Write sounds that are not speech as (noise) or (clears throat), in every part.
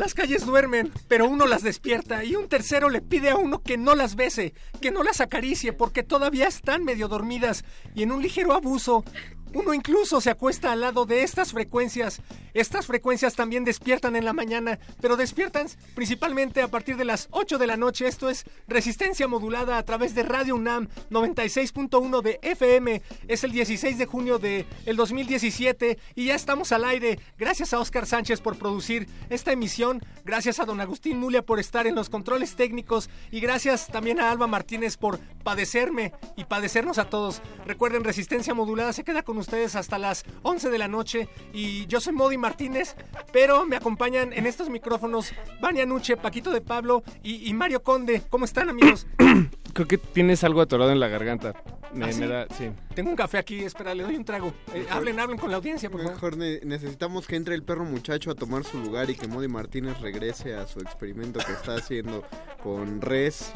Las calles duermen, pero uno las despierta y un tercero le pide a uno que no las bese, que no las acaricie porque todavía están medio dormidas y en un ligero abuso uno incluso se acuesta al lado de estas frecuencias. Estas frecuencias también despiertan en la mañana, pero despiertan principalmente a partir de las 8 de la noche. Esto es resistencia modulada a través de Radio UNAM 96.1 de FM. Es el 16 de junio de el 2017 y ya estamos al aire. Gracias a Oscar Sánchez por producir esta emisión. Gracias a don Agustín Mulia por estar en los controles técnicos y gracias también a Alba Martínez por padecerme y padecernos a todos. Recuerden, resistencia modulada se queda con ustedes hasta las 11 de la noche y yo soy Modi Martínez, pero me acompañan en estos micrófonos Vania Nuche, Paquito de Pablo y, y Mario Conde. ¿Cómo están amigos? (coughs) Creo que tienes algo atorado en la garganta. Me, ¿Ah, me sí? da, sí. Tengo un café aquí, espera, le doy un trago. Eh, hablen, hablen con la audiencia, por favor. Mejor ne- necesitamos que entre el perro muchacho a tomar su lugar y que Modi Martínez regrese a su experimento que está haciendo con Res.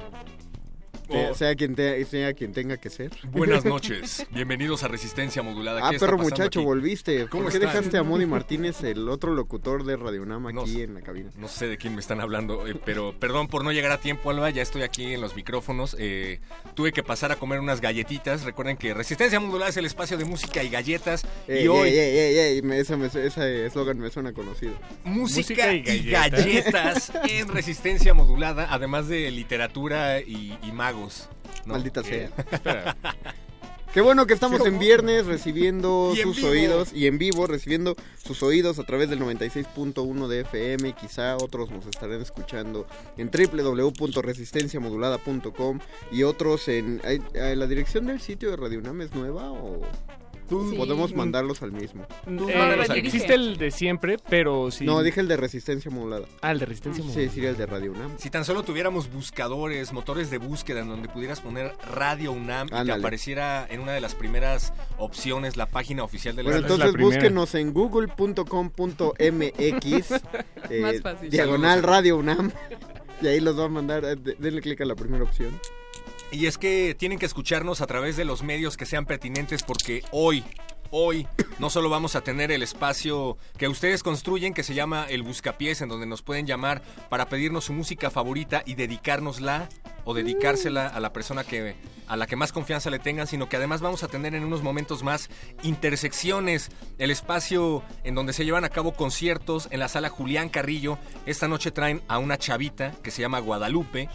Sea- Oh. Sea, quien te- sea quien tenga que ser. Buenas (laughs) noches, bienvenidos a Resistencia Modulada. Ah, ¿Qué está perro muchacho, aquí? volviste. ¿Cómo ¿Por qué están? dejaste a Modi Martínez, el otro locutor de Radio Nama, No aquí en la cabina? No sé de quién me están hablando, eh, pero perdón por no llegar a tiempo, Alba. Ya estoy aquí en los micrófonos. eh, tuve que pasar a comer unas galletitas. Recuerden que Resistencia Modulada es el espacio de música y galletas. Ey, y hoy, ey, ey, ey, ey, me- ese me- ese eslogan me suena conocido. música, Música y, y galletas en Resistencia Modulada, además de literatura y, y Maldita Eh, sea. (laughs) Espera. Qué bueno que estamos en viernes recibiendo (laughs) en sus vivo. oídos y en vivo recibiendo sus oídos a través del 96.1 de FM. Quizá otros nos estarán escuchando en www.resistenciamodulada.com y otros en ay, la dirección del sitio de Radio UNAM es nueva o Sí. podemos mandarlos al mismo. Eh, existe el de siempre, pero sí. No, dije el de Resistencia Modulada. Ah, el de resistencia Sí, modulada. sería el de Radio UNAM. Si tan solo tuviéramos buscadores, motores de búsqueda en donde pudieras poner Radio UNAM y que Ándale. apareciera en una de las primeras opciones la página oficial de la Bueno, es la entonces primera. búsquenos en google.com.mx (laughs) eh, Más fácil. diagonal Radio UNAM y ahí los va a mandar. eh, de- denle clic a la primera opción. Y es que tienen que escucharnos a través de los medios que sean pertinentes porque hoy, hoy, no solo vamos a tener el espacio que ustedes construyen que se llama el Buscapiés, en donde nos pueden llamar para pedirnos su música favorita y dedicárnosla o dedicársela a la persona que a la que más confianza le tengan, sino que además vamos a tener en unos momentos más intersecciones, el espacio en donde se llevan a cabo conciertos en la sala Julián Carrillo. Esta noche traen a una chavita que se llama Guadalupe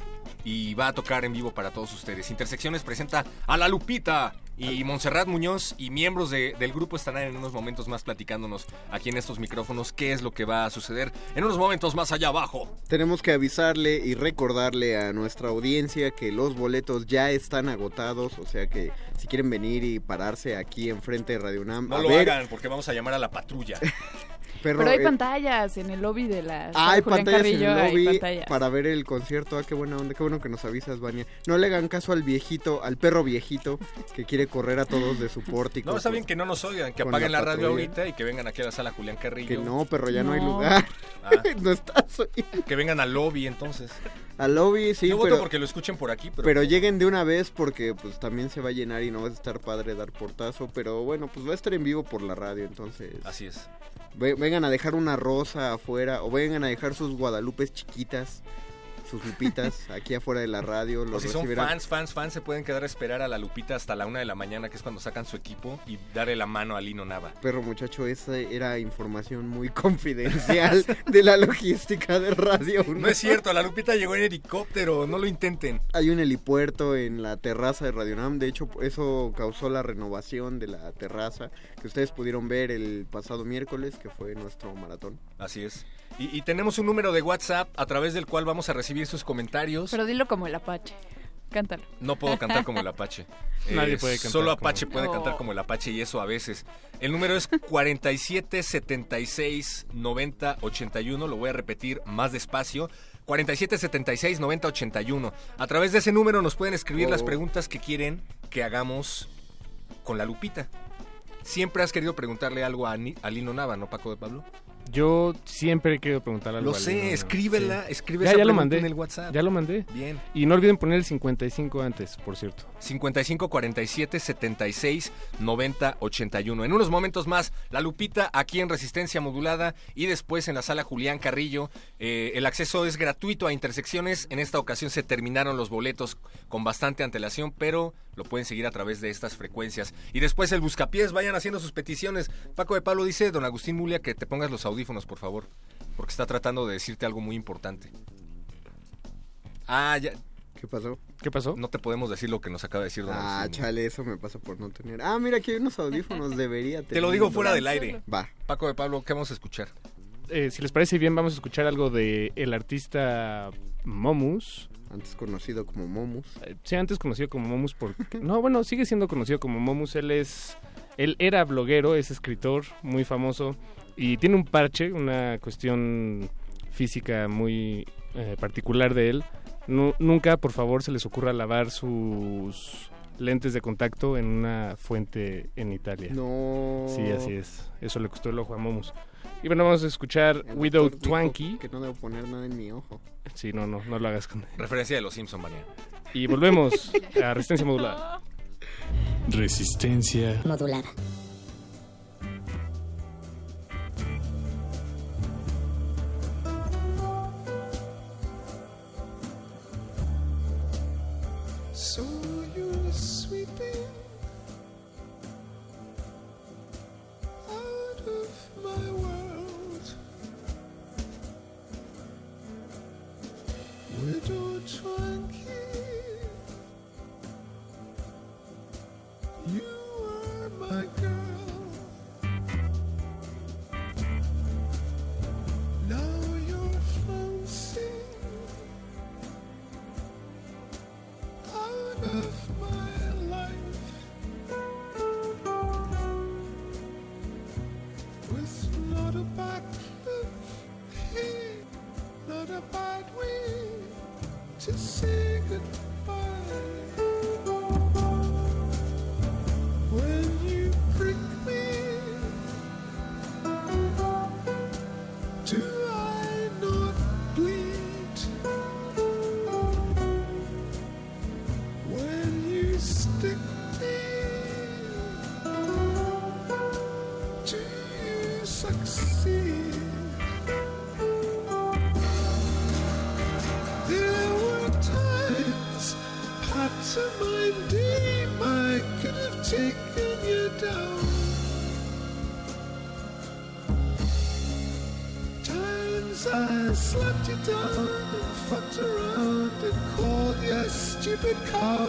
y va a tocar en vivo para todos ustedes. Intersecciones presenta a La Lupita y Montserrat Muñoz y miembros de- del grupo estarán en unos momentos más platicándonos aquí en estos micrófonos qué es lo que va a suceder en unos momentos más allá abajo. Tenemos que avisarle y recordarle a nuestra audiencia que los boletos ya están agotados, o sea que si quieren venir y pararse aquí enfrente de Radio UNAM, No a lo ver, hagan porque vamos a llamar a la patrulla. (laughs) Pero hay eh, pantallas en el lobby de la ah, hay Julián pantallas en el lobby pantallas. para ver el concierto. Ah, qué buena onda, qué bueno que nos avisas, Vania. No le hagan caso al viejito, al perro viejito que quiere correr a todos de su pórtico. No, está bien que no nos oigan, que apaguen la la, radio ahorita y que vengan aquí a la sala Julián Carrillo. Que no, perro, ya no, hay lugar. Ah, (laughs) no estás oyendo. que vengan al lobby entonces. Al lobby, sí, Yo voto pero, porque lo escuchen por aquí, pero, pero lleguen de una vez porque pues también se va a llenar y no va a estar padre dar portazo. Pero bueno, pues va a estar en vivo por la radio, entonces... así es. Ve- vengan a dejar una rosa afuera o vengan a dejar sus guadalupes chiquitas sus lupitas (laughs) aquí afuera de la radio. O Los si son fans, fans, fans, se pueden quedar a esperar a la Lupita hasta la una de la mañana, que es cuando sacan su equipo, y darle la mano a Lino Nava. Perro muchacho, esa era información muy (laughs) confidencial de la logística de Radio No es cierto, la Lupita llegó en helicóptero, no lo intenten. Hay un helipuerto en la terraza de Radio Nam, de hecho eso causó la renovación de la terraza que ustedes pudieron ver el pasado miércoles, que fue nuestro maratón. Así es. Y, y tenemos un número de WhatsApp a través del cual vamos a recibir sus comentarios. Pero dilo como el Apache. Cántalo. No puedo cantar como el (laughs) Apache. Eh, (laughs) Nadie puede cantar Solo como- Apache puede cantar como el Apache y eso a veces. El número es 47 76 90 81. Lo voy a repetir más despacio. 47 76 90 81. A través de ese número nos pueden escribir Oh. las preguntas que quieren que hagamos con la Lupita. Siempre has querido preguntarle algo a, Ni- a Lino Nava, ¿no, Paco de Pablo? Yo siempre he querido preguntar algo. Lo sé, Lino, ¿no? escríbela, Sí. escribe Ya, esa ya lo mandé. en el WhatsApp. Ya lo mandé. Bien. Y no olviden poner el 55 antes, por cierto. 55 47 76 90 81. En unos momentos más, la Lupita aquí en Resistencia Modulada y después en la sala Julián Carrillo. Eh, el acceso es gratuito a intersecciones. En esta ocasión se terminaron los boletos con bastante antelación, pero lo pueden seguir a través de estas frecuencias. Y después el Buscapiés, vayan haciendo sus peticiones. Paco de Pablo dice, don Agustín Mulia, que te pongas los audífonos, por favor, porque está tratando de decirte algo muy importante. Ah, ya, ¿Qué pasó? ¿Qué pasó? no te podemos decir lo que nos acaba de decir don Ah, Agustín. chale, eso me pasa por no tener. Ah, mira, aquí hay unos audífonos, debería tener. Te lo digo fuera del aire. Va. Paco de Pablo, ¿qué vamos a escuchar? Eh, si les parece bien, vamos a escuchar algo de el artista Momus. Antes conocido como Momus. Eh, Sí, antes conocido como Momus porque... (laughs) No, bueno, sigue siendo conocido como Momus. Él es... Él era bloguero, es escritor muy famoso y tiene un parche, una cuestión física muy eh, particular de él. Nu- nunca, por favor, se les ocurra lavar sus lentes de contacto en una fuente en Italia. No. Sí, así es. Eso le costó el ojo a Momus. Y bueno, vamos a escuchar El Widow Twanky. Que no debo poner nada en mi ojo. Sí, no, no, no lo hagas con... Referencia de los Simpson, María. Y volvemos a Resistencia Modulada. Resistencia Modulada. So you're sweeping out of my world. Widow Twanky, you are my unified we to say goodbye. Slapped you down and fucked around and called you a stupid cow.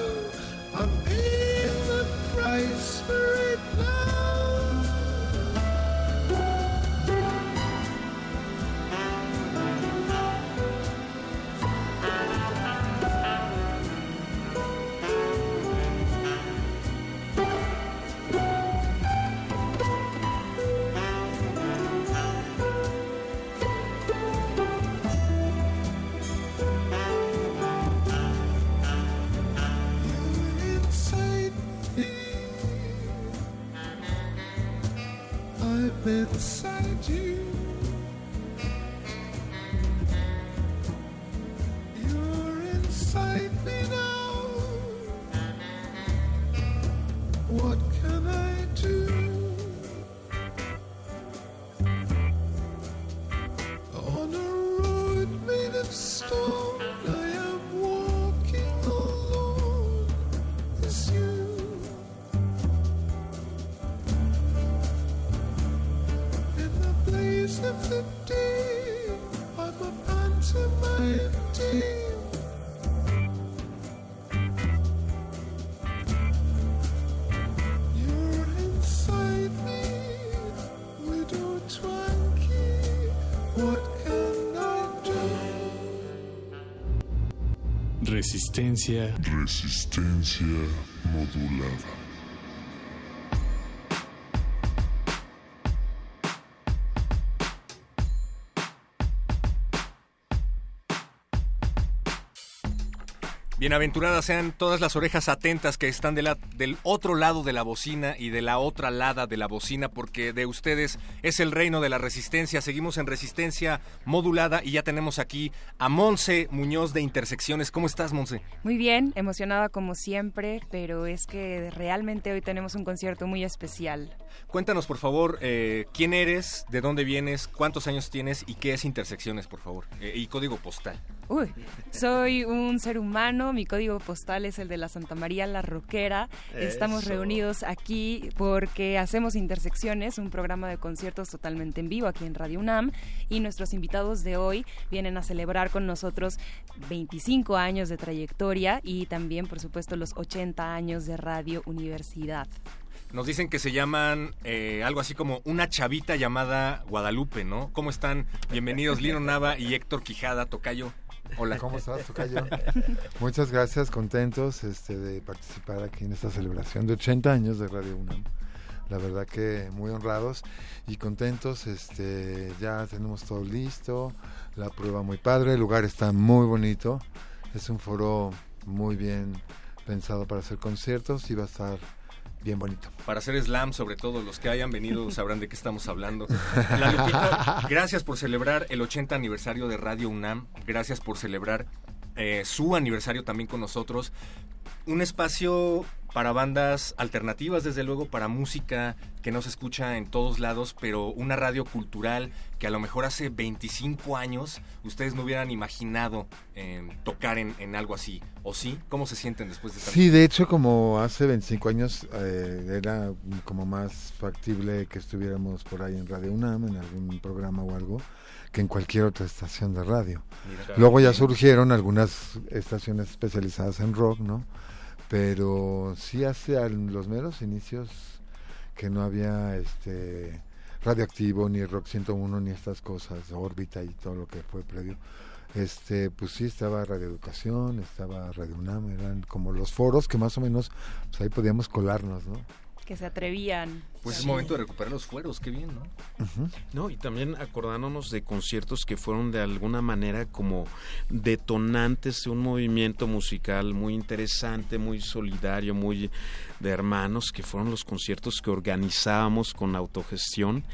I'm Resistencia. Resistencia modulada. Bienaventuradas sean todas las orejas atentas que están de la- del otro lado de la bocina y de la otra lada de la bocina, porque de ustedes es el reino de la resistencia. Seguimos en resistencia modulada y ya tenemos aquí a Monse Muñoz de Intersecciones. ¿Cómo estás, Monse? Muy bien, emocionada como siempre, pero es que realmente hoy tenemos un concierto muy especial. Cuéntanos, por favor, eh, quién eres, de dónde vienes, cuántos años tienes y qué es Intersecciones, por favor. Eh, y código postal. Uy, soy un ser humano, mi código postal es el de la Santa María la Roquera. Estamos Eso. reunidos aquí porque hacemos Intersecciones, un programa de conciertos totalmente en vivo aquí en Radio UNAM y nuestros invitados de hoy vienen a celebrar con nosotros 25 años de trayectoria y también, por supuesto, los 80 años de Radio Universidad. Nos dicen que se llaman eh, algo así como una chavita llamada Guadalupe, ¿no? ¿Cómo están? Bienvenidos Lino Nava y Héctor Quijada, Tocayo. Hola. ¿Cómo estás, Tocayo? Muchas gracias, contentos este, de participar aquí en esta celebración de 80 años de Radio UNAM. La verdad que muy honrados y contentos, este, ya tenemos todo listo, la prueba muy padre, el lugar está muy bonito, es un foro muy bien pensado para hacer conciertos y va a estar bien bonito. Para hacer slam, sobre todo los que hayan venido (laughs) sabrán de qué estamos hablando. La Lupita, gracias por celebrar el 80 aniversario de Radio UNAM. Gracias por celebrar eh, su aniversario también con nosotros. Un espacio para bandas alternativas, desde luego, para música que no se escucha en todos lados, pero una radio cultural que a lo mejor hace 25 años ustedes no hubieran imaginado eh, tocar en, en algo así. ¿O sí? ¿Cómo se sienten después de tanto Sí, de hecho, como hace 25 años eh, era como más factible que estuviéramos por ahí en Radio UNAM, en algún programa o algo, que en cualquier otra estación de radio. Mira. Luego ya surgieron algunas estaciones especializadas en rock, ¿no? Pero sí hace a los meros inicios que no había este radioactivo ni rock 101 ni estas cosas, órbita y todo lo que fue previo. Este, pues sí estaba Radio Educación, estaba Radio UNAM, eran como los foros que más o menos pues ahí podíamos colarnos, ¿no? Que se atrevían. Pues es Sí. momento de recuperar los fueros, qué bien, ¿no? No, y también acordándonos de conciertos que fueron de alguna manera como detonantes de un movimiento musical muy interesante, muy solidario, muy de hermanos, que fueron los conciertos que organizábamos con autogestión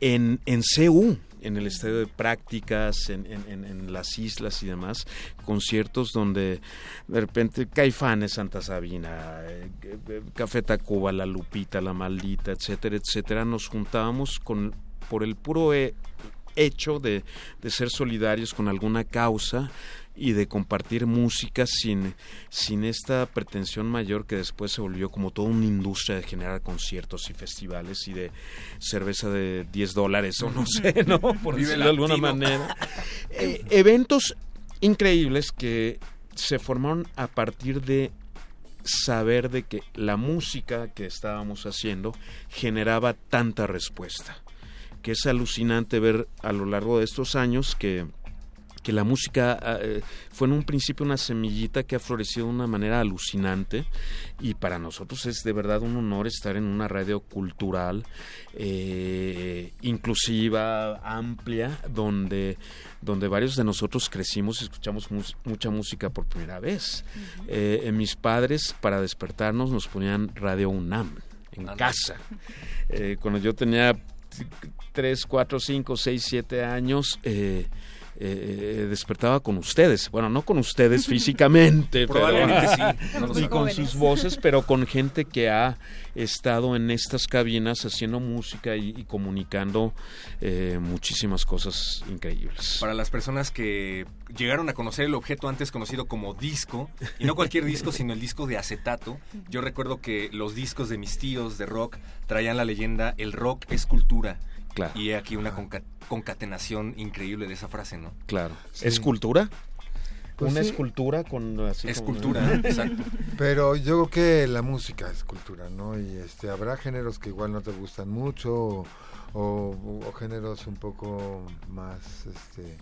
en, en CU, en el estadio de prácticas, en, en- en- las islas y demás, conciertos donde de repente Caifanes, Santa Sabina, eh, eh, Café Tacuba, La Lupita, La Maldita, etcétera, etcétera, nos juntábamos con, por el puro eh, hecho de, de ser solidarios con alguna causa y de compartir música sin, sin esta pretensión mayor que después se volvió como toda una industria de generar conciertos y festivales y de cerveza de 10 dólares o no sé, ¿no? (laughs) Por decirlo de alguna manera. (laughs) Eh, eventos increíbles que se formaron a partir de saber de que la música que estábamos haciendo generaba tanta respuesta que es alucinante ver a lo largo de estos años que que la música eh, fue en un principio una semillita que ha florecido de una manera alucinante y para nosotros es de verdad un honor estar en una radio cultural eh, inclusiva, amplia, donde, donde varios de nosotros crecimos y escuchamos mucha música por primera vez. Eh, eh, mis padres para despertarnos nos ponían Radio UNAM en casa. Cuando yo tenía 3, 4, 5, 6, 7 años, eh, eh, despertaba con ustedes. Bueno, no con ustedes (laughs) físicamente, pero- Probablemente sí, (laughs) no y con Jóvenes. sus voces, pero con gente que ha estado en estas cabinas haciendo música y, y comunicando eh, muchísimas cosas increíbles. Para las personas que llegaron a conocer el objeto antes conocido como disco, y no cualquier disco, sino el disco de acetato, yo recuerdo que los discos de mis tíos de rock traían la leyenda el rock es cultura. Claro. Y aquí una conca- concatenación increíble de esa frase, ¿no? Claro. Sí. ¿Escultura? Pues Una sí. escultura con así como- Escultura, exacto. (laughs) Pero yo creo que la música es cultura, ¿no? Y este habrá géneros que igual no te gustan mucho o, o- o géneros un poco más, este,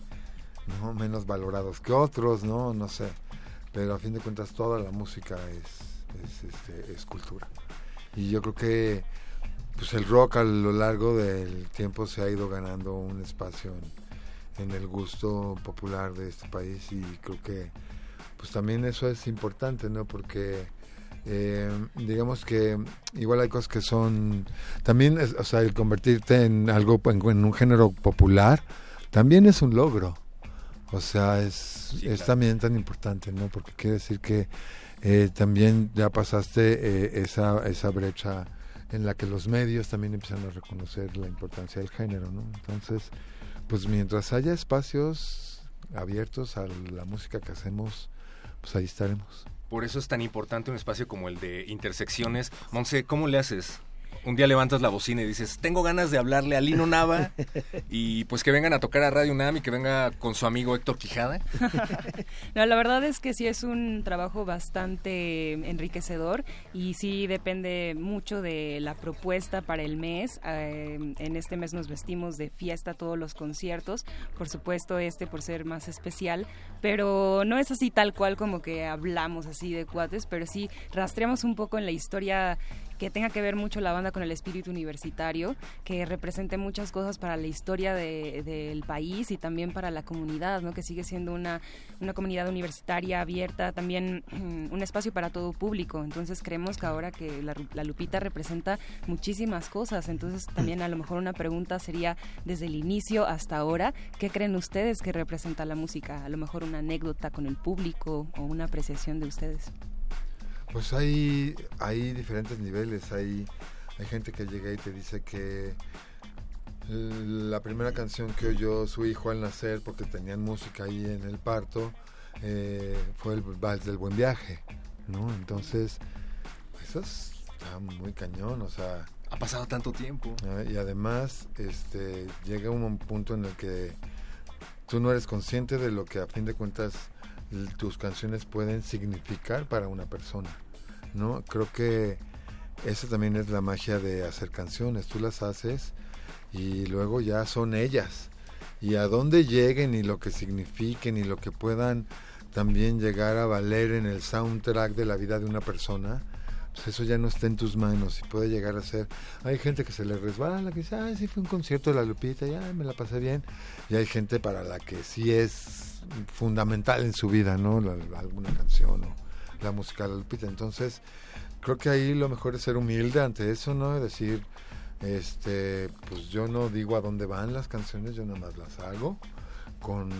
no menos valorados que otros, ¿no? No sé. pero a fin de cuentas toda la música es, es, este, es cultura. Y yo creo que pues el rock a lo largo del tiempo se ha ido ganando un espacio en, en el gusto popular de este país y creo que pues también eso es importante, ¿no? Porque eh, digamos que igual hay cosas que son también, es- o sea, el convertirte en algo en, en un género popular también es un logro. O sea, es, es también tan importante, ¿no? Porque quiere decir que eh, también ya pasaste eh, esa, esa brecha en la que los medios también empiezan a reconocer la importancia del género, ¿no? Entonces, pues mientras haya espacios abiertos a la música que hacemos, pues ahí estaremos. Por eso es tan importante un espacio como el de intersecciones. Monse, ¿cómo le haces? Un día levantas la bocina y dices, tengo ganas de hablarle a Lino Nava (laughs) y pues que vengan a tocar a Radio UNAM y que venga con su amigo Héctor Quijada. (laughs) No, la verdad es que sí es un trabajo bastante enriquecedor y sí depende mucho de la propuesta para el mes. Eh, en este mes nos vestimos de fiesta todos los conciertos, por supuesto este por ser más especial, pero no es así tal cual como que hablamos así de cuates, pero sí rastreamos un poco en la historia que tenga que ver mucho la banda con el espíritu universitario, que represente muchas cosas para la historia de- del país y también para la comunidad, ¿no? que sigue siendo una, una comunidad universitaria abierta, también mm, un espacio para todo público. Entonces creemos que ahora que la Lupita representa muchísimas cosas, entonces también a lo mejor una pregunta sería desde el inicio hasta ahora, ¿qué creen ustedes que representa la música? A lo mejor una anécdota con el público o una apreciación de ustedes. Pues hay, hay diferentes niveles. Hay, hay gente que llega y te dice que la primera canción que oyó su hijo al nacer, porque tenían música ahí en el parto, eh, fue el Vals del Buen Viaje, ¿no? Entonces, eso es- está muy cañón, o sea... Ha pasado tanto tiempo. Y además, este, llega un punto en el que tú no eres consciente de lo que a fin de cuentas tus canciones pueden significar para una persona, ¿no? Creo que esa también es la magia de hacer canciones, tú las haces y luego ya son ellas. Y a dónde lleguen y lo que signifiquen y lo que puedan también llegar a valer en el soundtrack de la vida de una persona, pues eso ya no está en tus manos y puede llegar a ser. Hay gente que se le resbala, que dice, ah, sí fue un concierto de la Lupita, ya me la pasé bien. Y hay gente para la que sí es fundamental en su vida, ¿no? La- alguna canción o la música de Lupita. Entonces, creo que ahí lo mejor es ser humilde ante eso, ¿no? Es decir, este, pues yo no digo a dónde van las canciones, yo nada más las hago con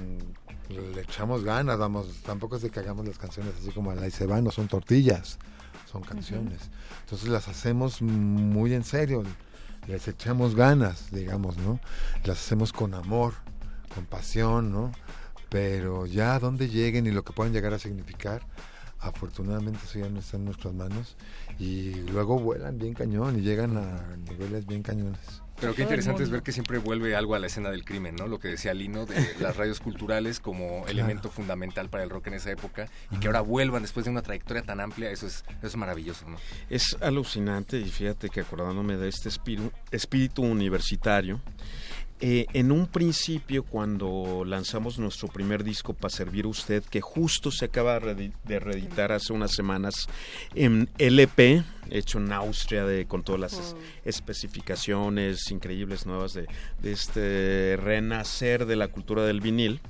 le echamos ganas, vamos, tampoco es de que hagamos las canciones así como a la y se van, no son tortillas, son canciones. Entonces las hacemos muy en serio, les echamos ganas, digamos, ¿no? Las hacemos con amor, con pasión, ¿no? Pero ya a dónde lleguen y lo que puedan llegar a significar, afortunadamente eso ya no está en nuestras manos y luego vuelan bien cañón y llegan a niveles bien cañones. Pero qué interesante es ver que siempre vuelve algo a la escena del crimen, ¿no? Lo que decía Lino de (laughs) las radios culturales como elemento fundamental para el rock en esa época y que ahora vuelvan después de una trayectoria tan amplia, eso es, eso es maravilloso, ¿no? Es alucinante y fíjate que acordándome de este espíritu, espíritu universitario, eh, en un principio cuando lanzamos nuestro primer disco para servir a usted, que justo se acaba de reeditar hace unas semanas en LP, hecho en Austria de, con todas las es- especificaciones increíbles nuevas de, de este renacer de la cultura del vinil,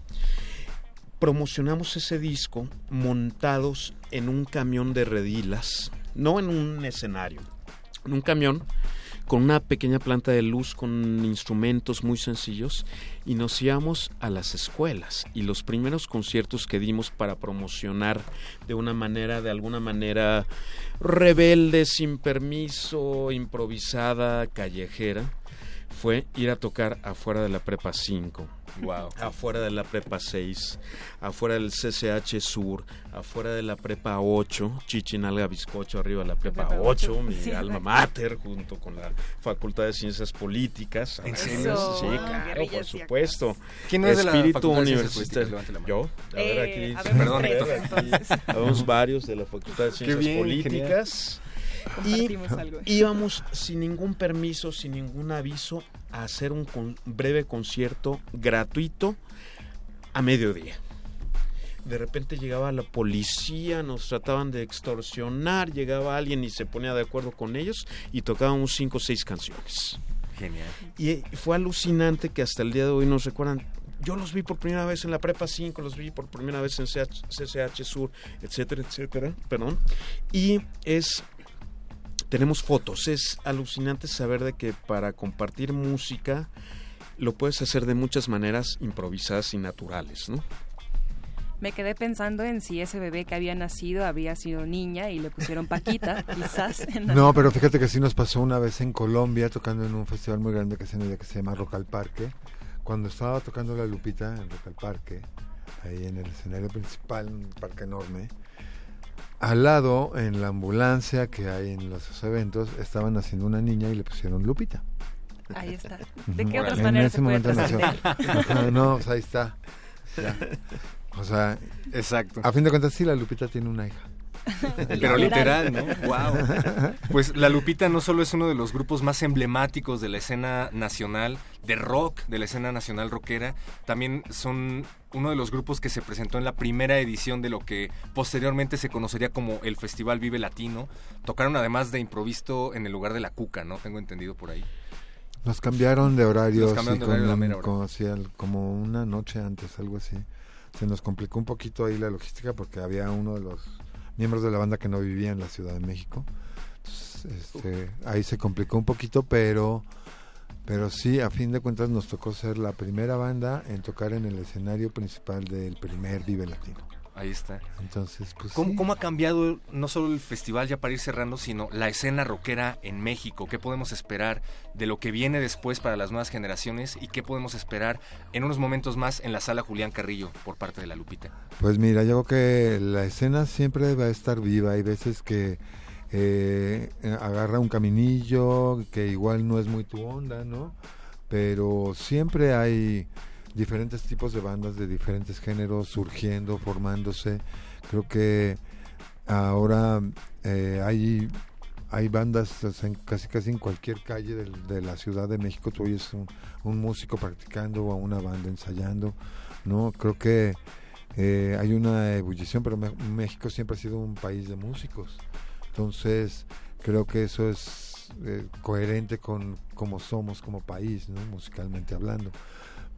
promocionamos ese disco montados en un camión de redilas, no en un escenario, en un camión con una pequeña planta de luz con instrumentos muy sencillos y nos íbamos a las escuelas y los primeros conciertos que dimos para promocionar de una manera de alguna manera rebelde sin permiso improvisada callejera fue ir a tocar afuera de la prepa 5 Wow. afuera de la prepa 6, afuera del CCH Sur, afuera de la prepa 8, Chichinalga Bizcocho, arriba de la prepa prepa 8, ocho, mi sí, alma mater, junto con la Facultad de Ciencias Políticas. ¿En serio? Sí, claro, por supuesto. ¿Quién es la Espíritu de universitario. La mano. Yo, a ver, Eh, aquí. habemos Perdón, tres, Héctor. entonces. Habemos varios de la Facultad de Ciencias bien, Políticas. Y algo. íbamos sin ningún permiso, sin ningún aviso, a hacer un con- breve concierto gratuito a mediodía. de repente llegaba la policía, nos trataban de extorsionar, llegaba alguien y se ponía de acuerdo con ellos y tocábamos cinco o seis canciones. Genial. Y fue alucinante que hasta el día de hoy nos recuerdan. Yo los vi por primera vez en la Prepa 5, los vi por primera vez en CH CCH Sur, etcétera, etcétera, perdón. Y es tenemos fotos. Es alucinante saber de que para compartir música lo puedes hacer de muchas maneras improvisadas y naturales, ¿no? Me quedé pensando en si ese bebé que había nacido había sido niña y le pusieron Paquita, (laughs) quizás. en la- No, pero fíjate que sí nos pasó una vez en Colombia tocando en un festival muy grande que se, que se llama Rock al Parque. Cuando estaba tocando la Lupita en Rock al Parque, ahí en el escenario principal, un parque enorme, al lado, en la ambulancia que hay en los eventos, estaban haciendo una niña y le pusieron Lupita. Ahí está. (laughs) ¿De qué otras En maneras ese se puede momento nació. trascender? Ajá, no, pues ahí está. Ya. O sea, Exacto. a fin de cuentas sí, la Lupita tiene una hija. (laughs) Pero literal, ¿no? Wow. Pues La Lupita no solo es uno de los grupos más emblemáticos de la escena nacional, de rock, de la escena nacional rockera, también son uno de los grupos que se presentó en la primera edición de lo que posteriormente se conocería como el Festival Vive Latino. Tocaron además de improviso en el lugar de la Cuca, ¿no? Tengo entendido por ahí. Nos cambiaron de horarios Nos cambiaron y de con horario la un- mera hora. como, sí, al- como una noche antes, algo así. Se nos complicó un poquito ahí la logística porque había uno de los miembros de la banda que no vivía en la Ciudad de México. Entonces, este, ahí se complicó un poquito, pero pero sí, a fin de cuentas nos tocó ser la primera banda en tocar en el escenario principal del primer Vive Latino. Ahí está. Entonces, pues ¿Cómo, sí. cómo ha cambiado no solo el festival ya para ir cerrando, sino la escena rockera en México? ¿Qué podemos esperar de lo que viene después para las nuevas generaciones y qué podemos esperar en unos momentos más en la sala Julián Carrillo por parte de la Lupita? Pues mira, yo creo que la escena siempre va a estar viva. Hay veces que eh, agarra un caminillo que igual no es muy tu onda, ¿no? Pero siempre hay diferentes tipos de bandas de diferentes géneros surgiendo, formándose. Creo que ahora eh, hay hay bandas en casi casi en cualquier calle de, la Ciudad de México tú oyes un, músico practicando o una banda ensayando no creo que eh, hay una ebullición pero México siempre ha sido un país de músicos. Entonces creo que eso es eh, coherente con cómo somos como país musicalmente hablando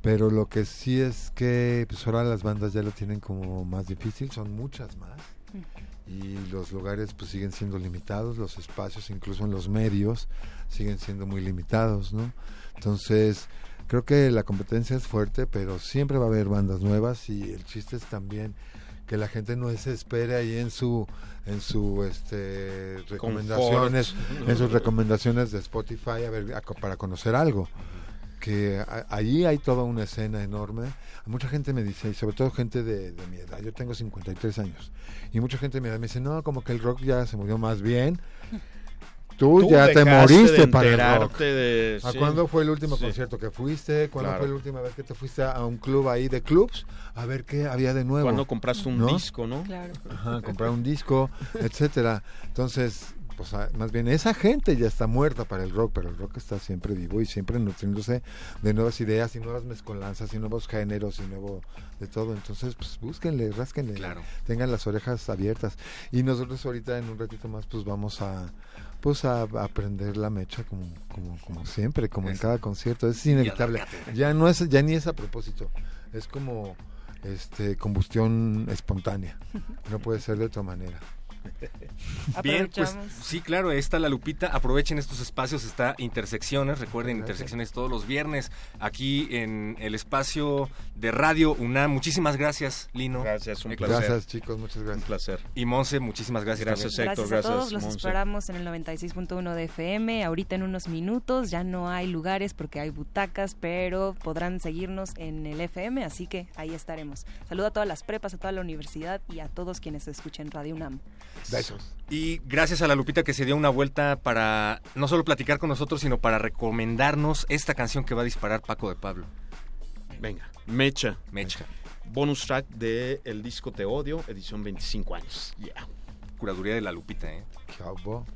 pero lo que sí es que pues ahora las bandas ya lo tienen como más difícil son muchas más. Y los lugares pues siguen siendo limitados, los espacios incluso en los medios siguen siendo muy limitados, ¿no? Entonces, creo que la competencia es fuerte, pero siempre va a haber bandas nuevas y el chiste es también que la gente no se espere ahí en su en su este recomendaciones, en sus recomendaciones de Spotify a ver a para conocer algo que a- allí hay toda una escena enorme. Mucha gente me dice, y sobre todo gente de, de mi edad, yo tengo 53 años, y mucha gente de mi edad me dice, no, como que el rock ya se murió más bien. Tú, Tú ya te moriste de para el rock. de- ¿A sí. cuándo fue el último Sí. concierto que fuiste? ¿Cuándo Claro. fue la última vez que te fuiste a un club ahí de clubs? A ver qué había de nuevo. Cuando compraste un disco, ¿no? Claro. Ajá, comprar un disco, etcétera. Entonces, pues a- más bien esa gente ya está muerta para el rock, pero el rock está siempre vivo y siempre nutriéndose de nuevas ideas y nuevas mezcolanzas y nuevos géneros y nuevo de todo. Entonces, pues búsquenle, rásquenle, Claro. tengan las orejas abiertas. Y nosotros ahorita en un ratito más pues vamos a pues a, a prender la mecha como, como, como siempre, como en cada concierto. Es inevitable. Ya no es, ya ni es a propósito. Es como este combustión espontánea. No puede ser de otra manera. (laughs) Bien, pues sí, claro, ahí está la Lupita. Aprovechen estos espacios, está Intersecciones. Recuerden, Intersecciones todos los viernes aquí en el espacio de Radio UNAM. Muchísimas gracias, Lino. Gracias, un placer. Gracias, chicos, muchas gracias. Un placer. Y Monse, muchísimas gracias. Gracias, también. Héctor. Gracias a todos, los Monse. esperamos en el 96.1 de FM. Ahorita en unos minutos ya no hay lugares porque hay butacas, pero podrán seguirnos en el FM, así que ahí estaremos. Saludo a todas las prepas, a toda la universidad y a todos quienes escuchen Radio UNAM. Besos. Y gracias a la Lupita que se dio una vuelta para no solo platicar con nosotros, sino para recomendarnos esta canción que va a disparar Paco de Pablo. Venga, Mecha. Mecha. Bonus track de El Disco Te Odio, edición 25 años. Yeah. Curaduría de la Lupita, ¿eh? Chavo.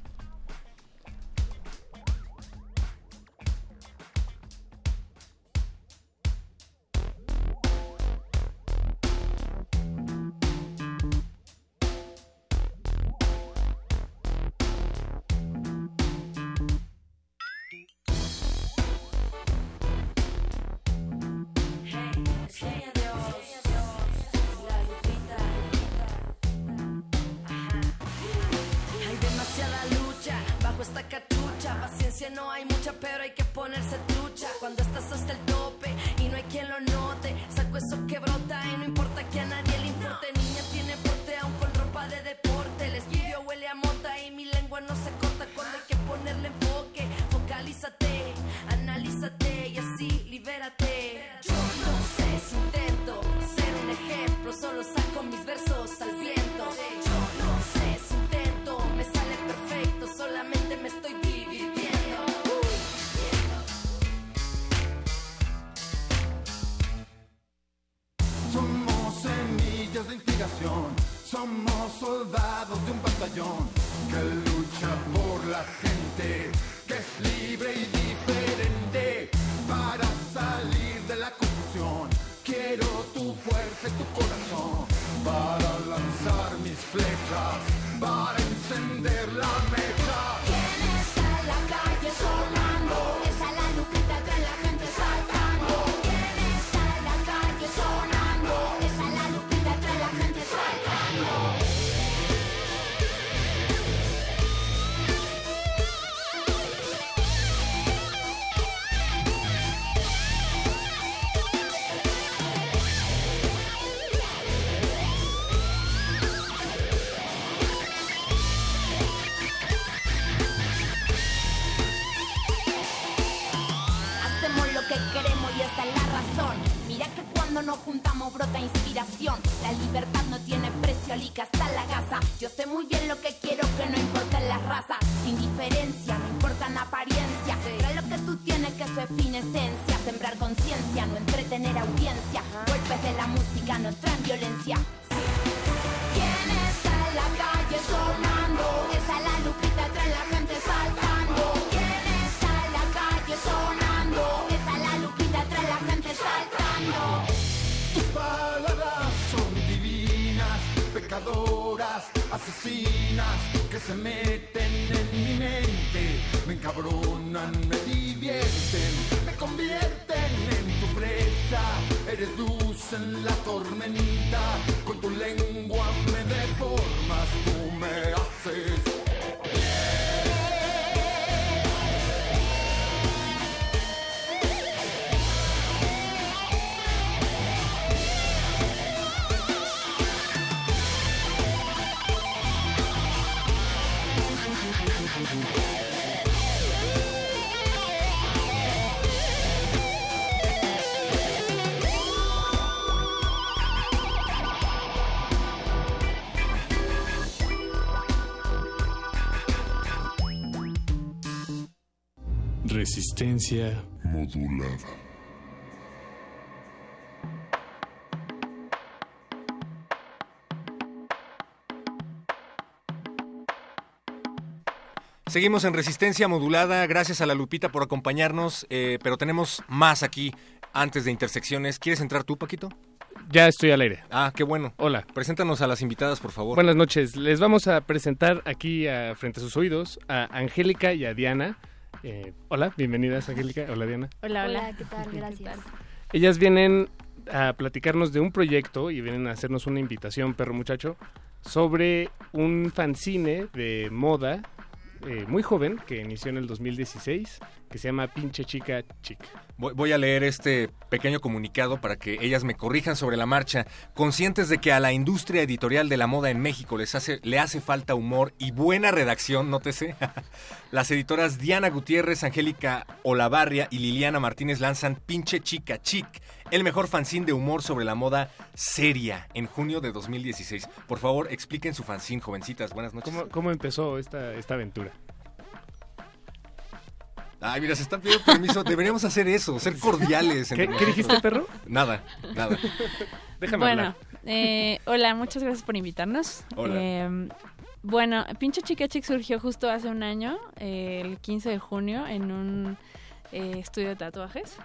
Soldados de un batallón brota inspiración. La libertad no tiene precio, alica hasta la gasa. Yo sé muy bien lo que quiero, que no importa las razas. Sin diferencia, no importa la apariencia. Trae lo que tú tienes que es fin esencia. Sembrar conciencia, no entretener audiencia. Golpes de la música no traen violencia. ¿Quién está en la calle sonando? Que se meten en mi mente, me encabronan, me divierten, me convierten en tu presa. Eres luz en la tormenta, con tu lengua me deformas, tú Resistencia modulada. Seguimos en resistencia modulada. Gracias a la Lupita por acompañarnos. eh, pero tenemos más aquí antes de intersecciones. ¿Quieres entrar tú, Paquito? Ya estoy al aire. Ah, qué bueno. Hola. Preséntanos a las invitadas, por favor. Buenas noches. Les vamos a presentar aquí a- frente a sus oídos a Angélica y a Diana. Eh, hola, bienvenidas Angélica. Hola Diana. Hola, hola. ¿qué tal? Gracias. Ellas vienen a platicarnos de un proyecto y vienen a hacernos una invitación, perro muchacho, sobre un fanzine de moda eh, muy joven que inició en el 2016 que se llama Pinche Chica Chic. Voy, a leer este pequeño comunicado para que ellas me corrijan sobre la marcha. Conscientes de que a la industria editorial de la moda en México les hace, le hace falta humor y buena redacción, nótese. (laughs) Las editoras Diana Gutiérrez, Angélica Olavarria y Liliana Martínez lanzan Pinche Chica Chic, el mejor fanzine de humor sobre la moda seria en junio de 2016. Por favor, expliquen su fanzine, jovencitas. Buenas noches. ¿Cómo, cómo empezó esta, esta aventura? Ay, mira, se están pidiendo permiso. Deberíamos hacer eso, ser cordiales. entre ¿Qué- qué dijiste, perro? Nada, nada. Déjame bueno, hablar. eh, hola, muchas gracias por invitarnos. Hola. Eh, bueno, Pinche Chica Chic surgió justo hace un año, eh, el 15 de junio, en un eh, estudio de tatuajes.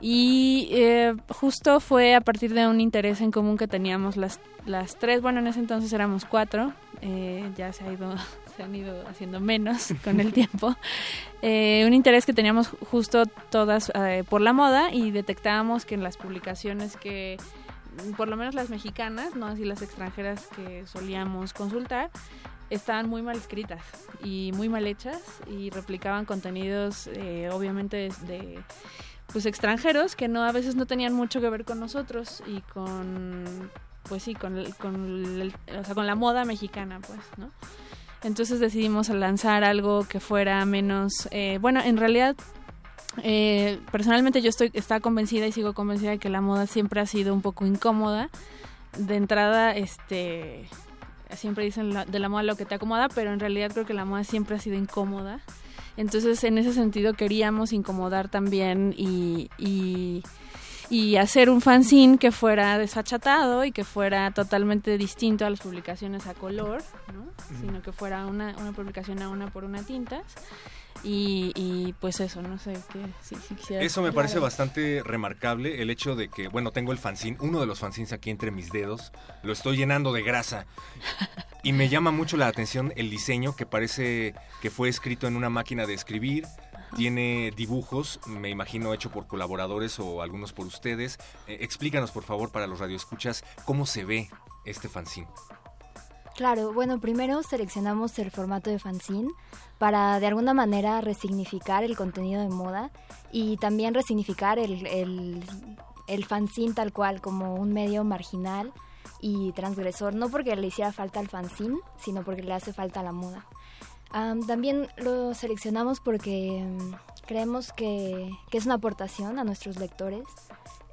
Y eh, justo fue a partir de un interés en común que teníamos las, las tres, bueno, en ese entonces éramos cuatro, eh, ya se ha ido (laughs) se han ido haciendo menos (laughs) con el tiempo. Eh, un interés que teníamos justo todas por la moda y detectábamos que en las publicaciones que, por lo menos las mexicanas, no así las extranjeras que solíamos consultar, estaban muy mal escritas y muy mal hechas y replicaban contenidos obviamente de, de, pues extranjeros que no a veces no tenían mucho que ver con nosotros y con pues sí con con o sea, con la moda mexicana pues no entonces decidimos lanzar algo que fuera menos eh, bueno en realidad eh, personalmente yo estoy estaba convencida y sigo convencida de que la moda siempre ha sido un poco incómoda. De entrada este siempre dicen de la moda lo que te acomoda pero en realidad creo que la moda siempre ha sido incómoda entonces en ese sentido queríamos incomodar también y, y y hacer un fanzine que fuera desachatado y que fuera totalmente distinto a las publicaciones a color, ¿no? sino que fuera una, una publicación a una por una tintas. Y, y pues eso, no sé qué. Si, si quisieras- Eso me parece bastante remarcable, el hecho de que, bueno, tengo el fanzine, uno de los fanzines aquí entre mis dedos, lo estoy llenando de grasa. Y me llama mucho la atención el diseño, que parece que fue escrito en una máquina de escribir. Tiene dibujos, me imagino hecho por colaboradores o algunos por ustedes. Eh, explícanos, por favor, para los radioescuchas, cómo se ve este fanzine. Claro, bueno, primero seleccionamos el formato de fanzine para de alguna manera resignificar el contenido de moda y también resignificar el, el, fanzine tal cual como un medio marginal y transgresor, no porque le hiciera falta al fanzine, sino porque le hace falta la moda. Am, también lo seleccionamos porque mm, creemos que, que es una aportación a nuestros lectores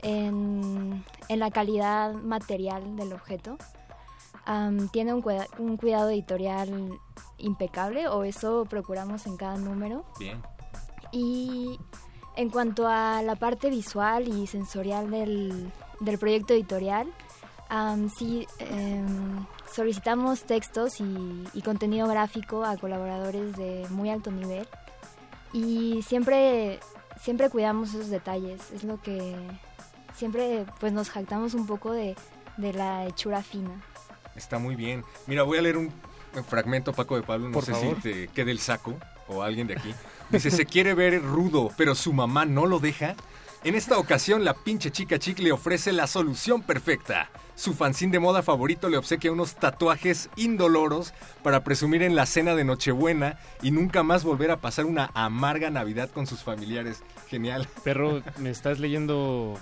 en, en la calidad material del objeto. Am, tiene un, cuida- un cuidado editorial impecable, o eso procuramos en cada número. Bien. Y en cuanto a la parte visual y sensorial del, del proyecto editorial, am, sí em, solicitamos textos y, y contenido gráfico a colaboradores de muy alto nivel y siempre, siempre cuidamos esos detalles. Es lo que siempre pues nos jactamos un poco de, de la hechura fina. Está muy bien. Mira, voy a leer un fragmento, Paco de Pablo, no Por sé favor. si te quede el saco o alguien de aquí. Dice, se quiere ver rudo, pero su mamá no lo deja. En esta ocasión, la pinche chica chic le ofrece la solución perfecta. Su fanzine de moda favorito le obsequia unos tatuajes indoloros para presumir en la cena de Nochebuena y nunca más volver a pasar una amarga Navidad con sus familiares. Genial. Perro, me estás leyendo.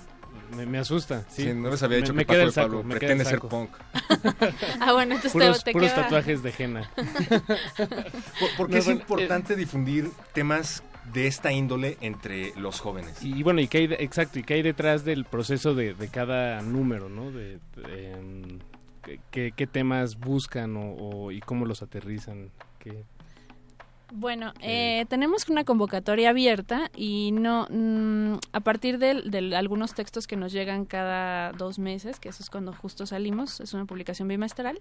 Me, me asusta. Sí, Sí, no les había dicho me que Paco queda de el saco, Pablo me pretende ser punk. (laughs) Ah, bueno, entonces te- puros, te puros queda- tatuajes de henna. (laughs) ¿Por, por qué No, es bueno, importante difundir temas de esta índole entre los jóvenes? Y bueno, y qué hay, de- exacto, y qué hay detrás del proceso de, de cada número, ¿no? De, de, em, qué- qué, qué temas buscan o, o- y cómo los aterrizan. qué- Bueno, eh, tenemos una convocatoria abierta y no mm, a partir de, de algunos textos que nos llegan cada dos meses, que eso es cuando justo salimos, es una publicación bimestral,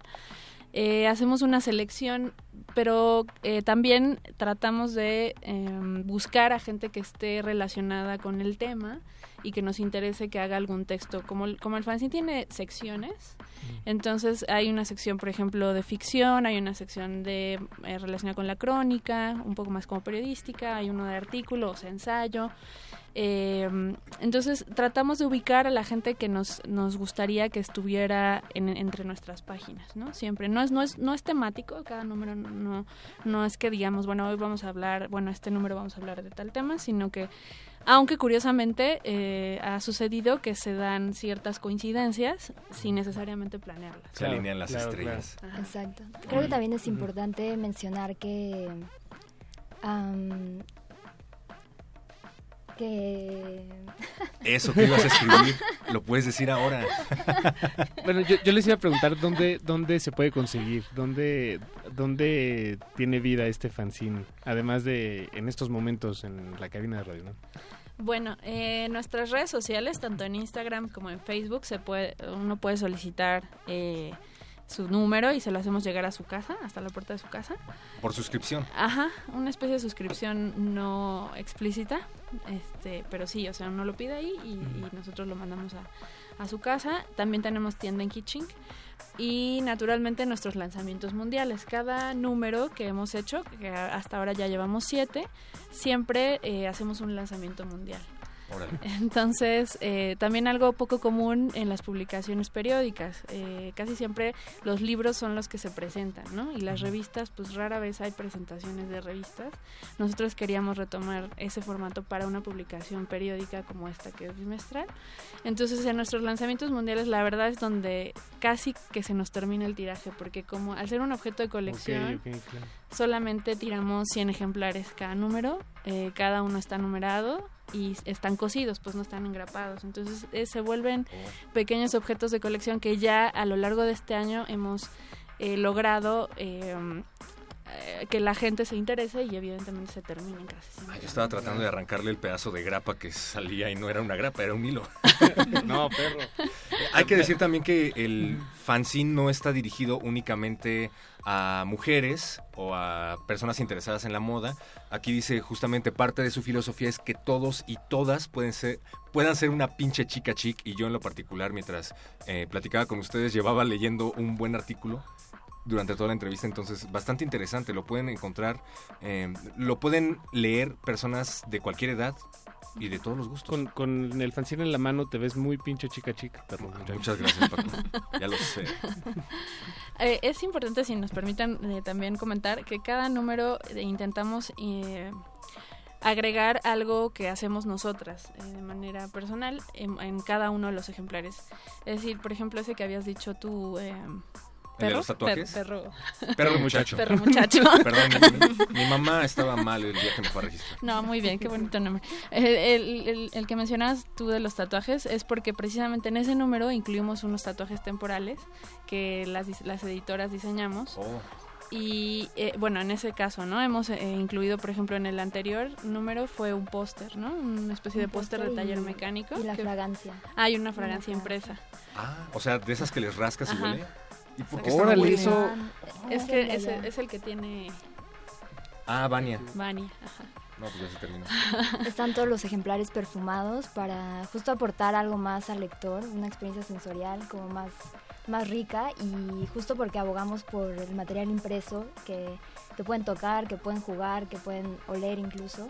eh, hacemos una selección, pero eh, también tratamos de em, buscar a gente que esté relacionada con el tema y que nos interese que haga algún texto. Como, el- como el fanzine tiene secciones, entonces hay una sección, por ejemplo, de ficción, hay una sección de eh, relacionada con la crónica, un poco más como periodística, hay uno de artículos, ensayo. Eh, entonces tratamos de ubicar a la gente que nos, nos gustaría que estuviera en- entre nuestras páginas, ¿no? Siempre. No es, no es, no es temático, cada número no, no, no es que digamos, bueno, hoy vamos a hablar, bueno, este número vamos a hablar de tal tema, sino que, aunque curiosamente eh, ha sucedido que se dan ciertas coincidencias sin necesariamente planearlas. Se alinean las estrellas. Exacto. Creo que también es importante mencionar que que Eso que ibas a escribir, lo puedes decir ahora. (laughs) Bueno, yo, yo les iba a preguntar dónde, dónde se puede conseguir, dónde, dónde tiene vida este fanzine, además de en estos momentos en la cabina de radio, ¿no? Bueno, eh, en nuestras redes sociales, tanto en Instagram como en Facebook, se puede, uno puede solicitar eh, su número y se lo hacemos llegar a su casa, hasta la puerta de su casa. Por suscripción. Ajá, una especie de suscripción no explícita, este, pero sí, o sea, uno lo pide ahí y, nosotros lo mandamos a, su casa. También tenemos tienda en Kitching y naturalmente nuestros lanzamientos mundiales. Cada número que hemos hecho, que hasta ahora ya llevamos siete, siempre eh, hacemos un lanzamiento mundial. Entonces, eh, también algo poco común en las publicaciones periódicas. Eh, casi siempre los libros son los que se presentan, ¿no? Y las revistas, pues rara vez hay presentaciones de revistas. Nosotros queríamos retomar ese formato para una publicación periódica como esta que es bimestral. Entonces, en nuestros lanzamientos mundiales, la verdad es donde casi que se nos termina el tiraje, porque como al ser un objeto de colección, Ok, ok, claro. solamente tiramos 100 ejemplares cada número, eh, cada uno está numerado y están cosidos, pues no están engrapados. Entonces eh, se vuelven pequeños objetos de colección que ya a lo largo de este año hemos eh, logrado eh, eh, que la gente se interese y evidentemente se terminen casi. Yo estaba tratando de arrancarle el pedazo de grapa que salía y no era una grapa, era un hilo. (laughs) no, perro. Hay que decir también que el fanzine no está dirigido únicamente a mujeres o a personas interesadas en la moda. Aquí dice justamente parte de su filosofía es que todos y todas pueden ser puedan ser una pinche chica chic y yo en lo particular mientras eh, platicaba con ustedes llevaba leyendo un buen artículo durante toda la entrevista, entonces bastante interesante, lo pueden encontrar, eh, lo pueden leer personas de cualquier edad y de todos los gustos. Con, con el fanzine en la mano te ves muy pinche chica chica, perro. Muchas gracias, Paco. Ya lo sé. (laughs) Eh, es importante, si nos permiten eh, también comentar, que cada número eh, intentamos eh, agregar algo que hacemos nosotras eh, de manera personal en, en cada uno de los ejemplares. Es decir, por ejemplo, ese que habías dicho tú... Eh, ¿El de ¿Perro? los tatuajes? Per- perro. Perro muchacho. Perro muchacho. (laughs) Perdón, mi, (laughs) mi mamá estaba mal el día que me fue a registrar. No, muy bien, qué bonito nombre. El, el- el- el que mencionas tú de los tatuajes es porque precisamente en ese número incluimos unos tatuajes temporales que las, las editoras diseñamos. Oh. Y eh, bueno, en ese caso, ¿no? Hemos eh, incluido, por ejemplo, en el anterior número fue un póster, ¿no? Una especie de póster de taller y- mecánico. y la que- fragancia. Hay una fragancia impresa. Ah, o sea, de esas que les rascas y Ajá. huele. ¿Y por qué Órale, está eso- Es que ese es el que tiene Ah, Vania. Vania. Ajá. No, pues ya se terminó. (laughs) Están todos los ejemplares perfumados para justo aportar algo más al lector, una experiencia sensorial como más, más rica y justo porque abogamos por el material impreso que, que pueden tocar, que pueden jugar, que pueden oler incluso.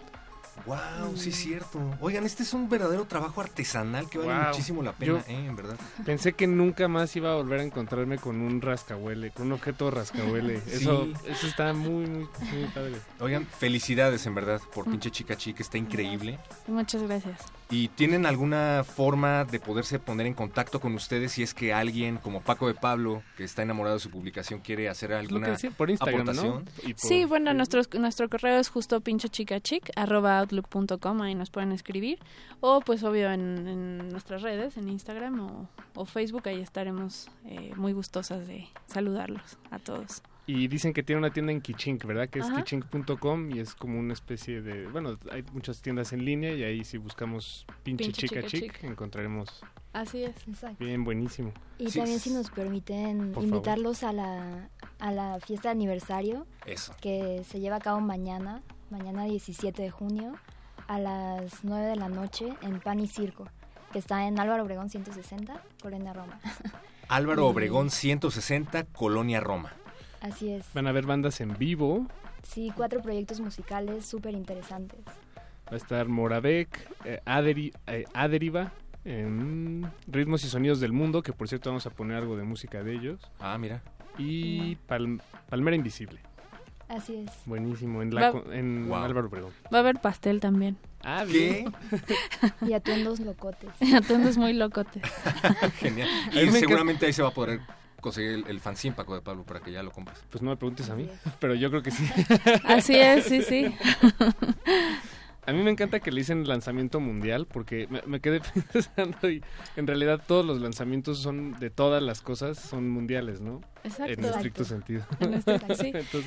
Wow, sí es cierto. Oigan, este es un verdadero trabajo artesanal que vale Wow. muchísimo la pena, Yo- eh, en verdad. Pensé que nunca más iba a volver a encontrarme con un rascahuele, con un objeto rascahuele. (laughs) Sí. Eso, eso está muy, muy, muy padre. Oigan, felicidades en verdad por pinche chica chica, está increíble. Muchas gracias. ¿Y tienen alguna forma de poderse poner en contacto con ustedes si es que alguien como Paco de Pablo, que está enamorado de su publicación, quiere hacer lo alguna que decía, por Instagram, ¿no? aportación? Y por- Sí, bueno, nuestro, nuestro correo es justo pinchechicachic, arroba outlook.com, ahí nos pueden escribir. O pues obvio en, en nuestras redes, en Instagram o, o Facebook, ahí estaremos eh, muy gustosas de saludarlos a todos. Y dicen que tiene una tienda en Kichink, ¿verdad? Que es kichink.com y es como una especie de... Bueno, hay muchas tiendas en línea y ahí si buscamos pinche, Pinche chica chica chic, chic. encontraremos Así es. Exacto. bien buenísimo. Y Sí, también es- si nos permiten Por invitarlos a la, a la fiesta de aniversario Eso. que se lleva a cabo mañana, mañana 17 de junio, a las 9 de la noche en Pan y Circo, que está en Álvaro Obregón 160, Colonia Roma. Álvaro (laughs) Obregón 160, Colonia Roma. Así es. Van a haber bandas en vivo. Sí, cuatro proyectos musicales súper interesantes. Va a estar Moravec, eh, Aderi- eh, Aderiva, Ritmos y Sonidos del Mundo, que por cierto vamos a poner algo de música de ellos. Ah, mira. Y Pal- Palmera Invisible. Así es. Buenísimo, en, la, Va- co- en Wow. Álvaro Obregón. Va a haber pastel también. Ah, ¿Qué? (laughs) Y atuendos locotes. (laughs) Entonces muy locote. (laughs) Genial. Y seguramente ahí se va a poder conseguir el, el fanzine Paco de Pablo para que ya lo compres. Pues no me preguntes a mí, (laughs) pero yo creo que sí. (laughs) Así es, sí, sí. (laughs) A mí me encanta que le dicen lanzamiento mundial porque me, me quedé pensando y en realidad todos los lanzamientos son de todas las cosas son mundiales, ¿no? Exacto. En estricto sentido. En estricto, sí. Entonces,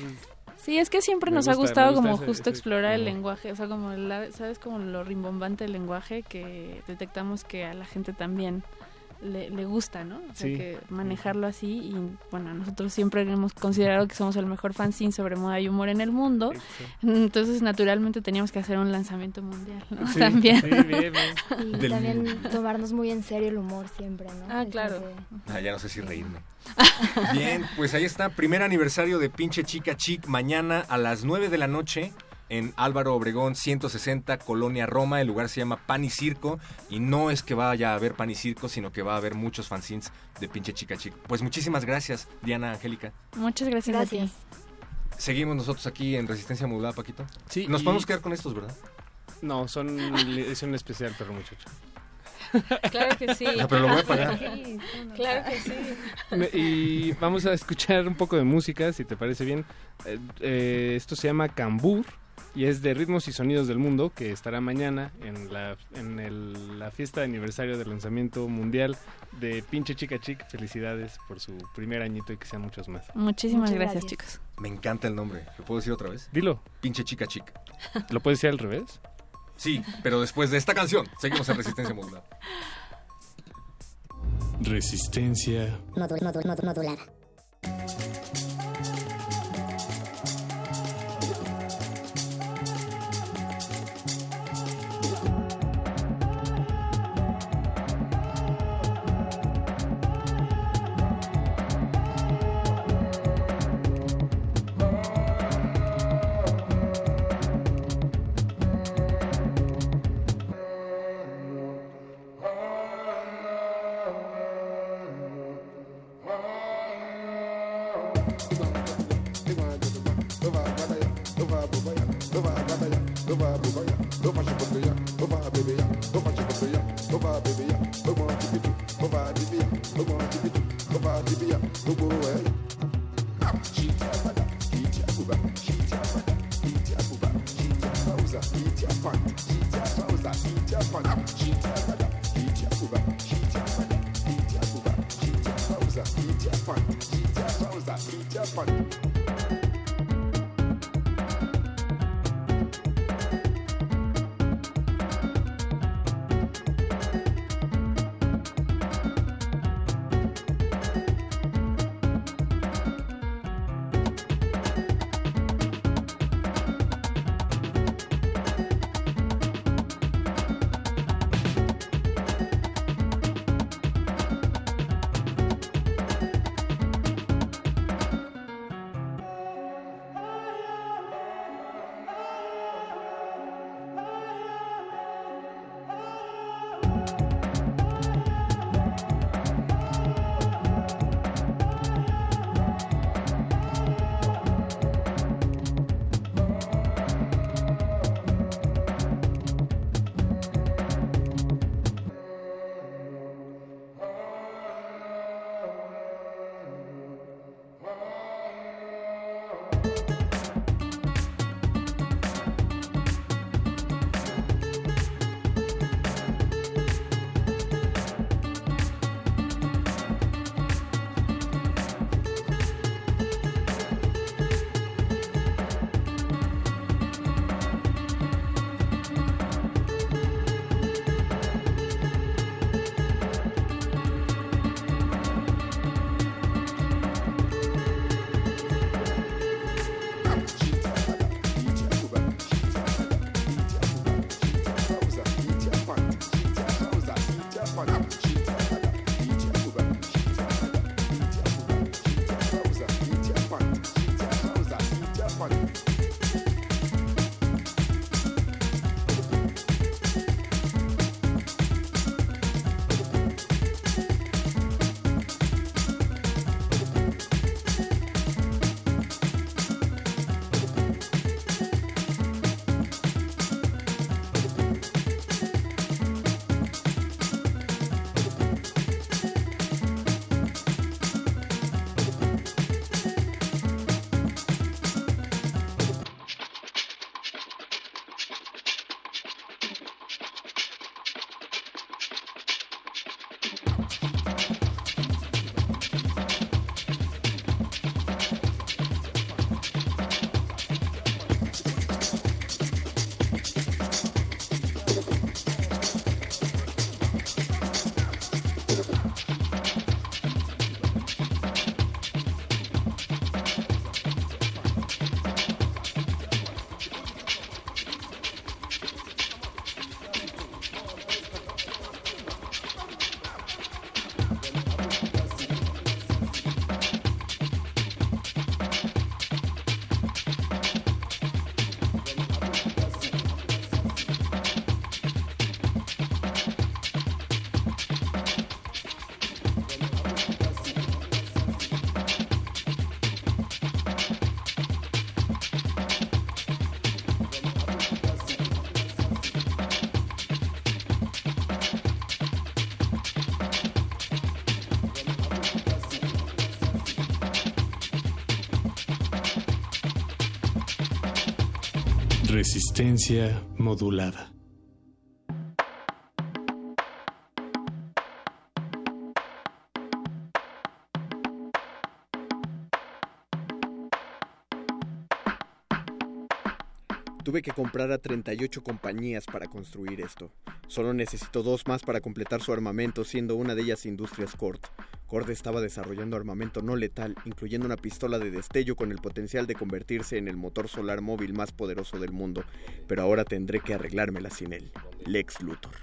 Sí, es que siempre nos ha gusta- gustado gusta como ese- justo ese- explorar el lenguaje, o sea, como, la- ¿sabes? Como lo rimbombante del lenguaje que detectamos que a la gente también le, le gusta, ¿no? O sea, Sí. que manejarlo así y bueno, nosotros siempre hemos considerado que somos el mejor fanzine sobre moda y humor en el mundo. Entonces, naturalmente teníamos que hacer un lanzamiento mundial, ¿no? Sí, También. sí, bien, bien. Y Del- también tomarnos muy en serio el humor siempre, ¿no? Ah, Es claro. que- Ah, ya no sé si reírme. (laughs) Bien, pues ahí está, primer aniversario de Pinche Chica Chic, mañana a las 9 de la noche en Álvaro Obregón 160, Colonia Roma. El lugar se llama Pan y Circo y no es que vaya a haber Pan y Circo, sino que va a haber muchos fanzines de Pinche Chica Chic. Pues muchísimas gracias, Diana Angélica. Muchas gracias, a ti. Seguimos nosotros aquí en Resistencia Modulada, Paquito. Sí, Nos y- podemos quedar con estos, ¿verdad? No, son edición especial, perro muchacho. (laughs) Claro que sí. Ah, pero lo voy a pagar. Sí, claro que sí. Me- Y vamos a escuchar un poco de música, si te parece bien. Eh, eh, esto se llama Cambur y es de Ritmos y Sonidos del Mundo, que estará mañana en la, en el- la fiesta de aniversario del lanzamiento mundial de Pinche Chica Chic. Felicidades por su primer añito y que sean muchos más. Muchísimas gracias, gracias. chicos. Me encanta el nombre. ¿Lo puedo decir otra vez? Dilo. Pinche Chica Chic. ¿Lo puedes decir al revés? Sí, pero después de esta canción, seguimos en Resistencia Modulada. Resistencia Modul- modul- modul- modulada. Resistencia modulada. Tuve que comprar a 38 compañías para construir esto. Solo necesito dos más para completar su armamento, siendo una de ellas Industrias Cord. Cord estaba desarrollando armamento no letal, incluyendo una pistola de destello con el potencial de convertirse en el motor solar móvil más poderoso del mundo. Pero ahora tendré que arreglármela sin él. Lex Luthor.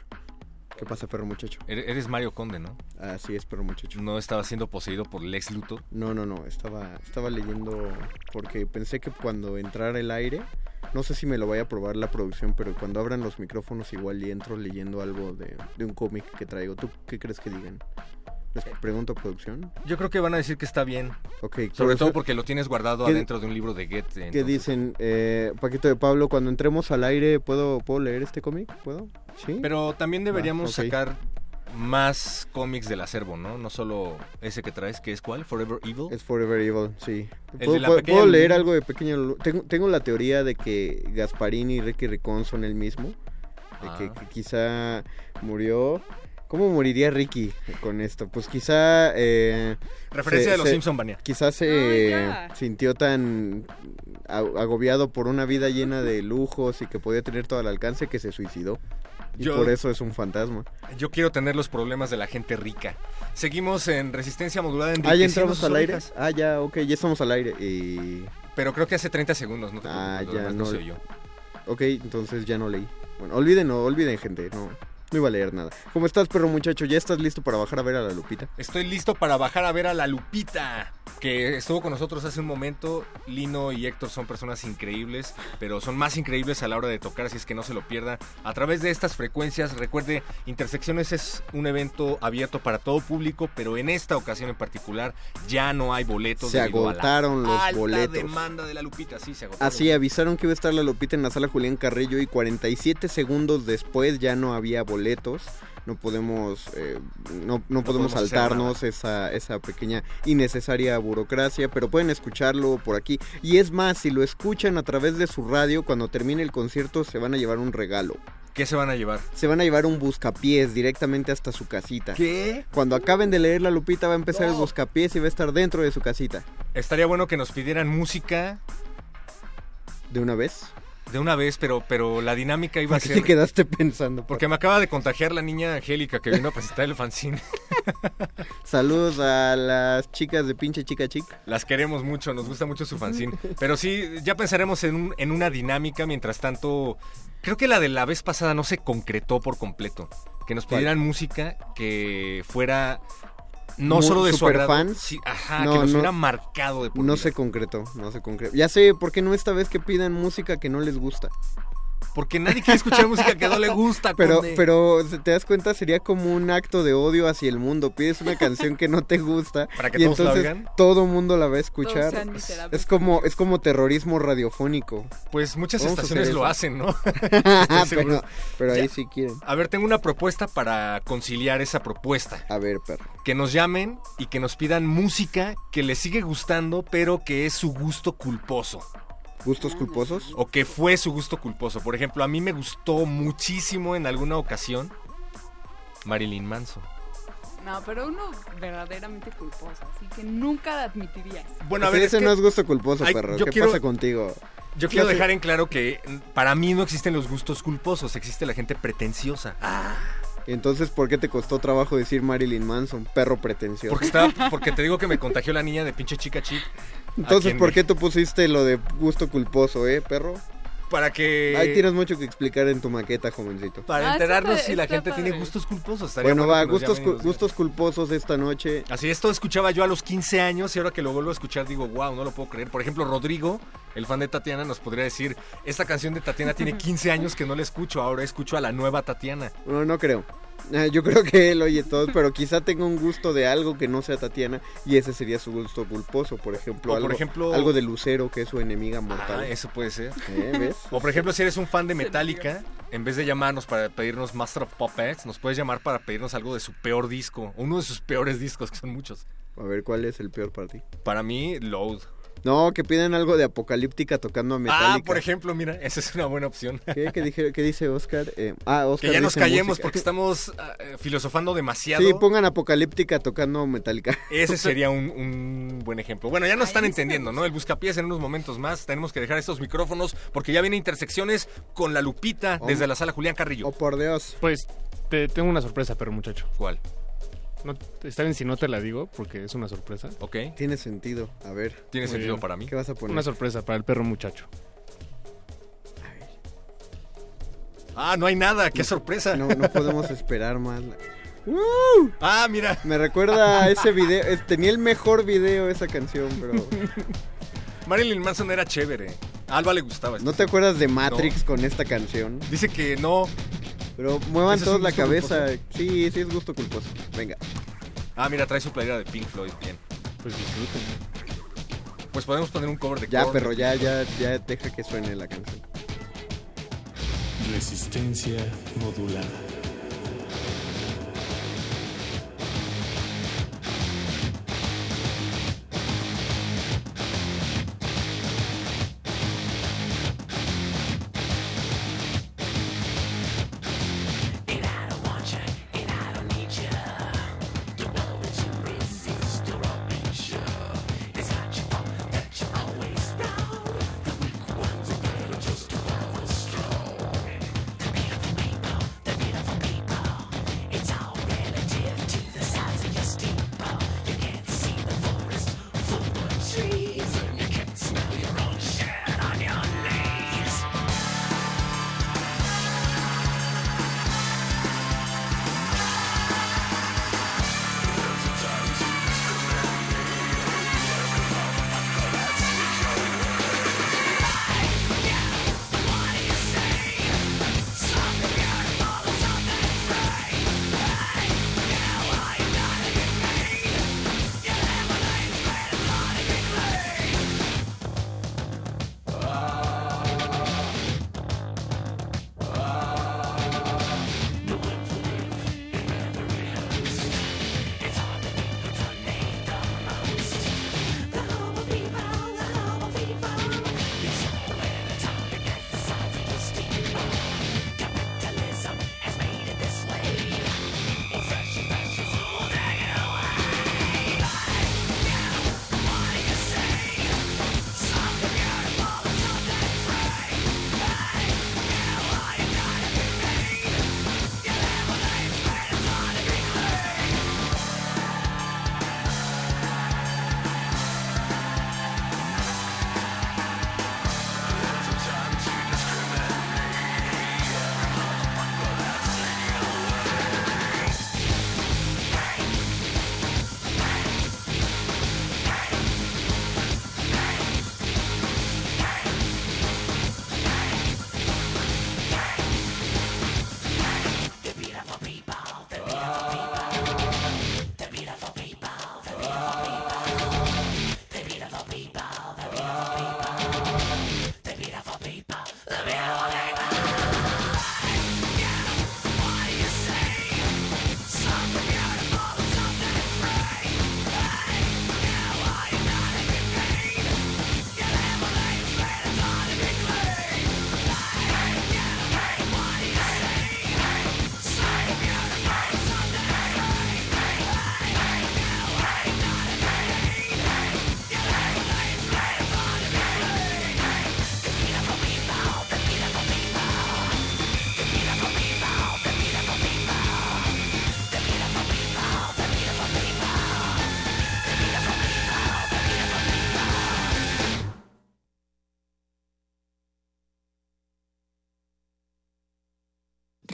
¿Qué pasa, perro muchacho? Ere- Eres Mario Conde, ¿no? Así es, perro muchacho. ¿No estaba siendo poseído por Lex Luthor? No, no, no, estaba, estaba leyendo porque pensé que cuando entrara el aire, no sé si me lo vaya a probar la producción, pero cuando abran los micrófonos igual y entro leyendo algo de, de un cómic que traigo. ¿Tú qué crees que digan? Les pregunto a producción. Yo creo que van a decir que está bien. Ok, Sobre por todo eso- porque lo tienes guardado ¿Qué- adentro de un libro de Goethe. ¿Qué dicen? Eh, Paquito de Pablo, cuando entremos al aire, ¿puedo, ¿puedo leer este cómic? ¿Puedo? ¿Sí? Pero también deberíamos Va, ok. sacar más cómics del acervo, ¿no? No solo ese que traes, que es cuál? Forever Evil. Es Forever Evil, sí. ¿Puedo, puedo- leer algo de Pequeña Lulu? Tengo, tengo la teoría de que Gasparini y Ricky Ricón son el mismo. De que, Ah. que quizá murió... ¿Cómo moriría Ricky con esto? Pues quizá... eh, Referencia de los Simpson, Vania. Quizás se sintió tan a- agobiado por una vida llena de lujos y que podía tener todo al alcance que se suicidó. Y Yo- por eso es un fantasma. Yo quiero tener los problemas de la gente rica. Seguimos en resistencia modulada en Ah, ya entramos al aire. orejas. Ah, ya, ok, ya estamos al aire. Y... Pero creo que hace 30 segundos, no te Ah, ya no. no se oyó. Ok, entonces ya no leí. Bueno, olviden, no, olviden, gente. No, no iba a leer nada. ¿Cómo estás, perro muchacho? ¿Ya estás listo para bajar a ver a la Lupita? Estoy listo para bajar a ver a la Lupita, que estuvo con nosotros hace un momento. Lino y Héctor son personas increíbles, pero son más increíbles a la hora de tocar, así es que no se lo pierda. A través de estas frecuencias, recuerde, Intersecciones es un evento abierto para todo público, pero en esta ocasión en particular ya no hay boletos. Se agotaron los alta boletos. demanda de la Lupita, sí, se agotaron. Así avisaron que iba a estar la Lupita en la sala Julián Carrillo y 47 segundos después ya no había boletos. No podemos, eh, no, no podemos saltarnos esa, esa pequeña innecesaria burocracia, pero pueden escucharlo por aquí. Y es más, si lo escuchan a través de su radio, cuando termine el concierto se van a llevar un regalo. ¿Qué se van a llevar? Se van a llevar un buscapiés directamente hasta su casita. ¿Qué? Cuando acaben de leer la Lupita va a empezar el buscapiés y va a estar dentro de su casita. Estaría bueno que nos pidieran música ¿De una vez? De una vez, pero, pero la dinámica iba a ¿Por qué ser... te quedaste pensando? Porque me acaba de contagiar la niña Angélica que vino a presentar el fanzine. (laughs) Saludos a las chicas de pinche chica chic. Las queremos mucho, nos gusta mucho su fanzine. Pero sí, ya pensaremos en, un- en una dinámica. Mientras tanto, creo que la de la vez pasada no se concretó por completo. Que nos ¿Cuál? pidieran música que fuera no Muy solo de su agrado, superfans. sí, ajá, No, que nos no. hubiera marcado de por No vida. se concretó, no se concretó. Ya sé, ¿por qué no esta vez que pidan música que no les gusta? Porque nadie quiere escuchar música que no le gusta, (laughs) Pero, Conde. pero, si te das cuenta, sería como un acto de odio hacia el mundo. Pides una canción que no te gusta (laughs) Para que y todos la entonces oigan. todo mundo la va a escuchar. sean miserables. Es como, es como terrorismo radiofónico. Pues muchas estaciones lo hacen, ¿no? (laughs) Pero, pero ahí sí quieren. A ver, tengo una propuesta para conciliar esa propuesta. A ver, perro. Que nos llamen y que nos pidan música que les sigue gustando, pero que es su gusto culposo. ¿Gustos culposos? O que fue su gusto culposo. Por ejemplo, a mí me gustó muchísimo en alguna ocasión Marilyn Manson. No, pero uno verdaderamente culposo, así que nunca lo admitirías. Bueno, a Ese- ver, ese es que- no es gusto culposo, Ay, perro. yo ¿Qué quiero- pasa contigo? Yo quiero ¿Qué hace- dejar en claro que para mí no existen los gustos culposos, existe la gente pretenciosa. Entonces, ¿por qué te costó trabajo decir Marilyn Manson, perro pretencioso? Porque estaba, porque te digo que me contagió la niña de pinche chica chic. Entonces, ¿por qué tú pusiste lo de gusto culposo, eh, perro? Para que... Ahí tienes mucho que explicar en tu maqueta, jovencito. Para Ah, enterarnos está- si la gente tiene gustos culposos. Bueno, va, gustos, cu- gustos culposos esta noche. Así, esto escuchaba yo a los 15 años y ahora que lo vuelvo a escuchar digo, wow, no lo puedo creer. Por ejemplo, Rodrigo, el fan de Tatiana, nos podría decir, esta canción de Tatiana tiene 15 años que no la escucho, ahora escucho a la nueva Tatiana. No, no creo. Eh, Yo creo que él oye todo, pero quizá tenga un gusto de algo que no sea Tatiana y ese sería su gusto culposo. Por ejemplo, O por algo, ejemplo- algo de Lucero, que es su enemiga mortal. Ah, eso puede ser. Eh, ¿Ves? O por ejemplo, si eres un fan de Metallica, en vez de llamarnos para pedirnos Master of Puppets, nos puedes llamar para pedirnos algo de su peor disco, uno de sus peores discos, que son muchos. A ver, ¿cuál es el peor para ti? Para mí, Load. No, que piden algo de apocalíptica tocando a Metallica. Ah, por ejemplo, mira, esa es una buena opción. ¿Qué, qué dije- qué dice Oscar? Eh, ah, Oscar que ya nos callemos música. porque (laughs) estamos ah, eh, filosofando demasiado. Sí, pongan apocalíptica tocando Metallica. (laughs) Ese sería un, un buen ejemplo. Bueno, ya nos están entendiendo, ¿no? El buscapiés en unos momentos más. Tenemos que dejar estos micrófonos porque ya viene intersecciones con la Lupita desde la sala Julián Carrillo. Oh, por Dios. Pues te tengo una sorpresa, pero muchacho. ¿Cuál? No, está bien si no te la digo porque es una sorpresa. Ok. Tiene sentido. A ver. ¿Tiene Muy sentido bien. para mí? ¿Qué vas a poner? Una sorpresa para el perro muchacho. Ah, no hay nada. ¡Qué sorpresa! No, no podemos esperar más. Ah, mira. Me recuerda a ese video. Tenía el mejor video esa canción, pero. (laughs) Marilyn Manson era chévere. A Alba le gustaba. esto. ¿No te acuerdas de Matrix con esta canción? Dice que no. Pero muevan ¿Ese es todos la cabeza. culposo? Sí, sí es gusto culposo. Venga. Ah, mira, trae su playera de Pink Floyd. Bien. Pues disfruten. Pues podemos poner un cover de Ya, Korn. perro, ya, ya, ya deja que suene la canción. Resistencia modulada.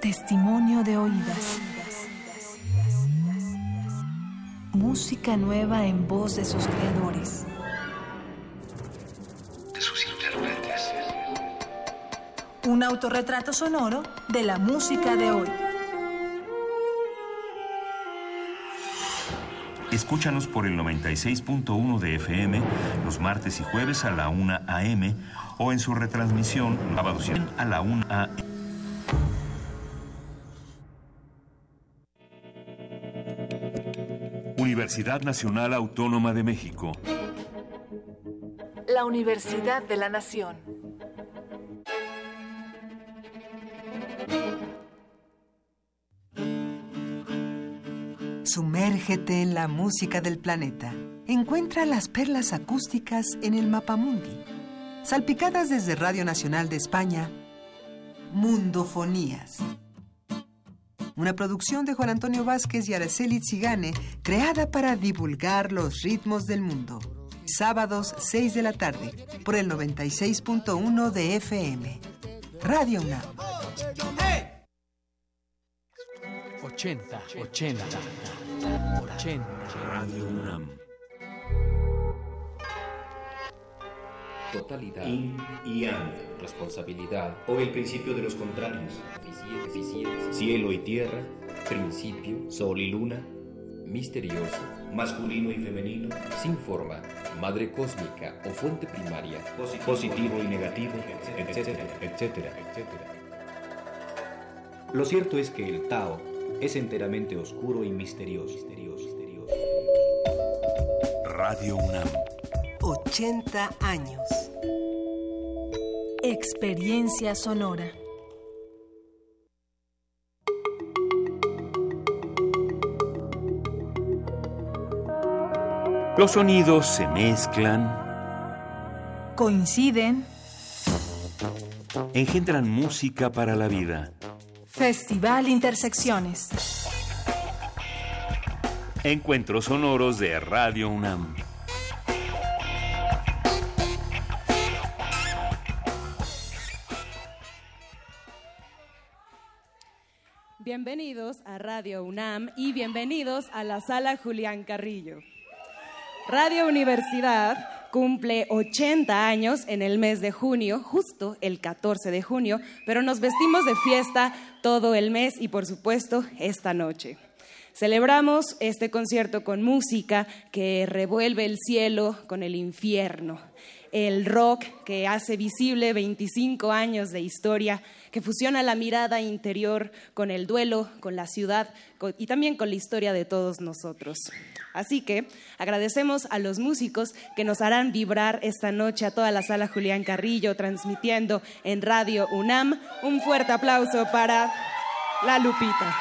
Testimonio de oídas. Música nueva en voz de sus creadores. De sus intérpretes. Un autorretrato sonoro de la música de hoy. Escúchanos por el 96.1 de FM los martes y jueves a la 1 a.m. o en su retransmisión sábados a la 1 a.m. Universidad Nacional Autónoma de México. La Universidad de la Nación. Sumérgete en la música del planeta. Encuentra las perlas acústicas en el Mapamundi. Salpicadas desde Radio Nacional de España, Mundofonías. Una producción de Juan Antonio Vázquez y Araceli Zigane, creada para divulgar los ritmos del mundo. Sábados, 6 de la tarde, por el 96.1 de FM. Radio UNAM. 80, 80, 80. Radio UNAM. Totalidad. Yin y yang. Responsabilidad. O el principio de los contrarios. Eficiencia. Cielo y tierra. Principio. Sol y luna. Misterioso. Masculino y femenino. Sin forma. Madre cósmica o fuente primaria. Positivo, y negativo. Etcétera, etcétera, etcétera. Lo cierto es que el Tao es enteramente oscuro y misterioso. Radio UNAM. 80 años. Experiencia sonora. Los sonidos se mezclan, Coinciden. engendran música para la vida. Festival Intersecciones. Encuentros sonoros de Radio UNAM. Bienvenidos a Radio UNAM y bienvenidos a la sala Julián Carrillo. Radio Universidad cumple 80 años en el mes de junio, justo el 14 de junio, pero nos vestimos de fiesta todo el mes y por supuesto esta noche. Celebramos este concierto con música que revuelve el cielo con el infierno, el rock que hace visible 25 años de historia, que fusiona la mirada interior con el duelo, con la ciudad y también con la historia de todos nosotros. Así que agradecemos a los músicos que nos harán vibrar esta noche a toda la sala Julián Carrillo transmitiendo en Radio UNAM. Un fuerte aplauso para La Lupita.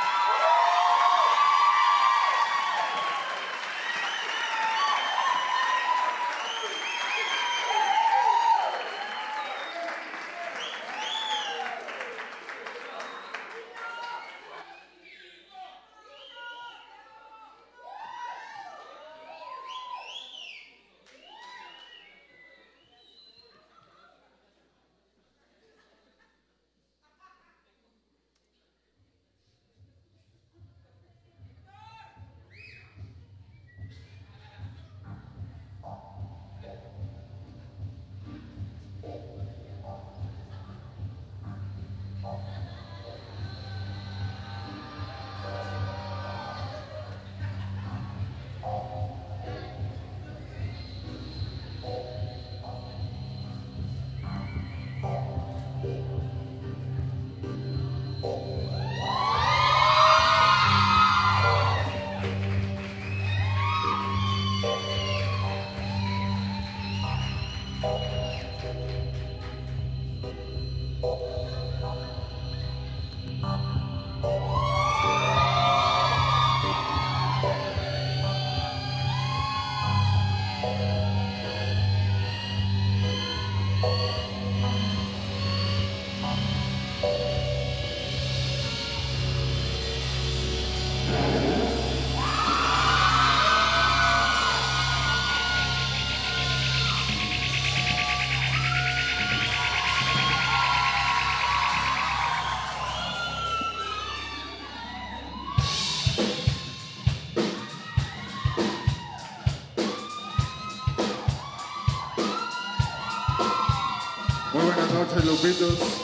the windows.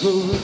good.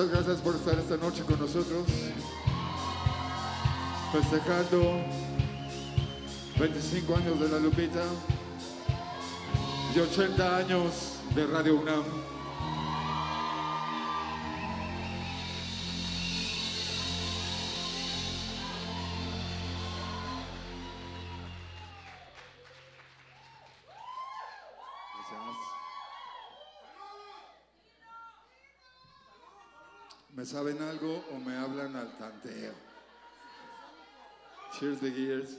Muchas gracias por estar esta noche con nosotros, festejando 25 años de la Lupita y 80 años de Radio UNAM. saben algo o me hablan al tanteo. Cheers the gears.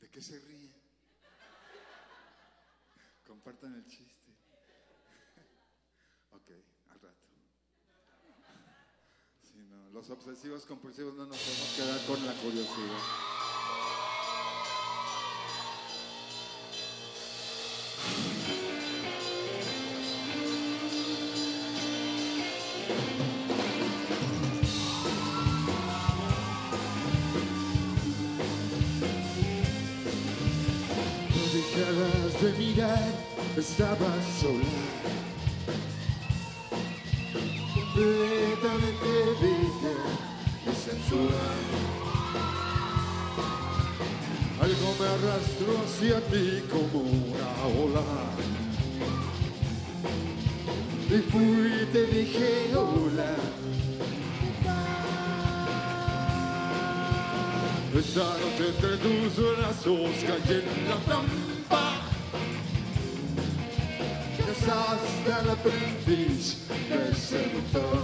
¿De qué se ríe? Compartan el chiste. Ok, al rato. Sí, no, los obsesivos compulsivos no nos podemos quedar con la curiosidad. De mirar estaba sola. Completamente bella y sensual. Algo me arrastró hacia ti como una ola. Y fui y te dije hola. Esta noche entre tus brazos caí en la trampa. Casaste al aprendiz del seductor.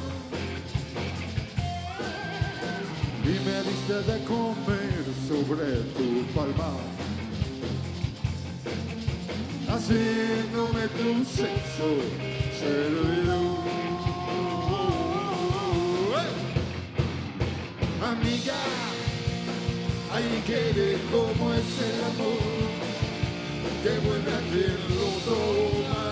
Y me diste de comer sobre tu palma. Haciéndome tu sexo servidor. Amiga, Ahí quede como es el amor que vuelve a lo toma.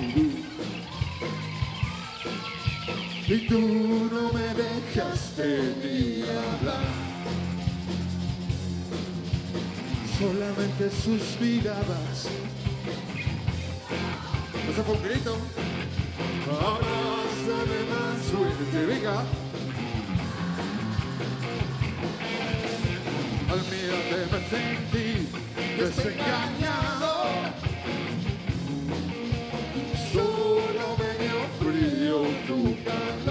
Y tú no me dejaste ni hablar. Solamente suspirabas. Eso fue un grito. Abrázame más fuerte, venga. Al mirarte me sentí desengañado. Solo me dio frío tu calor.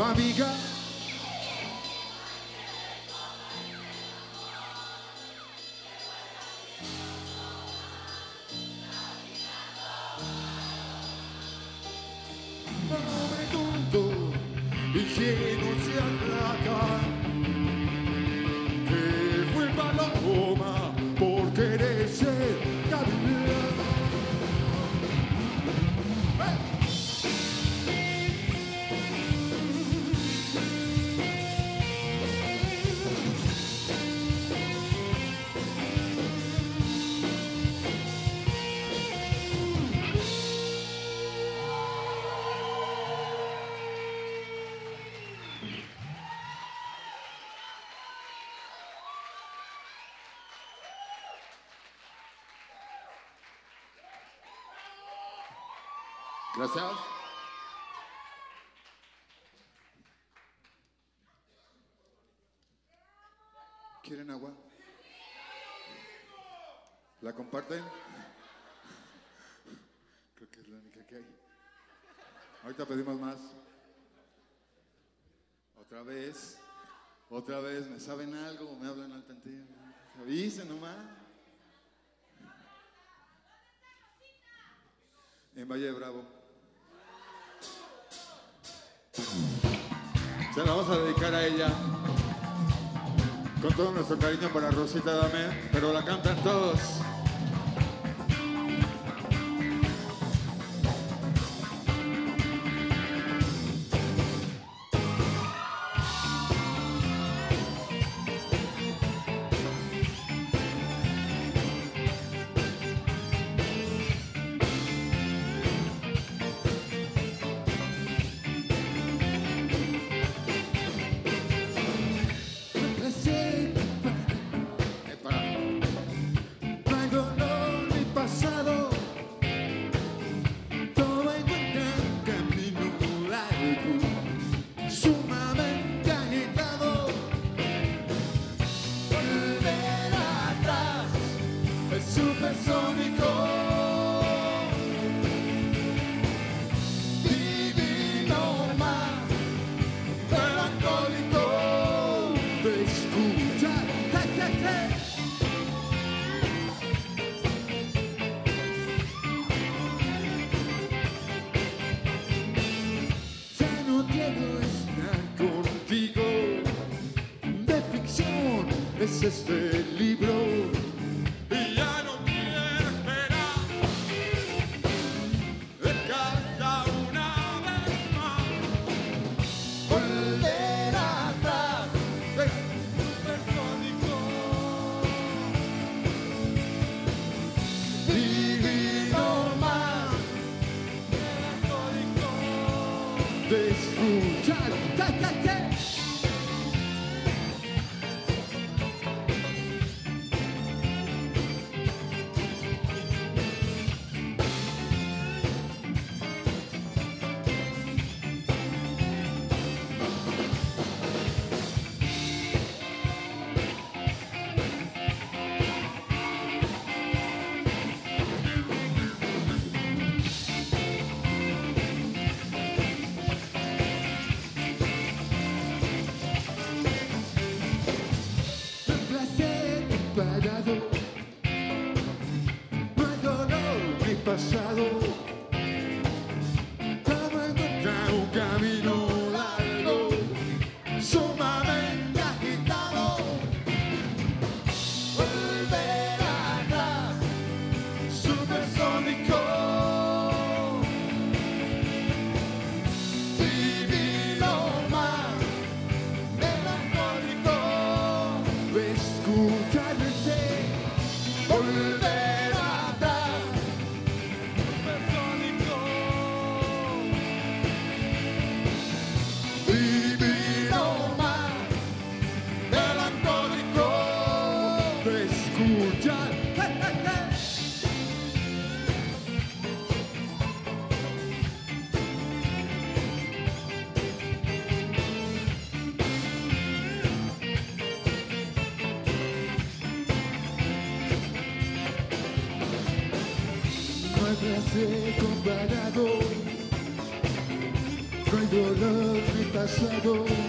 Amiga. Gracias. ¿Quieren agua? ¿La comparten? Creo que es la única que hay. Ahorita pedimos más. Otra vez. Otra vez. ¿Me saben algo me hablan al tanteo? Avisen nomás. En Valle de Bravo. Se la vamos a dedicar a ella. Con todo nuestro cariño para Rosita Dame, pero la cantan todos. Es pasado.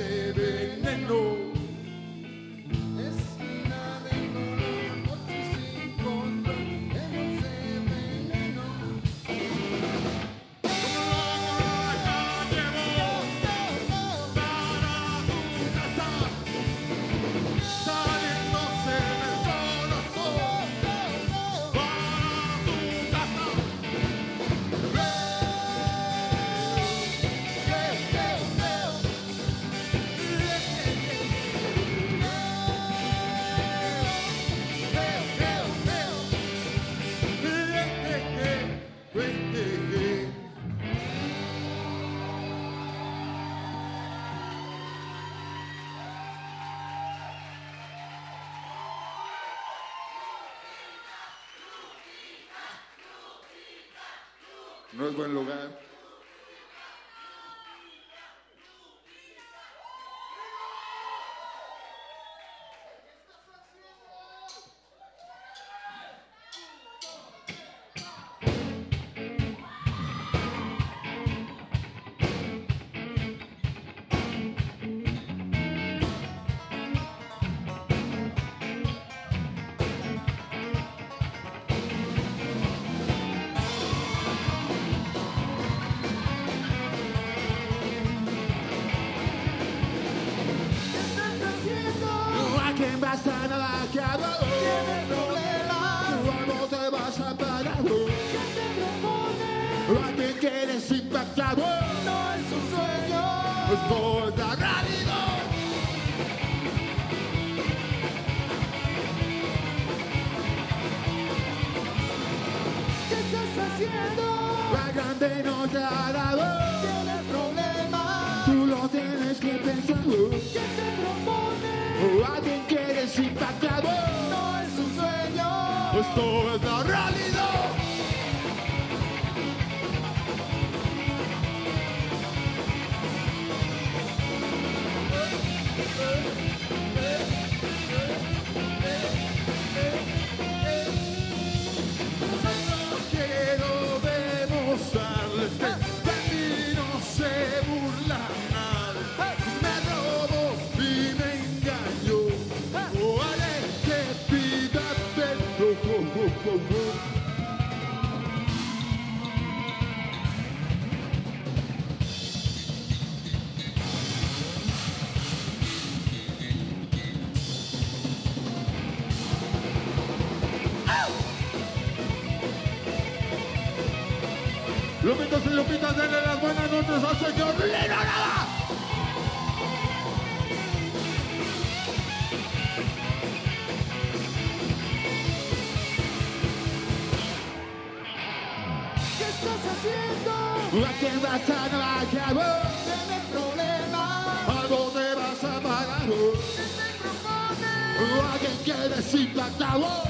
baby. no es buen lugar. trasladado. Tienes problemas, tú lo tienes que pensar. ¿Qué te propone? ¿O alguien que eres impactado? No es un sueño. Esto es Salud.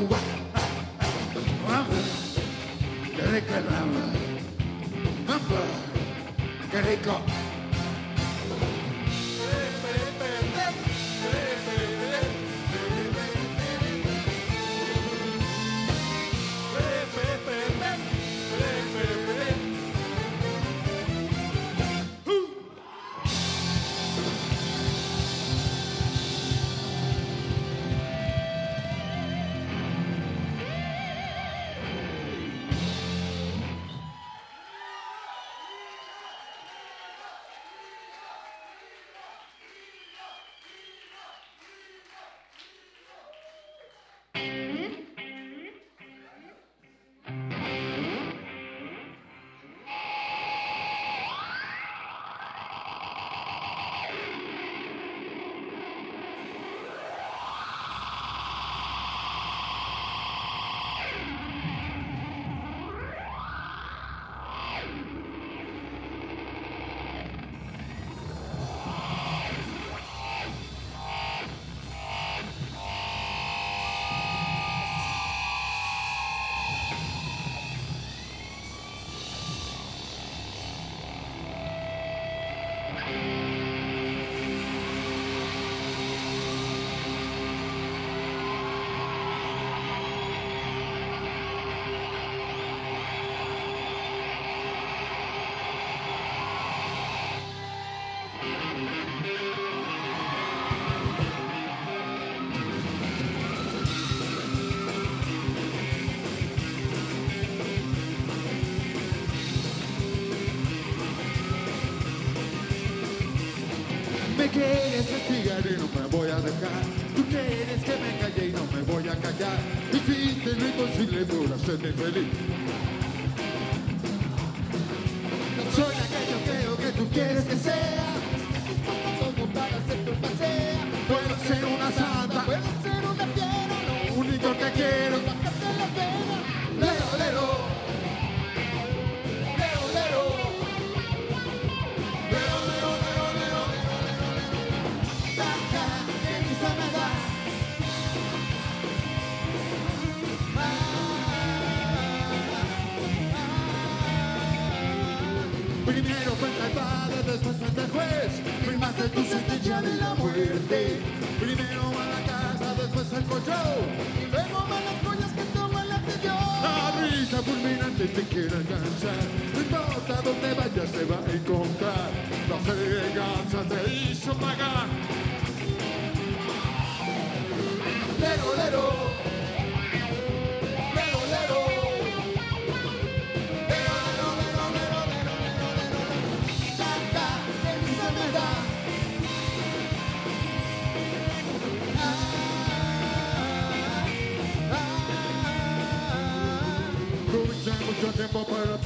know hacerme feliz.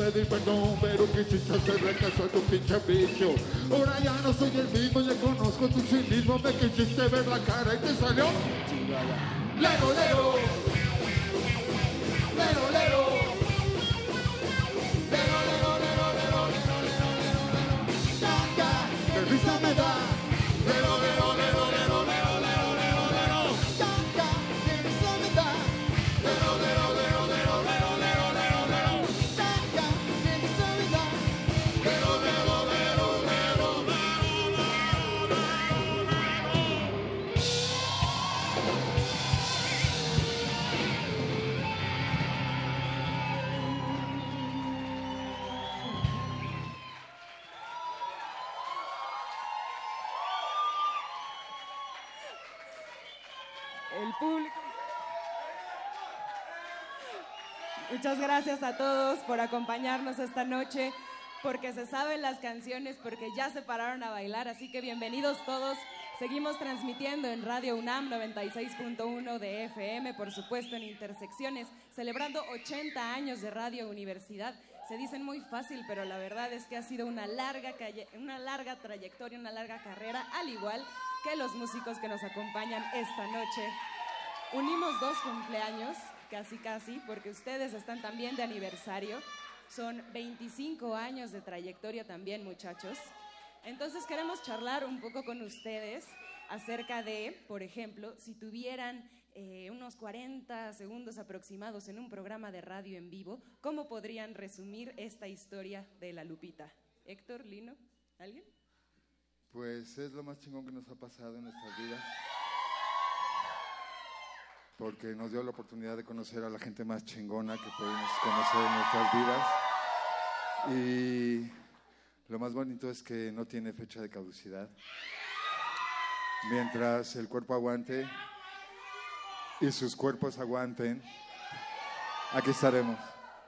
Pedir perdón, pero quisiste hacerle caso a tu pinche vicio. Ahora ya no soy el mismo, ya conozco tu cinismo, me quisiste ver la cara y te salió. Lero, lero. Lero, todos por acompañarnos esta noche, porque se saben las canciones, porque ya se pararon a bailar, así que bienvenidos todos. Seguimos transmitiendo en Radio UNAM 96.1 de FM, por supuesto en Intersecciones, celebrando 80 años de Radio Universidad. Se dicen muy fácil, pero la verdad es que ha sido una larga, calle- una larga trayectoria, una larga carrera, al igual que los músicos que nos acompañan esta noche. Unimos dos cumpleaños, casi casi, porque ustedes están también de aniversario. Son 25 años de trayectoria también, muchachos. Entonces queremos charlar un poco con ustedes acerca de, por ejemplo, si tuvieran eh, unos 40 segundos aproximados en un programa de radio en vivo, ¿cómo podrían resumir esta historia de la Lupita? Héctor, Lino, ¿alguien? Pues es lo más chingón que nos ha pasado en nuestras vidas. Porque nos dio la oportunidad de conocer a la gente más chingona que podemos conocer en nuestras vidas. Y lo más bonito es que no tiene fecha de caducidad. Mientras el cuerpo aguante y sus cuerpos aguanten, aquí estaremos.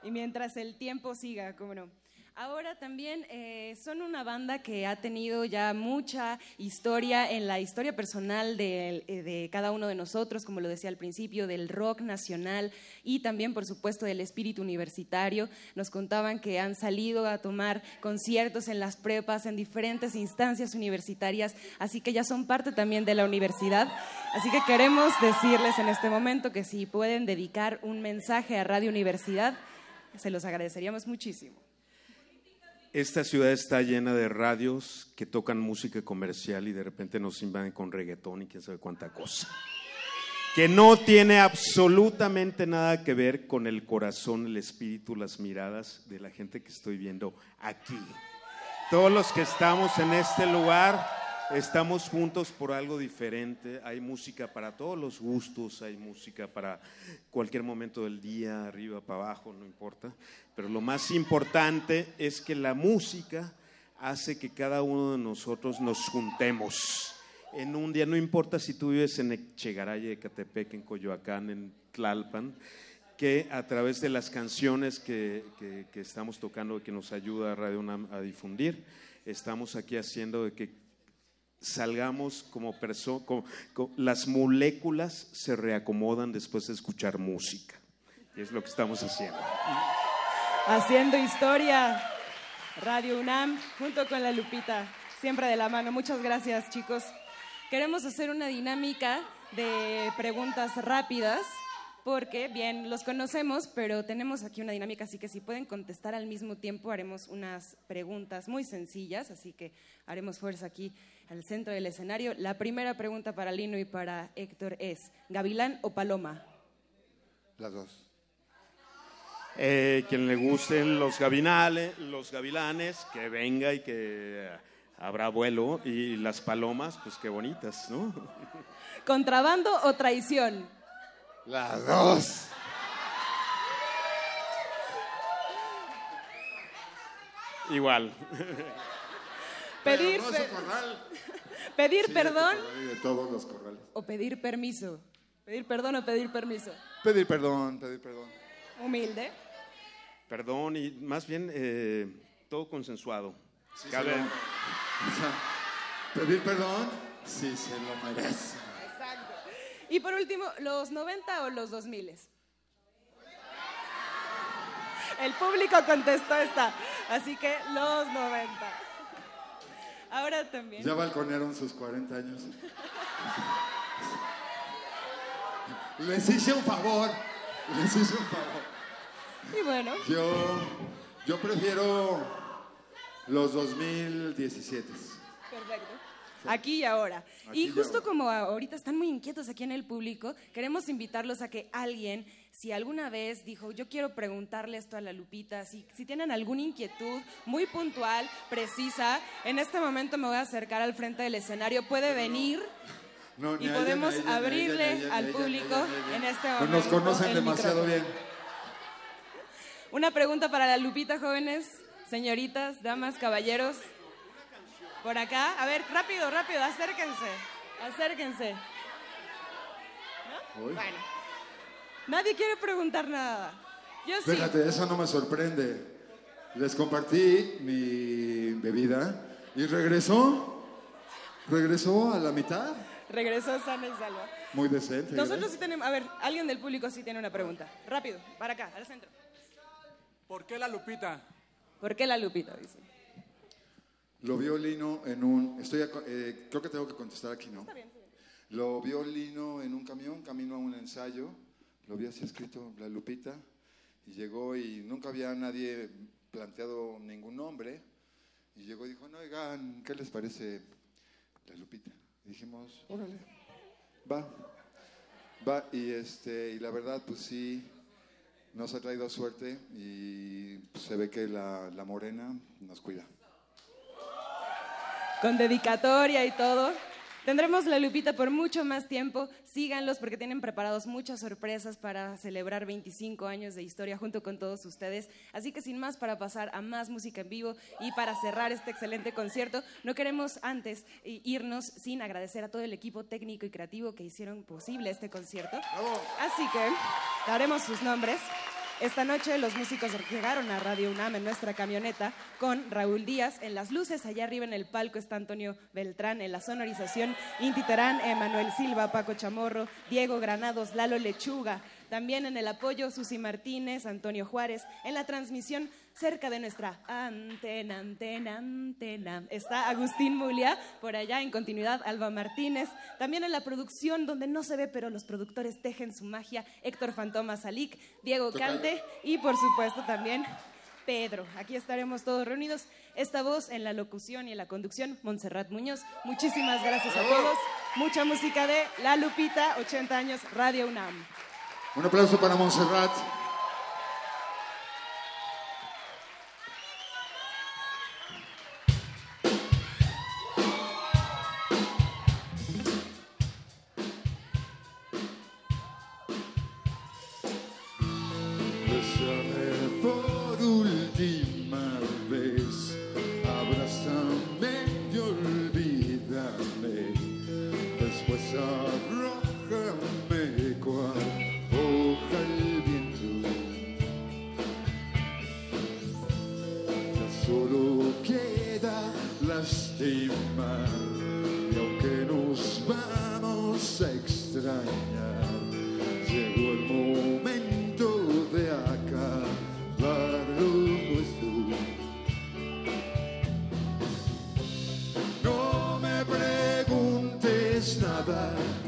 Y mientras el tiempo siga, cómo no. Ahora también eh, son una banda que ha tenido ya mucha historia en la historia personal de, eh, de cada uno de nosotros, como lo decía al principio, del rock nacional y también, por supuesto, del espíritu universitario. Nos contaban que han salido a tomar conciertos en las prepas, en diferentes instancias universitarias, así que ya son parte también de la universidad. Así que queremos decirles en este momento que si pueden dedicar un mensaje a Radio Universidad, se los agradeceríamos muchísimo. Esta ciudad está llena de radios que tocan música comercial y de repente nos invaden con reggaetón y quién sabe cuánta cosa. Que no tiene absolutamente nada que ver con el corazón, el espíritu, las miradas de la gente que estoy viendo aquí. Todos los que estamos en este lugar estamos juntos por algo diferente. Hay música para todos los gustos, hay música para cualquier momento del día, arriba, para abajo, no importa. Pero lo más importante es que la música hace que cada uno de nosotros nos juntemos en un día, no importa si tú vives en Echegaray, Ecatepec, en Coyoacán, en Tlalpan, que a través de las canciones que, que- estamos tocando, que nos ayuda Radio UNAM a difundir, estamos aquí haciendo que salgamos como personas, las moléculas se reacomodan después de escuchar música. Y es lo que estamos haciendo. Haciendo historia. Radio UNAM, junto con la Lupita, siempre de la mano. Muchas gracias, chicos. Queremos hacer una dinámica de preguntas rápidas porque, bien, los conocemos, pero tenemos aquí una dinámica, así que si pueden contestar al mismo tiempo, haremos unas preguntas muy sencillas, así que haremos fuerza aquí al centro del escenario. La primera pregunta para Lino y para Héctor es, ¿Gavilán o Paloma? Las dos. Eh, quien le gusten los gavinales, los gavilanes, que venga y que habrá vuelo. Y las palomas, pues qué bonitas, ¿no? ¿Contrabando o traición? Las dos. Igual. Pedir, (laughs) pedir perdón. De todos los corrales. O pedir permiso. Pedir perdón o pedir permiso. Pedir perdón, pedir perdón. Humilde. Perdón y más bien eh, todo consensuado. Sí, (laughs) pedir perdón si se lo merece. Y por último, ¿los 90 o los 2000? El público contestó esta, así que los 90. Ahora también. Ya balconearon sus 40 años. Les hice un favor. Les hice un favor. Y bueno. Yo, yo prefiero los 2017. Perfecto. Aquí y ahora. y justo como ahorita están muy inquietos aquí en el público, queremos invitarlos a que alguien, si alguna vez dijo, yo quiero preguntarle esto a la Lupita, si, si tienen alguna inquietud muy puntual, precisa, en este momento me voy a acercar al frente del escenario, puede venir. y podemos abrirle al público en este momento. nos conocen demasiado bien. Una pregunta para la Lupita, jóvenes, señoritas, damas, caballeros. Por acá. A ver, rápido, rápido, acérquense. Acérquense. Bueno. Nadie quiere preguntar nada. Yo sí. Fíjate, eso no me sorprende. Les compartí mi bebida y regresó. Regresó a la mitad. Regresó sana y salva. Muy decente. Nosotros sí tenemos. A ver, alguien del público sí tiene una pregunta. Rápido, para acá, al centro. ¿Por qué la Lupita? ¿Por qué la Lupita? Dice. Lo vio Lino en un... Estoy, eh, creo que tengo que contestar aquí, ¿no? Está bien, Lo vio Lino en un camión, camino a un ensayo. Lo vi así escrito, la Lupita. Y llegó y nunca había nadie planteado ningún nombre. Y llegó y dijo, no, oigan, ¿qué les parece la Lupita? Y dijimos, órale, va. Va, y, este, y la verdad, pues sí, nos ha traído suerte y se ve que la, la morena nos cuida. Con dedicatoria y todo. Tendremos la Lupita por mucho más tiempo. Síganlos porque tienen preparados muchas sorpresas para celebrar 25 años de historia junto con todos ustedes. Así que sin más, para pasar a más música en vivo y para cerrar este excelente concierto, no queremos antes irnos sin agradecer a todo el equipo técnico y creativo que hicieron posible este concierto. Así que daremos sus nombres. Esta noche los músicos llegaron a Radio UNAM en nuestra camioneta con Raúl Díaz en las luces. Allá arriba en el palco está Antonio Beltrán en la sonorización, Inti Terán, Emanuel Silva, Paco Chamorro, Diego Granados, Lalo Lechuga. También en el apoyo Susi Martínez, Antonio Juárez. En la transmisión cerca de nuestra antena, antena, antena. Está Agustín Mulia, por allá en continuidad Alba Martínez. También en la producción, donde no se ve, pero los productores tejen su magia, Héctor Fantoma Salic, Diego Cante y por supuesto también Pedro. Aquí estaremos todos reunidos. Esta voz en la locución y en la conducción, Montserrat Muñoz. Muchísimas gracias a todos. Mucha música de La Lupita, 80 años, Radio UNAM. Un aplauso para Montserrat. forever.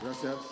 Tá Gracias.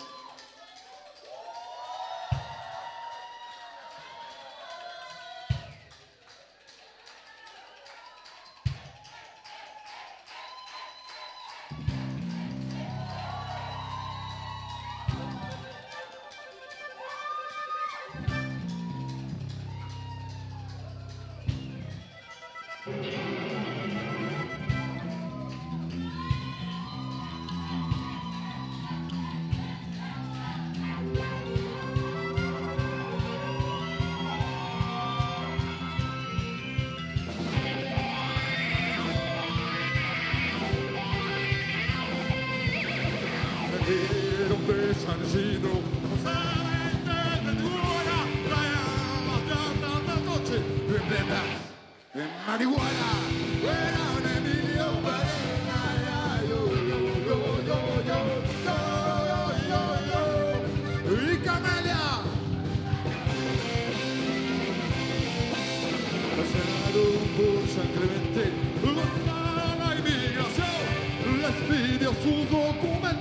marihuana. Era un Emilio Parena, yo, yo, yo, yo, yo, yo, yo, y Camelia. Pasaron por San Clemente, la inmigración les pidió sus documentos.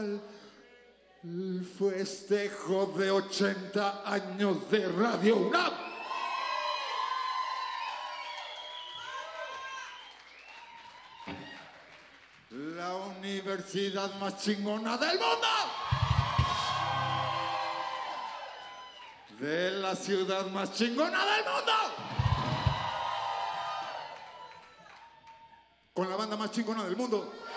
El festejo de 80 años de Radio UNAM. La universidad más chingona del mundo. De la ciudad más chingona del mundo. Con la banda más chingona del mundo.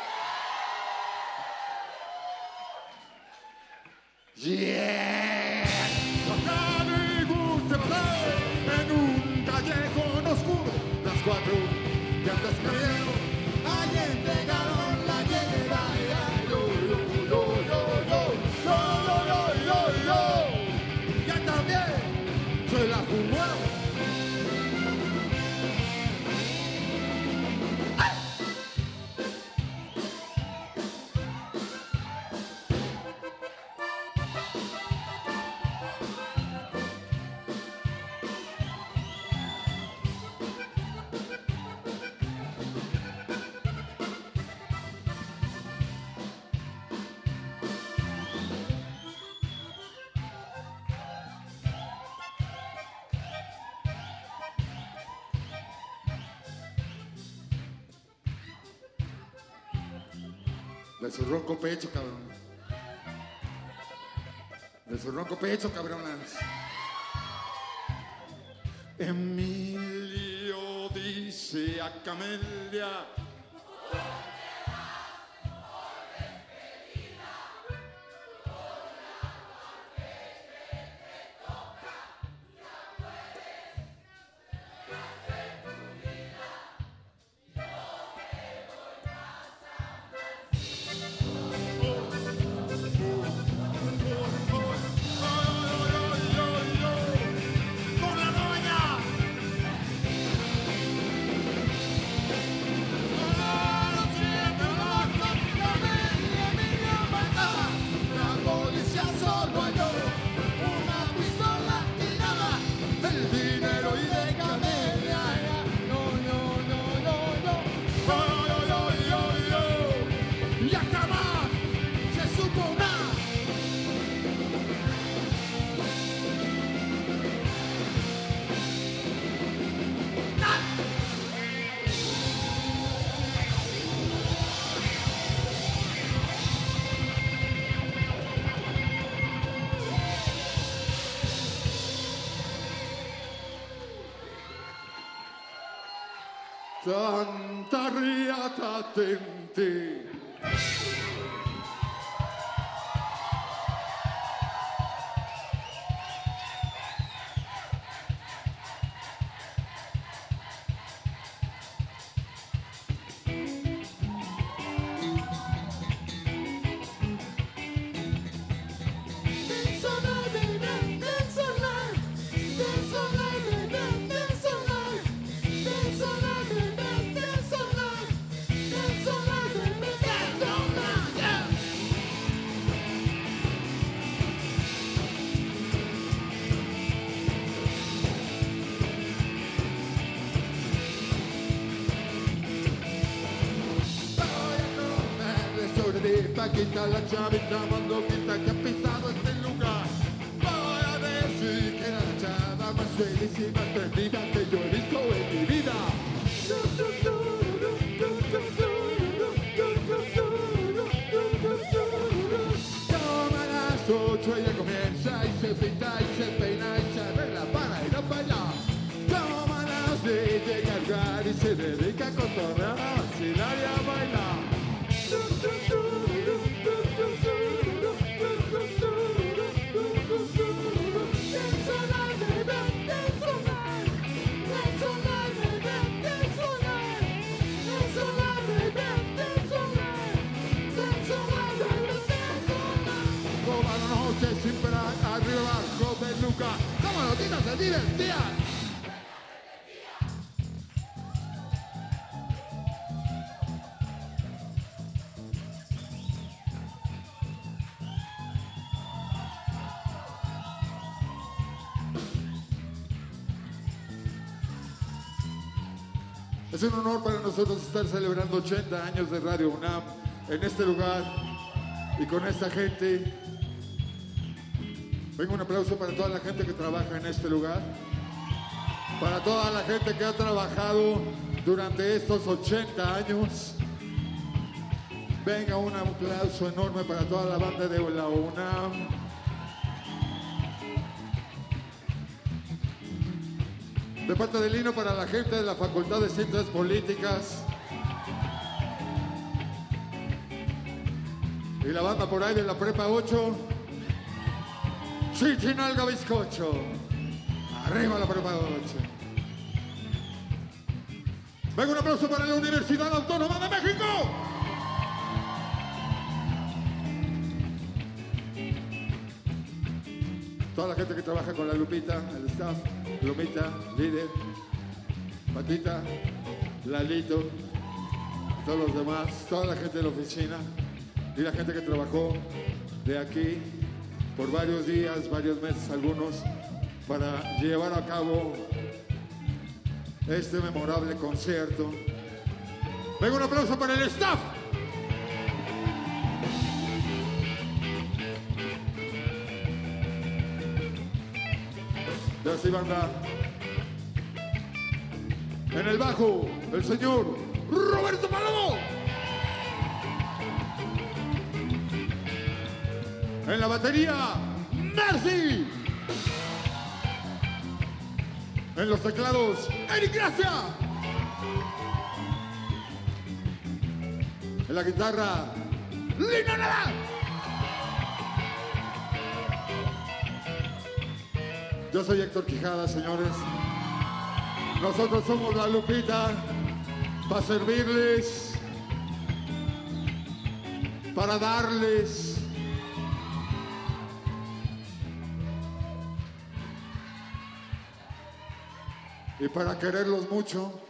Yeah! su ronco pecho, cabrón. De su ronco pecho, cabronas. Emilio dice a Camelia Tanta riata te kita la chiavetta, quando kita capita. Es un honor para nosotros estar celebrando 80 años de Radio UNAM en este lugar y con esta gente. Venga un aplauso para toda la gente que trabaja en este lugar, para toda la gente que ha trabajado durante estos 80 años. Venga un aplauso enorme para toda la banda de la UNAM. De parte de Lino para la gente de la Facultad de Ciencias Políticas. Y la banda por ahí de la Prepa 8. Chichinalga Bizcocho. Arriba la Prepa 8. Venga un aplauso para la Universidad Autónoma de México. Toda la gente que trabaja con la Lupita, el staff, Lupita, líder, Patita, Lalito, todos los demás, toda la gente de la oficina y la gente que trabajó de aquí por varios días, varios meses algunos, para llevar a cabo este memorable concierto. Venga un aplauso para el staff. Ya sí, banda. En el bajo, el señor Roberto Palomo. En la batería, Mercy. En los teclados, Eric Gracia. En la guitarra, Lina Nara. Yo soy Héctor Quijada, señores. Nosotros somos la Lupita para servirles, para darles. Y para quererlos mucho.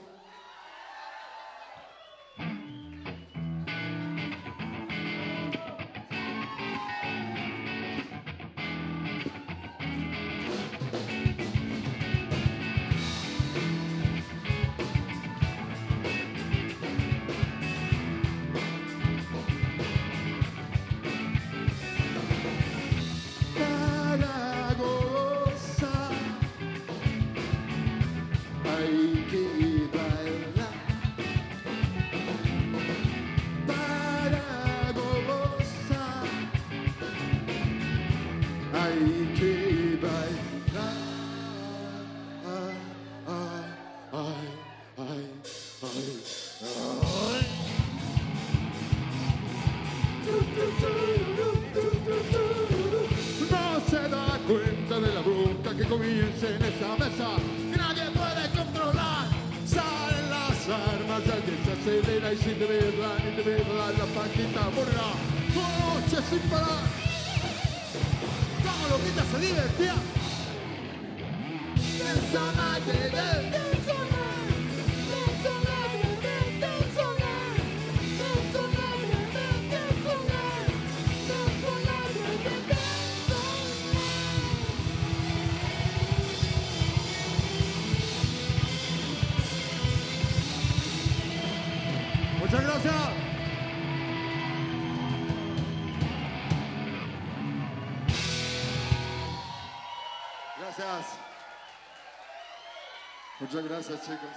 Gracias, chicos.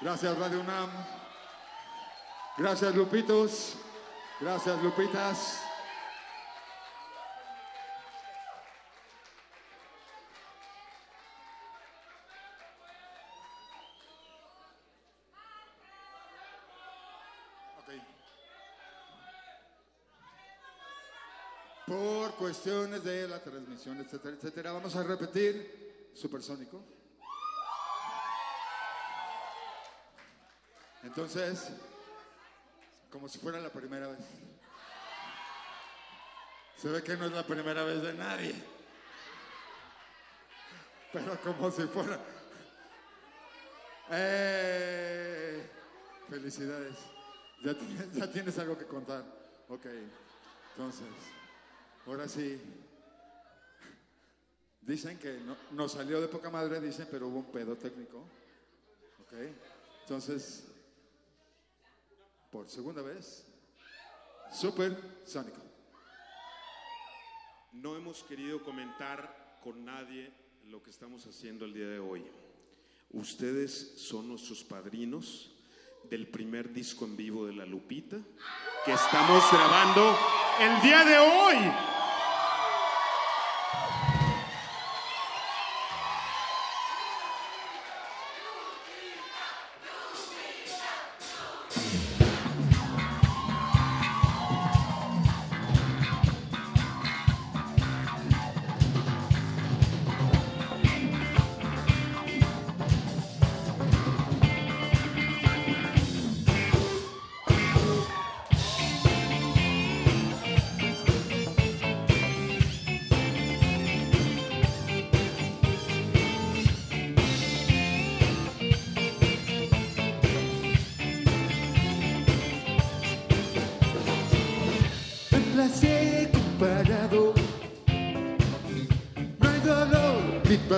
Gracias, Radio UNAM. Gracias, Lupitos. Gracias, Lupitas. Por cuestiones de la transmisión, etcétera, etcétera. Vamos a repetir Supersónico. Entonces, como si fuera la primera vez. Se ve que no es la primera vez de nadie. Pero como si fuera... ¡Eh! Felicidades. Ya tienes, algo que contar. Ok. Entonces, ahora sí. Dicen que no, nos salió de poca madre, dicen, pero hubo un pedo técnico. Ok. Entonces, por segunda vez, Super Sónico. No hemos querido comentar con nadie lo que estamos haciendo el día de hoy. Ustedes son nuestros padrinos del primer disco en vivo de La Lupita que estamos grabando el día de hoy.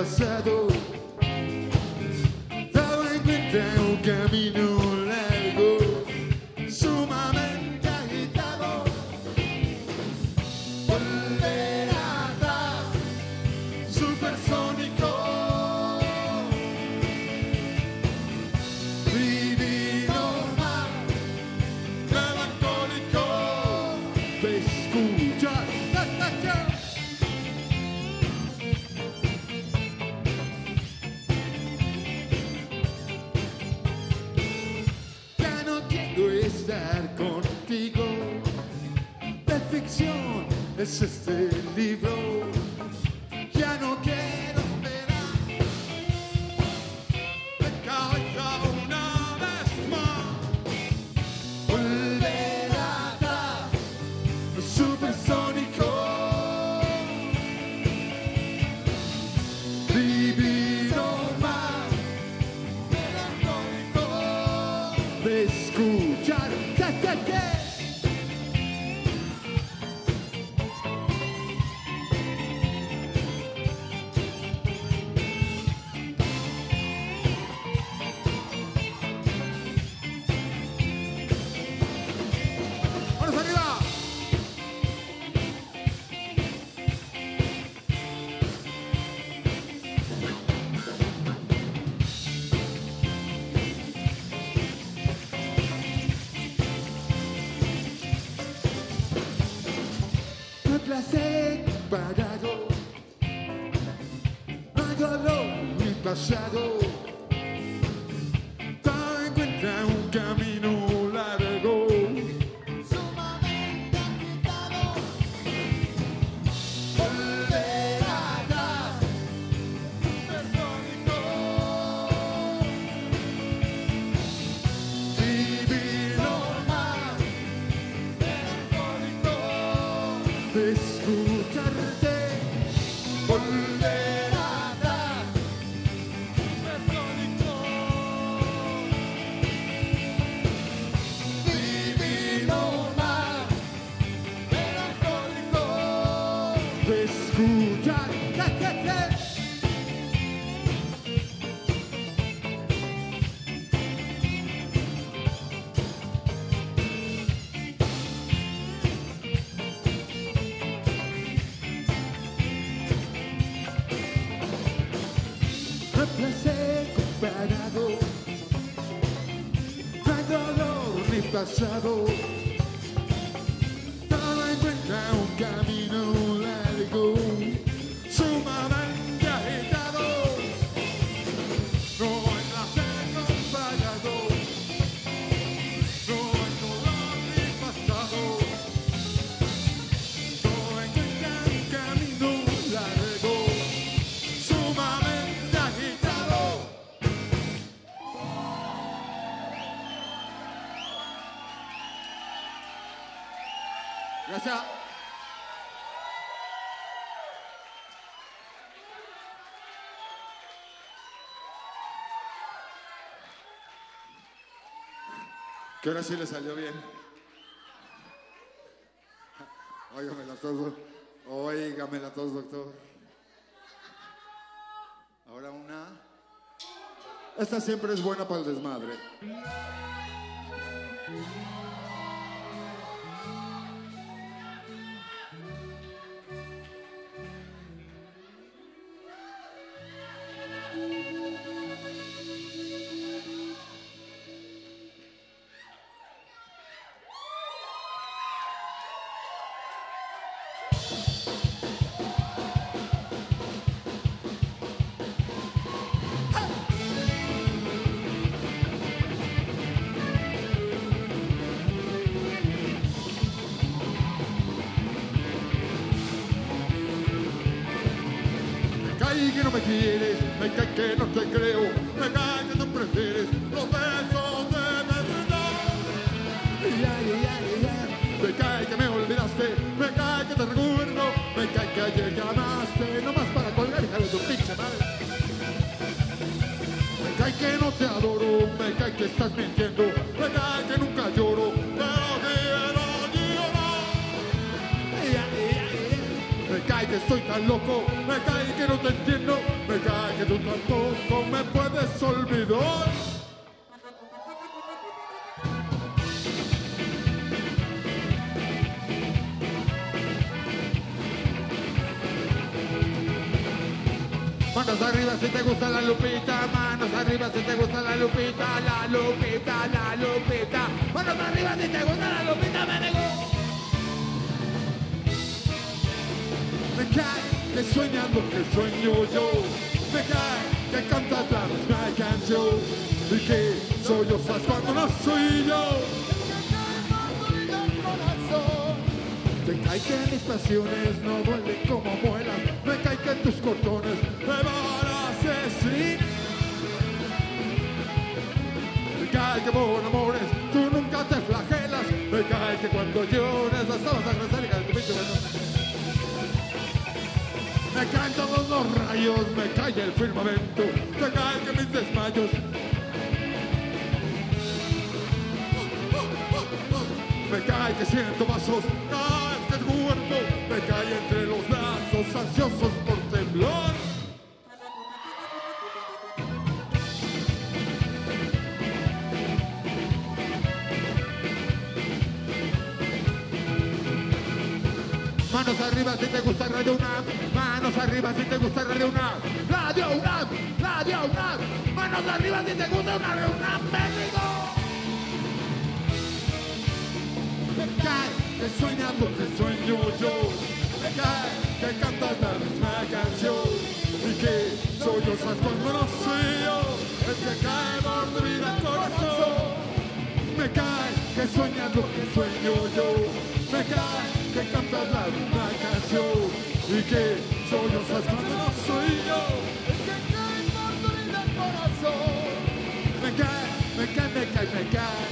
Pasado. Oh, Shadow. Que ahora sí le salió bien. Óigamela todos. Óigamela todos, doctor. Ahora una. Esta siempre es buena para el desmadre. Te adoro, me cae que estás mintiendo, me cae que nunca lloro, pero quiero llorar. Me cae que estoy tan loco, me cae que no te entiendo, me cae que tú tampoco me puedes olvidar. Si te gusta la lupita, manos arriba si te gusta la lupita, la lupita, la lupita. Manos arriba si te gusta la lupita, me negó. Me cae que soñando que sueño yo, me cae que cantas la misma canción y que sollozas cuando no soy yo. Me cae que mis pasiones no duelen como muelas, me cae que tus cordones me van Me cae que por amores tú nunca te flagelas, me cae que cuando llores las estabas a rezar y cae tu pinche. Me caen todos los rayos, me cae el firmamento, me cae que mis desmayos Me cae que siento vasos, cae este cuerpo, me cae entre los brazos, ansiosos por temblar. Arriba si te gusta Radio UNAM, manos arriba si te gusta Radio UNAM, Radio UNAM, Radio UNAM, manos arriba si te gusta una Radio UNAM, México. Me cae que soñando que sueño yo, me cae que cantas la misma canción. Y que sollozas cuando no soy yo, es que cae mordida el corazón. Me cae que soñando que sueño yo, me cae que cantas la misma canción y que sollozas cuando no soy yo, es que cae mordida el corazón. Me cae, me cae, me cae, me cae.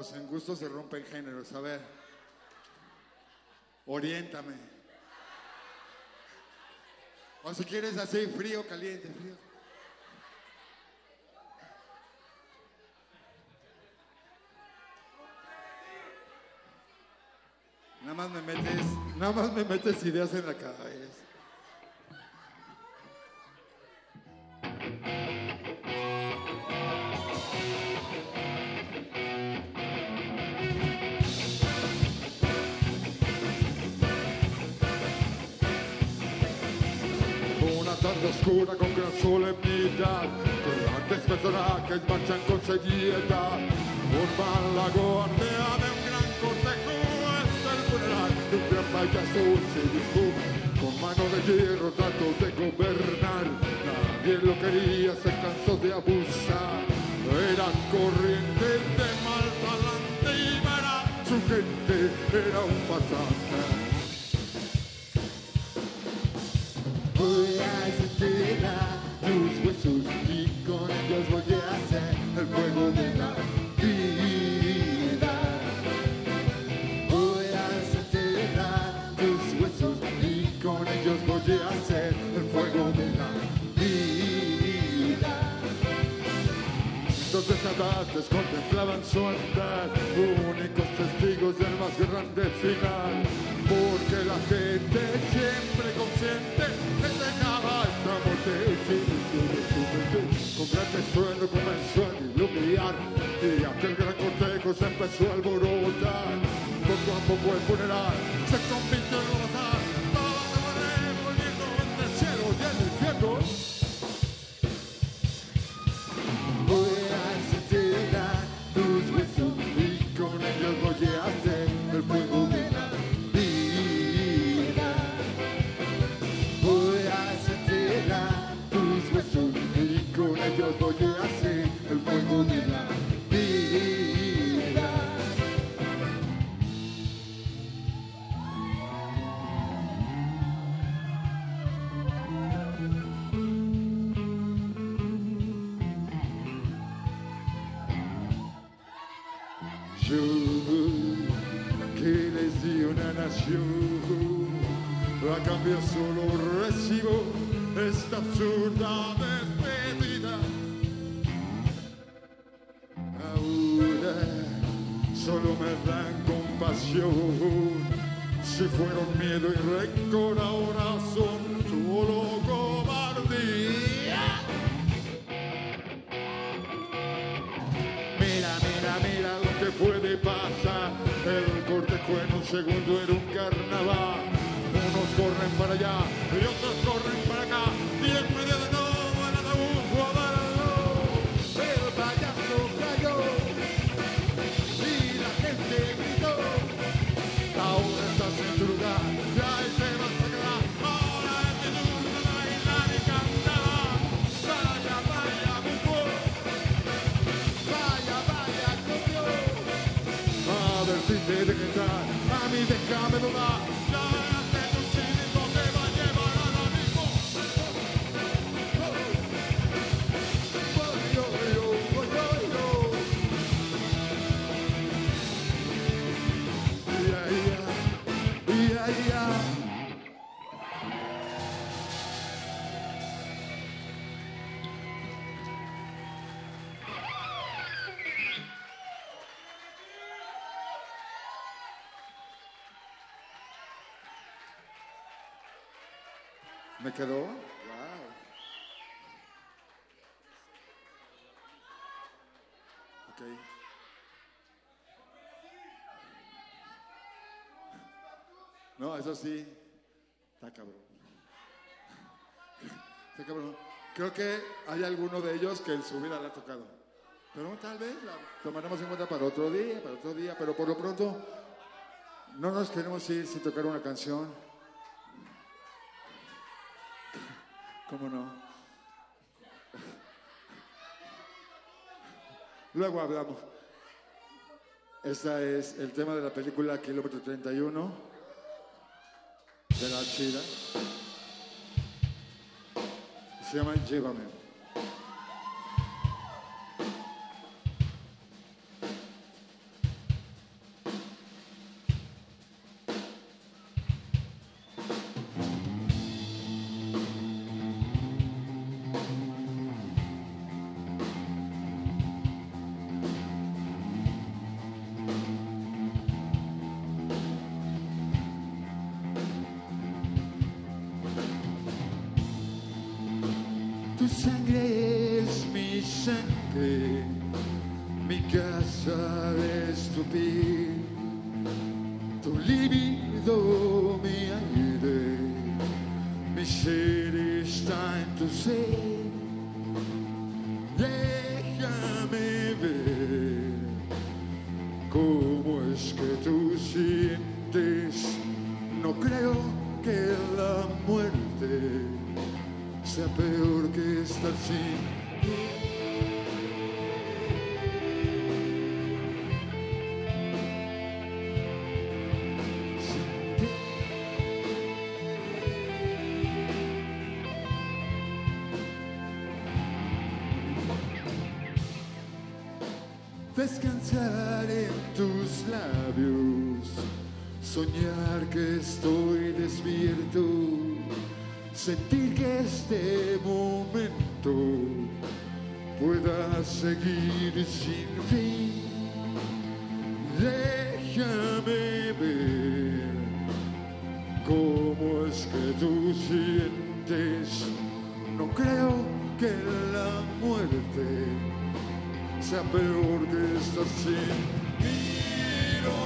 Pues en gusto se rompen géneros. A ver, oriéntame. O si quieres así, frío, caliente, frío. más me metes, nada más me metes ideas en la cabeza. Personajes marchan con seriedad. Forman la guardia de un gran cortejo, es el funeral de un gran payaso cívico. Con mano de hierro trató de gobernar, nadie lo quería, se cansó de abusar. Era corriente de mal talante y para su gente era un pasante. Voy a enterrar tus huesos el fuego de la vida. Voy a enterrar tus huesos y con ellos voy a hacer el fuego de la vida. Los desatantes contemplaban su andar, únicos testigos del más grande final, porque la gente siempre consciente entregaba esta muerte. Gran estruendo comenzó a diluviar y aquel gran cortejo se empezó a alborotar. Poco a poco el funeral se convirtió en un ¿Me quedó? No, eso sí, está cabrón. Creo que hay alguno de ellos que en su vida le ha tocado. Pero tal vez la tomaremos en cuenta para otro día, para otro día, pero por lo pronto no nos queremos ir sin tocar una canción. ¿Cómo? Luego hablamos. Este es el tema de la película Kilómetro 31 de la Chida. Se llama Llévame. En tus labios, soñar que estoy despierto, sentir que este momento pueda seguir sin fin. Déjame ver cómo es que tú sientes. No creo que la muerte sea peor sin miro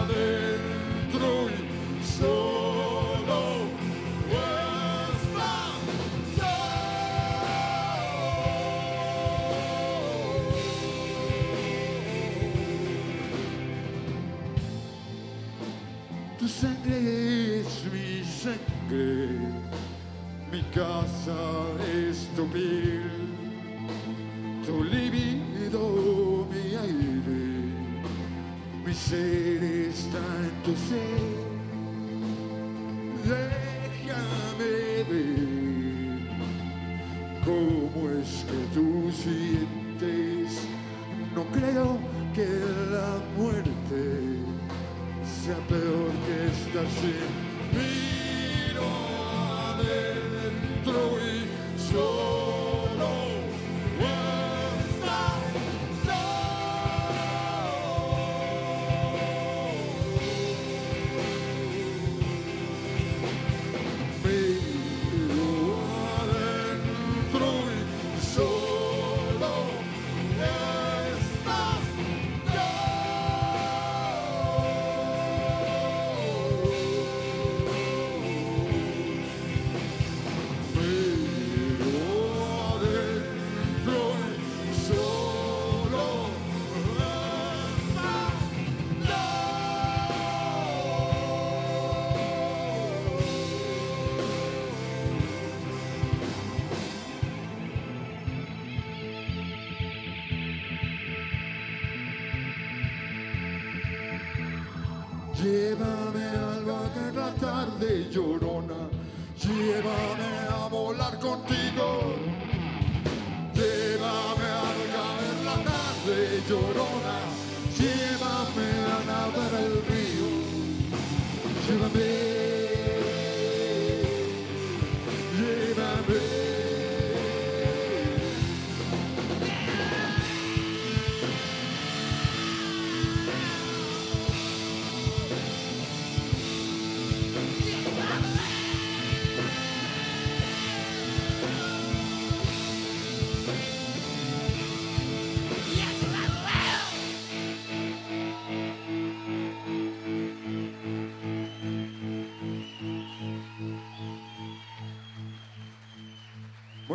adentro y solo estás Tu sangre es mi sangre, mi casa es tu piel, tu libido,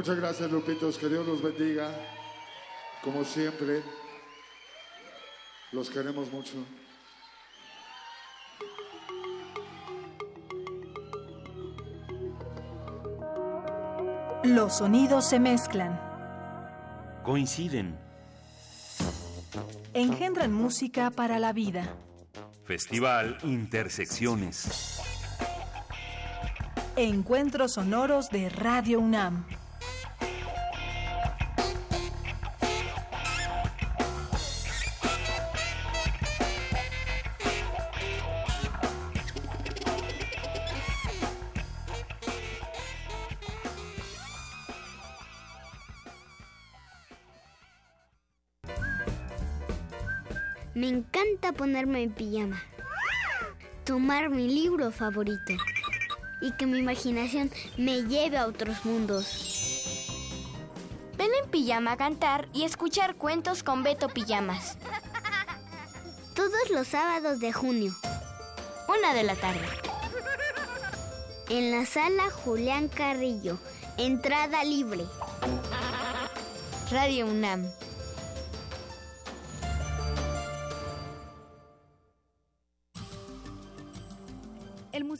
Muchas gracias, Lupitos. Que Dios los bendiga. Como siempre, los queremos mucho. Los sonidos se mezclan, Coinciden. engendran música para la vida. Festival Intersecciones. Encuentros sonoros de Radio UNAM. Ponerme en pijama, tomar mi libro favorito y que mi imaginación me lleve a otros mundos. Ven en pijama a cantar y escuchar cuentos con Beto Pijamas. Todos los sábados de junio. Una de la tarde. En la sala Julián Carrillo. Entrada libre. Radio UNAM.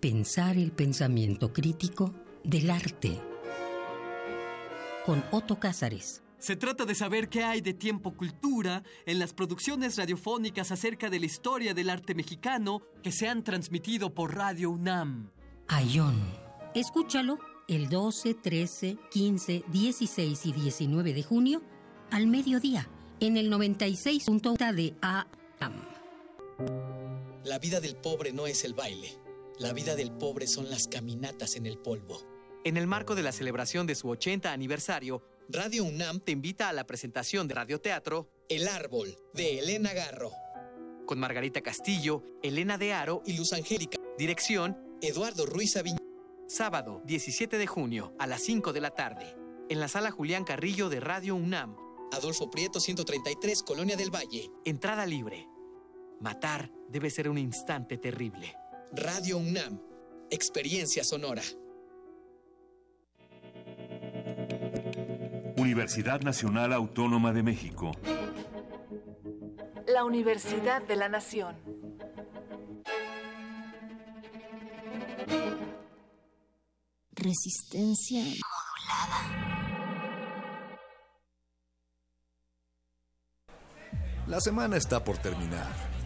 Pensar el pensamiento crítico del arte. Con Otto Cázares. Se trata de saber qué hay de tiempo cultura en las producciones radiofónicas acerca de la historia del arte mexicano que se han transmitido por Radio UNAM. Ayón. Escúchalo el 12, 13, 15, 16 y 19 de junio al mediodía en el 96.1 de AM. La vida del pobre no es el baile. La vida del pobre son las caminatas en el polvo. En el marco de la celebración de su 80 aniversario, Radio UNAM te invita a la presentación de radioteatro El Árbol, de Elena Garro. Con Margarita Castillo, Elena de Aro y Luz Angélica. Dirección Eduardo Ruiz Aviñón. Sábado, 17 de junio, a las 5 de la tarde. En la sala Julián Carrillo de Radio UNAM. Adolfo Prieto 133, Colonia del Valle. Entrada libre. Matar debe ser un instante terrible. Radio UNAM, experiencia sonora. Universidad Nacional Autónoma de México. La Universidad de la Nación. Resistencia modulada. La semana está por terminar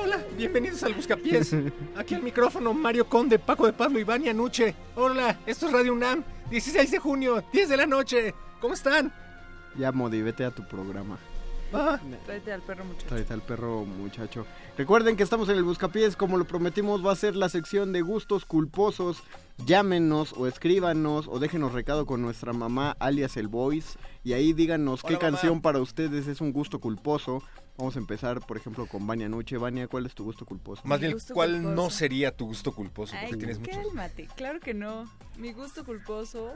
Hola, bienvenidos al Buscapiés. (laughs) Aquí al micrófono Mario Conde, Paco de Pablo, Iván y Anuche. Hola, esto es Radio UNAM, 16 de junio, 10 de la noche. ¿Cómo están? Ya, Modi, vete a tu programa. Ah, Tráete al perro muchacho. Tráete al perro, muchacho. Recuerden que estamos en el Buscapiés, como lo prometimos, va a ser la sección de gustos culposos. Llámenos o escríbanos o déjenos recado con nuestra mamá, alias el Voice, y ahí díganos qué mamá. canción para ustedes es un gusto culposo. Vamos a empezar, por ejemplo, con Vania Nuche. Vania, ¿cuál es tu gusto culposo? Más bien, ¿cuál culposo. no sería tu gusto culposo? Porque Ay, tienes muchos. cálmate. Claro que no. Mi gusto culposo.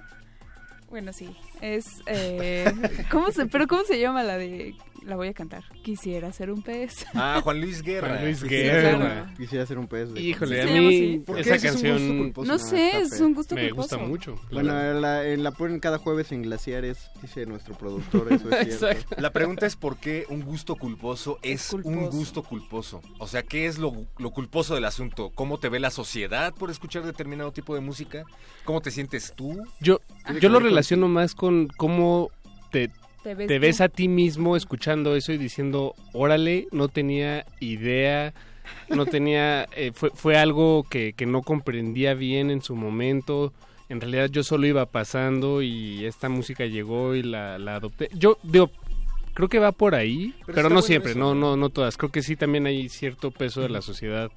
Bueno, sí. Es. Eh, (laughs) ¿Cómo se, pero ¿cómo se llama la de.? La voy a cantar. Quisiera ser un pez. Ah, Juan Luis Guerra. Juan Luis Guerra. Quisiera ser un pez. de- Híjole, Sí, a mí. ¿Por qué esa es un gusto canción culposo? No Ah, sé, está es un gusto me culposo. gusta mucho. Bueno, la, en la ponen cada jueves en Glaciares, dice nuestro productor, eso es cierto. La pregunta es por qué un gusto culposo es, Es culposo. un gusto culposo. O sea, ¿qué es lo, lo culposo del asunto? ¿Cómo te ve la sociedad por escuchar determinado tipo de música? ¿Cómo te sientes tú? Yo, yo lo con- relaciono más con cómo te, Te ves, te tú. ves a ti mismo escuchando eso y diciendo, órale, no tenía idea, no tenía, (laughs) eh, fue, fue algo que, que no comprendía bien en su momento. En realidad yo solo iba pasando y esta música llegó y la, la adopté. Yo digo, creo que va por ahí, Pero no bueno siempre, eso, no, ¿no? no, no todas. Creo que sí también hay cierto peso de la sociedad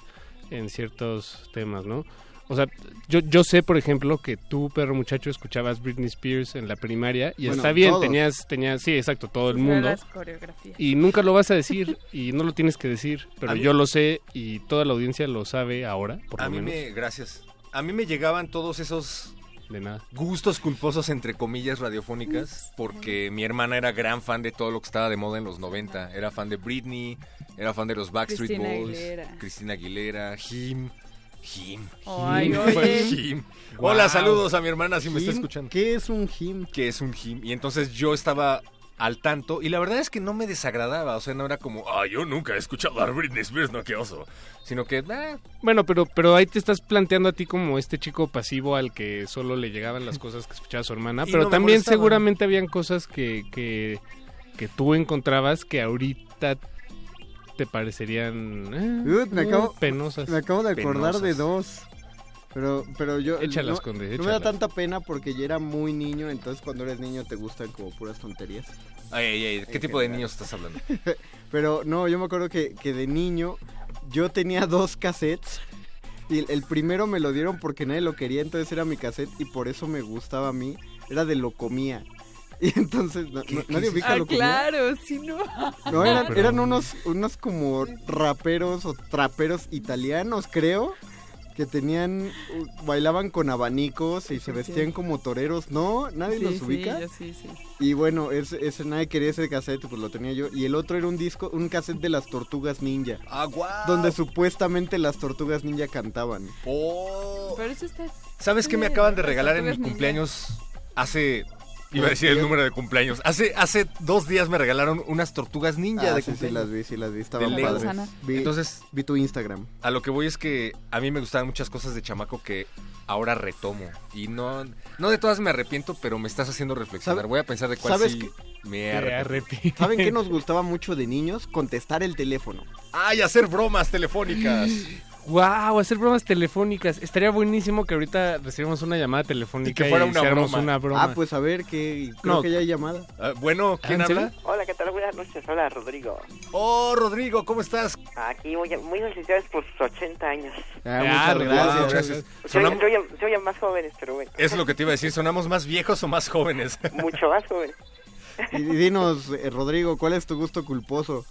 en ciertos temas, ¿no? O sea, yo, yo sé, por ejemplo, que tú, perro muchacho, escuchabas Britney Spears en la primaria y Bueno, está bien, todos. tenías, tenías, sí, exacto, todo el mundo. Y nunca lo vas a decir y no lo tienes que decir, pero A mí- yo lo sé y toda la audiencia lo sabe ahora, por A lo mí menos. me, gracias. A mí me llegaban todos esos De nada. gustos culposos entre comillas radiofónicas porque mi hermana era gran fan de todo lo que estaba de moda en los 90. Era fan de Britney, era fan de los Backstreet Cristina Boys, Aguilera. Cristina Aguilera, Him. Jim. Ay, Jim. oye. (laughs) Jim. Guau. Hola, saludos a mi hermana si me está Jim, escuchando. ¿Qué es un him? Que es un Jim. Y entonces yo estaba al tanto y la verdad es que no me desagradaba. O sea, no era como, ah, yo nunca he escuchado a Britney Spears, no, qué oso. Sino que, eh, Bueno, pero, pero ahí te estás planteando a ti como este chico pasivo al que solo le llegaban las cosas que escuchaba su hermana. Y Pero no también seguramente habían cosas que, que, que tú encontrabas que ahorita te parecerían eh, Dude, me eh, acabo, penosas. me acabo de acordar de dos. Pero, pero yo. Échalas, no, Conde, no me da échalas. tanta pena porque yo era muy niño, entonces cuando eres niño te gustan como puras tonterías. ay, ay, ay, ¿qué En tipo de niños estás hablando? (laughs) Pero no, yo me acuerdo que, que de niño yo tenía dos cassettes. Y el, el primero me lo dieron porque nadie lo quería, entonces era mi cassette y por eso me gustaba a mí. Era de Locomía. (laughs) Y entonces, no- no- nadie ubica Ah, Locomía. claro, sí, no. No, eran, pero- eran unos, unos como raperos o traperos italianos, creo, que tenían, bailaban con abanicos y se vestían como toreros. No, nadie Sí, los sí, ubica. yo sí, sí. Y bueno, ese, ese nadie quería ese cassette, pues lo tenía yo. Y el otro era un disco, un cassette de las tortugas ninja. Ah, guau. Donde supuestamente las tortugas ninja cantaban. Oh. Pero eso está... ¿Sabes qué me Sí, acaban de regalar en mi cumpleaños hace... Iba a decir el número de cumpleaños. Hace, hace dos días me regalaron unas tortugas ninja Ah, de sí, sí, cumpleaños. las vi, sí, las vi, estaban padres. Vi, Entonces, vi tu Instagram. a lo que voy es que a mí me gustaban muchas cosas de chamaco que ahora retomo. Y no, no de todas me arrepiento, pero me estás haciendo reflexionar. ¿Sabe- Voy a pensar de cuál sabes sí qué? me arrepientes. ¿Saben qué nos gustaba mucho de niños? Contestar el teléfono. ¡Ay, hacer bromas telefónicas! (laughs) Wow, hacer bromas telefónicas. Estaría buenísimo que ahorita recibamos una llamada telefónica Y que fuera una hiciéramos broma. una broma. Ah, pues a ver, que creo No. que ya hay llamada. Ah, bueno, ¿quién ¿Ah, en habla? Hola, ¿qué tal? Buenas noches. Hola, Rodrigo. Oh, Rodrigo, ¿cómo estás? Aquí muy, muy felicidades por sus 80 años. Ah, Ah, muchas gracias. Wow, gracias. Se oyen, Sonam- se oyen- se oyen más jóvenes, pero bueno, Es lo que te iba a decir, ¿sonamos más viejos o más jóvenes? mucho más jóvenes. Y dinos, eh, Rodrigo, ¿cuál es tu gusto culposo?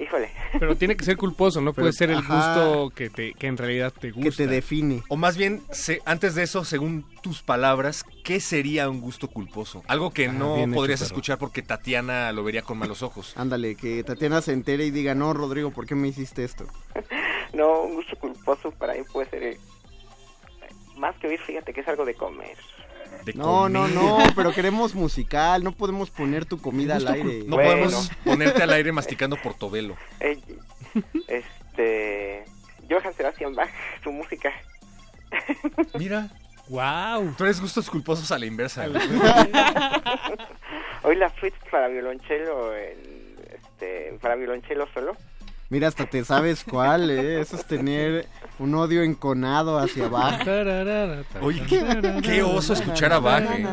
Híjole. Pero tiene que ser culposo, no Pero, puede ser el ajá. gusto que, te, que en realidad te gusta. Que te define. O más bien, se- antes de eso, según tus palabras, ¿qué sería un gusto culposo? Algo que Ah, no hecho, podrías escuchar porque Tatiana lo vería con malos ojos. Ándale, que Tatiana se entere y diga, no, Rodrigo, ¿por qué me hiciste esto? No, un gusto culposo para mí puede ser... eh, más que oír, fíjate que es algo de comer. De No, no, comer. no, pero queremos musical, no podemos poner tu comida al aire. No Bueno. podemos (laughs) ponerte al aire masticando portobelo. Eh, este... Johann Sebastian Bach, su música. Mira, Wow. tú eres gustos culposos a la inversa. (laughs) Hoy la suite para violonchelo, este, para violonchelo solo. Mira, hasta te sabes cuál, ¿eh? Eso es tener un odio enconado hacia abajo. (laughs) Oye, qué, qué oso escuchar a Bach, eh.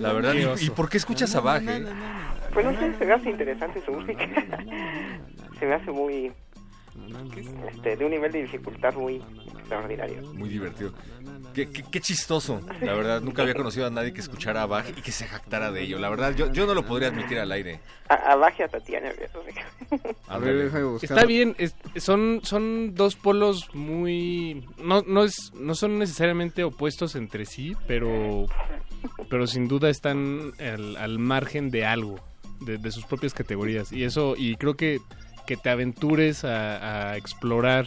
La verdad, Qué ¿y- oso. ¿y por qué escuchas a Bach, eh? Pues no sé, se me hace interesante su música. (laughs) Se me hace muy... Este, de un nivel de dificultad muy extraordinario. Muy divertido. Qué, qué- qué chistoso, la verdad. Nunca había conocido a nadie que escuchara a Bach y que se jactara de ello. La verdad, yo, yo no lo podría admitir al aire. A, a Bach y a Tatiana. A ver, déjame buscar. Está bien, es- son, son dos polos muy... No, no, es, no son necesariamente opuestos entre sí, pero, pero sin duda están al, al margen de algo, de, de sus propias categorías. Y eso, y creo que, que te aventures a, a explorar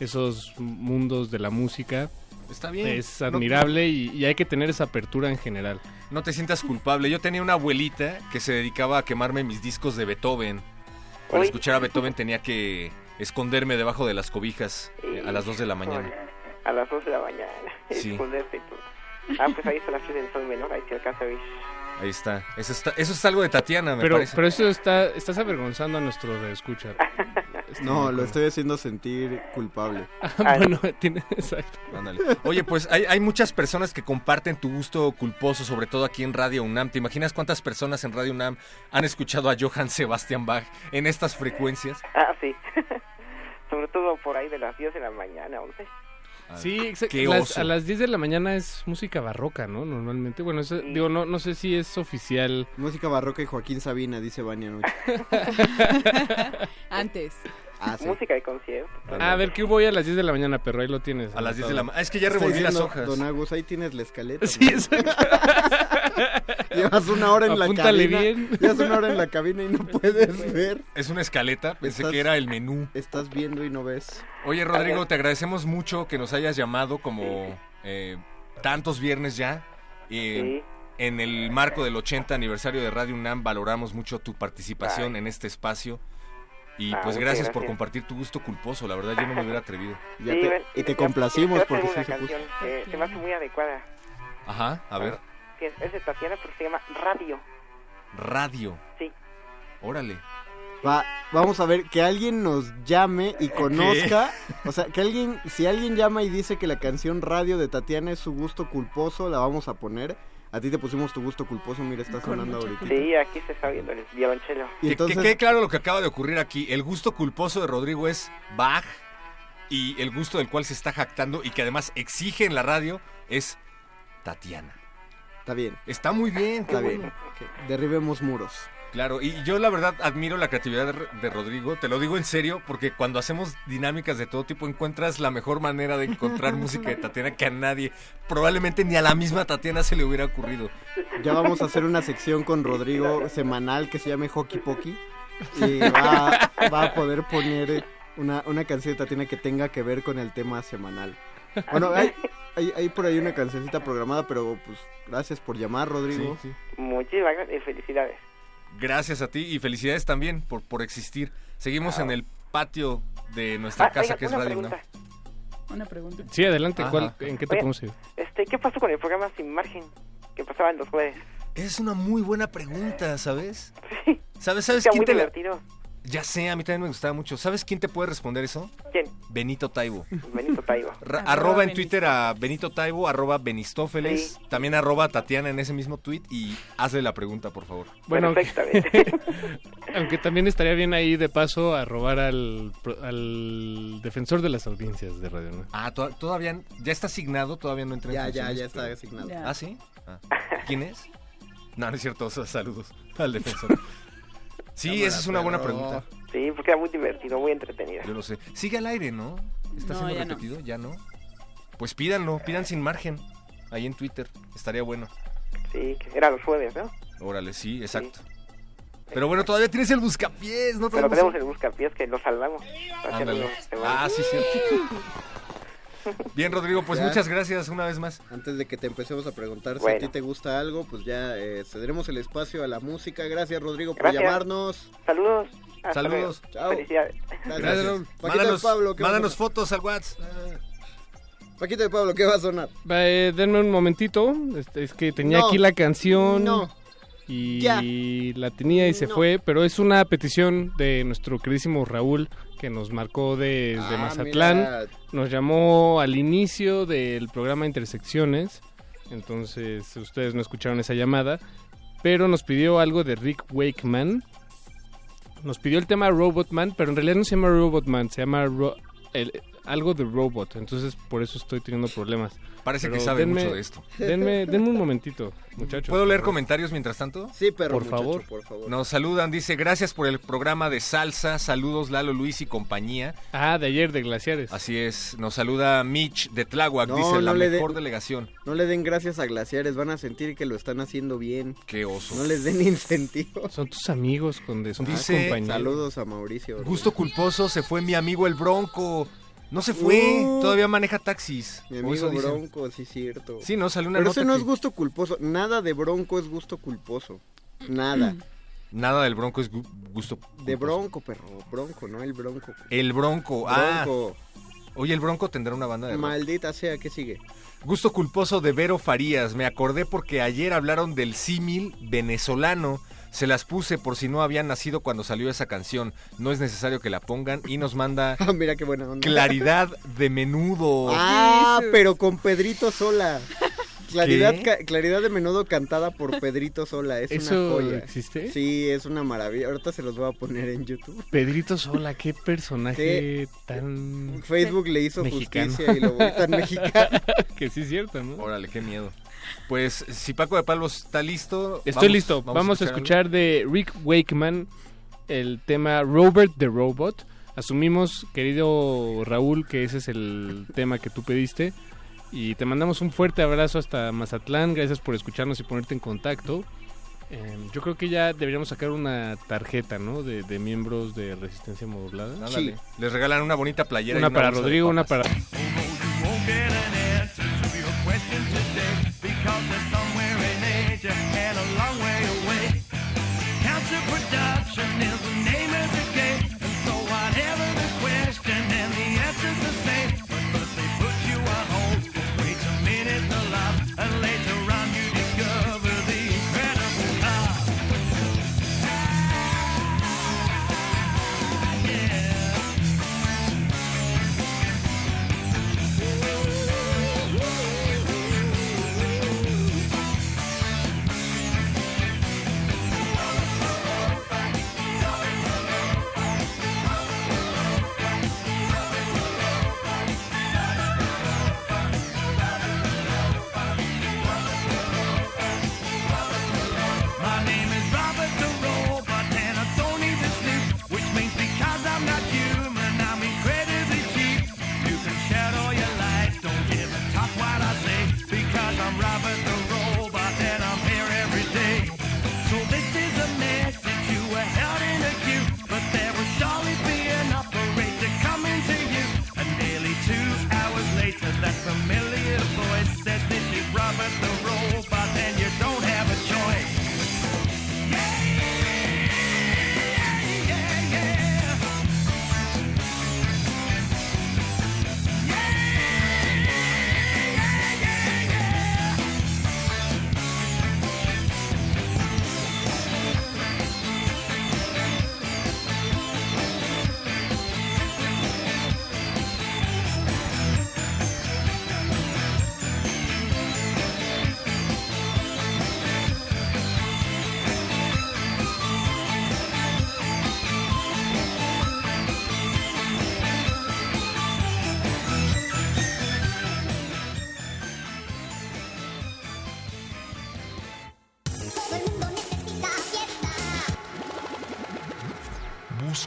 esos mundos de la música Está bien. es No- admirable y, y hay que tener esa apertura en general. No te sientas culpable. Yo tenía una abuelita que se dedicaba a quemarme mis discos de Beethoven. Para Uy. escuchar a Beethoven tenía que esconderme debajo de las cobijas eh, a las 2 de la mañana. A las 2 de la mañana. Sí. Esconderte y todo. Ah, pues ahí está la fiesta del sol menor, ahí se alcanza a ver. Ahí está. Eso, está. eso es algo de Tatiana, me Pero, parece. pero eso está, estás avergonzando a nuestro escucha. (laughs) No, lo estoy haciendo sentir culpable. (laughs) bueno, tiene, exacto. Ándale. Oye, pues hay, hay muchas personas que comparten tu gusto culposo, sobre todo aquí en Radio UNAM. ¿Te imaginas cuántas personas en Radio UNAM han escuchado a Johann Sebastian Bach en estas frecuencias? Ah, sí. (laughs) Sobre todo por ahí de las 10 de la mañana, 11. Sí, exacto. Las- a las 10 de la mañana es música barroca, ¿no? Normalmente. Bueno, eso- digo, no, no sé si es oficial. Música barroca y Joaquín Sabina, dice Vania Noche. (laughs) (laughs) Antes. Ah, sí. Música de concierto. A ver, ¿qué hubo hoy a las 10 de la mañana, perro? Ahí lo tienes. A las 10 de la mañana. Es que ya revolví las hojas. Don Agus, ahí tienes la escaleta. Sí, exacto. (laughs) Llevas una hora en la Apúntale cabina. bien. Llevas una hora en la cabina y no (laughs) puedes ver. Es una escaleta, pensé Estás- que era el menú. Estás viendo y no ves. Oye, Rodrigo, te agradecemos mucho que nos hayas llamado como eh, tantos viernes ya. Eh, En el marco del 80 aniversario de Radio UNAM valoramos mucho tu participación en este espacio. Y Ah, pues gracias, por gracias. compartir tu gusto culposo. La verdad, yo no me hubiera atrevido. Ya Sí, te- ven, y te ya- complacimos ya porque sí una se puso. canción que se me hace muy adecuada. Ajá, a ver. Sí, es, es de Tatiana, pero se llama Radio. Radio. Sí. Órale. Va, vamos a ver, que alguien nos llame y conozca. O sea, que alguien, si alguien llama y dice que la canción Radio de Tatiana es su gusto culposo, la vamos a poner. A ti te pusimos tu gusto culposo, mira, está sonando ahorita. Sí, aquí se está viendo el violonchelo. Y entonces- Que quede claro lo que acaba de ocurrir aquí. El gusto culposo de Rodrigo es Bach y el gusto del cual se está jactando y que además exige en la radio es Tatiana. Está bien. Está muy bien, Está bien. bueno. Derribemos muros. Claro, y yo la verdad admiro la creatividad de, de Rodrigo, te lo digo en serio, porque cuando hacemos dinámicas de todo tipo encuentras la mejor manera de encontrar (laughs) música de Tatiana que a nadie, probablemente ni a la misma Tatiana se le hubiera ocurrido. Ya vamos a hacer una sección con Rodrigo semanal que se llame Hockey Pocky. Y (laughs) va, va a poder poner una, una canción de Tatiana que tenga que ver con el tema semanal. Bueno, hay, hay, hay por ahí una cancioncita programada, pero pues gracias por llamar, Rodrigo. Sí, Muchísimas gracias y felicidades. Gracias a ti y felicidades también por, por existir. Seguimos Ah. en el patio de nuestra Ah, casa oiga, que es Radio UNAM. pregunta. Una pregunta. Sí, adelante. Ajá. ¿cuál- ¿En qué te podemos? Este, ¿qué pasó con el programa Sin Margen que pasaban los jueves? Es una muy buena pregunta, ¿sabes? ¿Sabes, sabes Está quién muy te la- divertido. Ya sé, a mí también me gustaba mucho. ¿Sabes quién te puede responder eso? ¿Quién? Benito Taibo. Benito Taibo. Ra- Arroba arroba en. Twitter a Benito Taibo, arroba Benistófeles, también arroba Tatiana en ese mismo tweet y hazle la pregunta, por favor. Bueno, aunque, (laughs) aunque también estaría bien ahí de paso a robar al, pro- al defensor de las audiencias de Radio ¿no? Ah, to- todavía, ya está asignado, todavía no entra en Ya, ya, ya está asignado. Ya. ¿Ah, sí? Ah. ¿Quién es? (laughs) No, no es cierto, o (laughs) sea, saludos al defensor. Sí, esa es una buena pregunta. Sí, porque era muy divertido, muy entretenido. Yo lo sé. Sigue al aire, ¿no? ¿Está No, siendo ya no. repetido? ¿Ya no? Pues pídanlo, pidan sin margen. Ahí en Twitter. Estaría bueno. Sí, que era los jueves, ¿no? Órale, sí, exacto. Pero bueno, todavía tienes el buscapiés, ¿no? Pero Tenemos el buscapiés que lo salvamos. Ándale. Ah, sí, cierto. Bien, Rodrigo, pues Ya. muchas gracias una vez más. Antes de que te empecemos a preguntar si a ti te gusta algo, pues ya eh, cederemos el espacio a la música. Gracias, Rodrigo, por Gracias. llamarnos. Saludos. Hasta Saludos. luego. Felicidades. Gracias. Paquito Mándanos, de Pablo, ¿qué va a mándanos sonar? fotos al WhatsApp. Paquito de Pablo, ¿qué va a sonar? Eh, denme un momentito. este, Es que tenía No. aquí la canción. No. Y Ya. la tenía y se No. fue. Pero es una petición de nuestro queridísimo Raúl que nos marcó desde Ah, Mazatlán. mira. Nos llamó al inicio del programa Intersecciones. Entonces ustedes no escucharon esa llamada. Pero nos pidió algo de Rick Wakeman. Nos pidió el tema Robotman, pero en realidad no se llama Robotman, se llama Ro- el- algo de Robot. Entonces por eso estoy teniendo problemas. Parece que sabe denme- mucho de esto. Denme, denme un momentito, muchachos. ¿Puedo leer comentarios mientras tanto? Sí, pero Por favor. por favor. Nos saludan, dice, gracias por el programa de salsa, saludos Lalo Luis y compañía. Ah, de ayer, de Glaciares. Así es, nos saluda Mitch de Tláhuac, No, dice, la no mejor delegación. No le den gracias a Glaciares, van a sentir que lo están haciendo bien. Qué oso. No les den incentivo. Son tus amigos, Conde, son tus Dice- compañeros. Saludos a Mauricio. Gusto culposo, se fue mi amigo el Bronco. No se fue, todavía maneja taxis. Mi amigo eso dicen. Bronco, sí, cierto. Sí, no, salió una Pero nota ese no que- es gusto culposo. Nada de Bronco es gusto culposo. Nada. (clears throat) Nada del Bronco es gu- gusto. De. Bronco, perro. Bronco, no el Bronco. El Bronco, ah. Bronco. Oye, el Bronco tendrá una banda de rock. Maldita sea, ¿qué sigue? Gusto culposo de Vero Farías. Me acordé porque ayer hablaron del símil venezolano. Se las puse por si no habían nacido cuando salió esa canción. No es necesario que la pongan y nos manda (laughs) Ah, mira qué buena onda. claridad de menudo. Ah, pero con Pedrito Sola. Claridad, claridad de menudo cantada por Pedrito Sola. Es ¿Eso una joya. existe? Sí, es una maravilla. Ahorita se los voy a poner en YouTube. Pedrito Sola, qué personaje tan Facebook le hizo mexicano. justicia y lo volvió tan mexicano. (laughs) que sí es cierto, ¿no? Órale, qué miedo. Pues si Paco de Palos está listo. Estoy vamos- listo. Vamos, a escuchar de Rick Wakeman el tema Robert the Robot. Asumimos, querido Raúl, que ese es el tema que tú pediste. Y te mandamos un fuerte abrazo hasta Mazatlán. Gracias por escucharnos y ponerte en contacto. Eh, yo creo que ya deberíamos sacar una tarjeta, ¿no? De, de miembros de Resistencia Modulada. Ándale. Les regalan una bonita playera. y Una para Rodrigo, una para...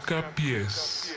Busca pies.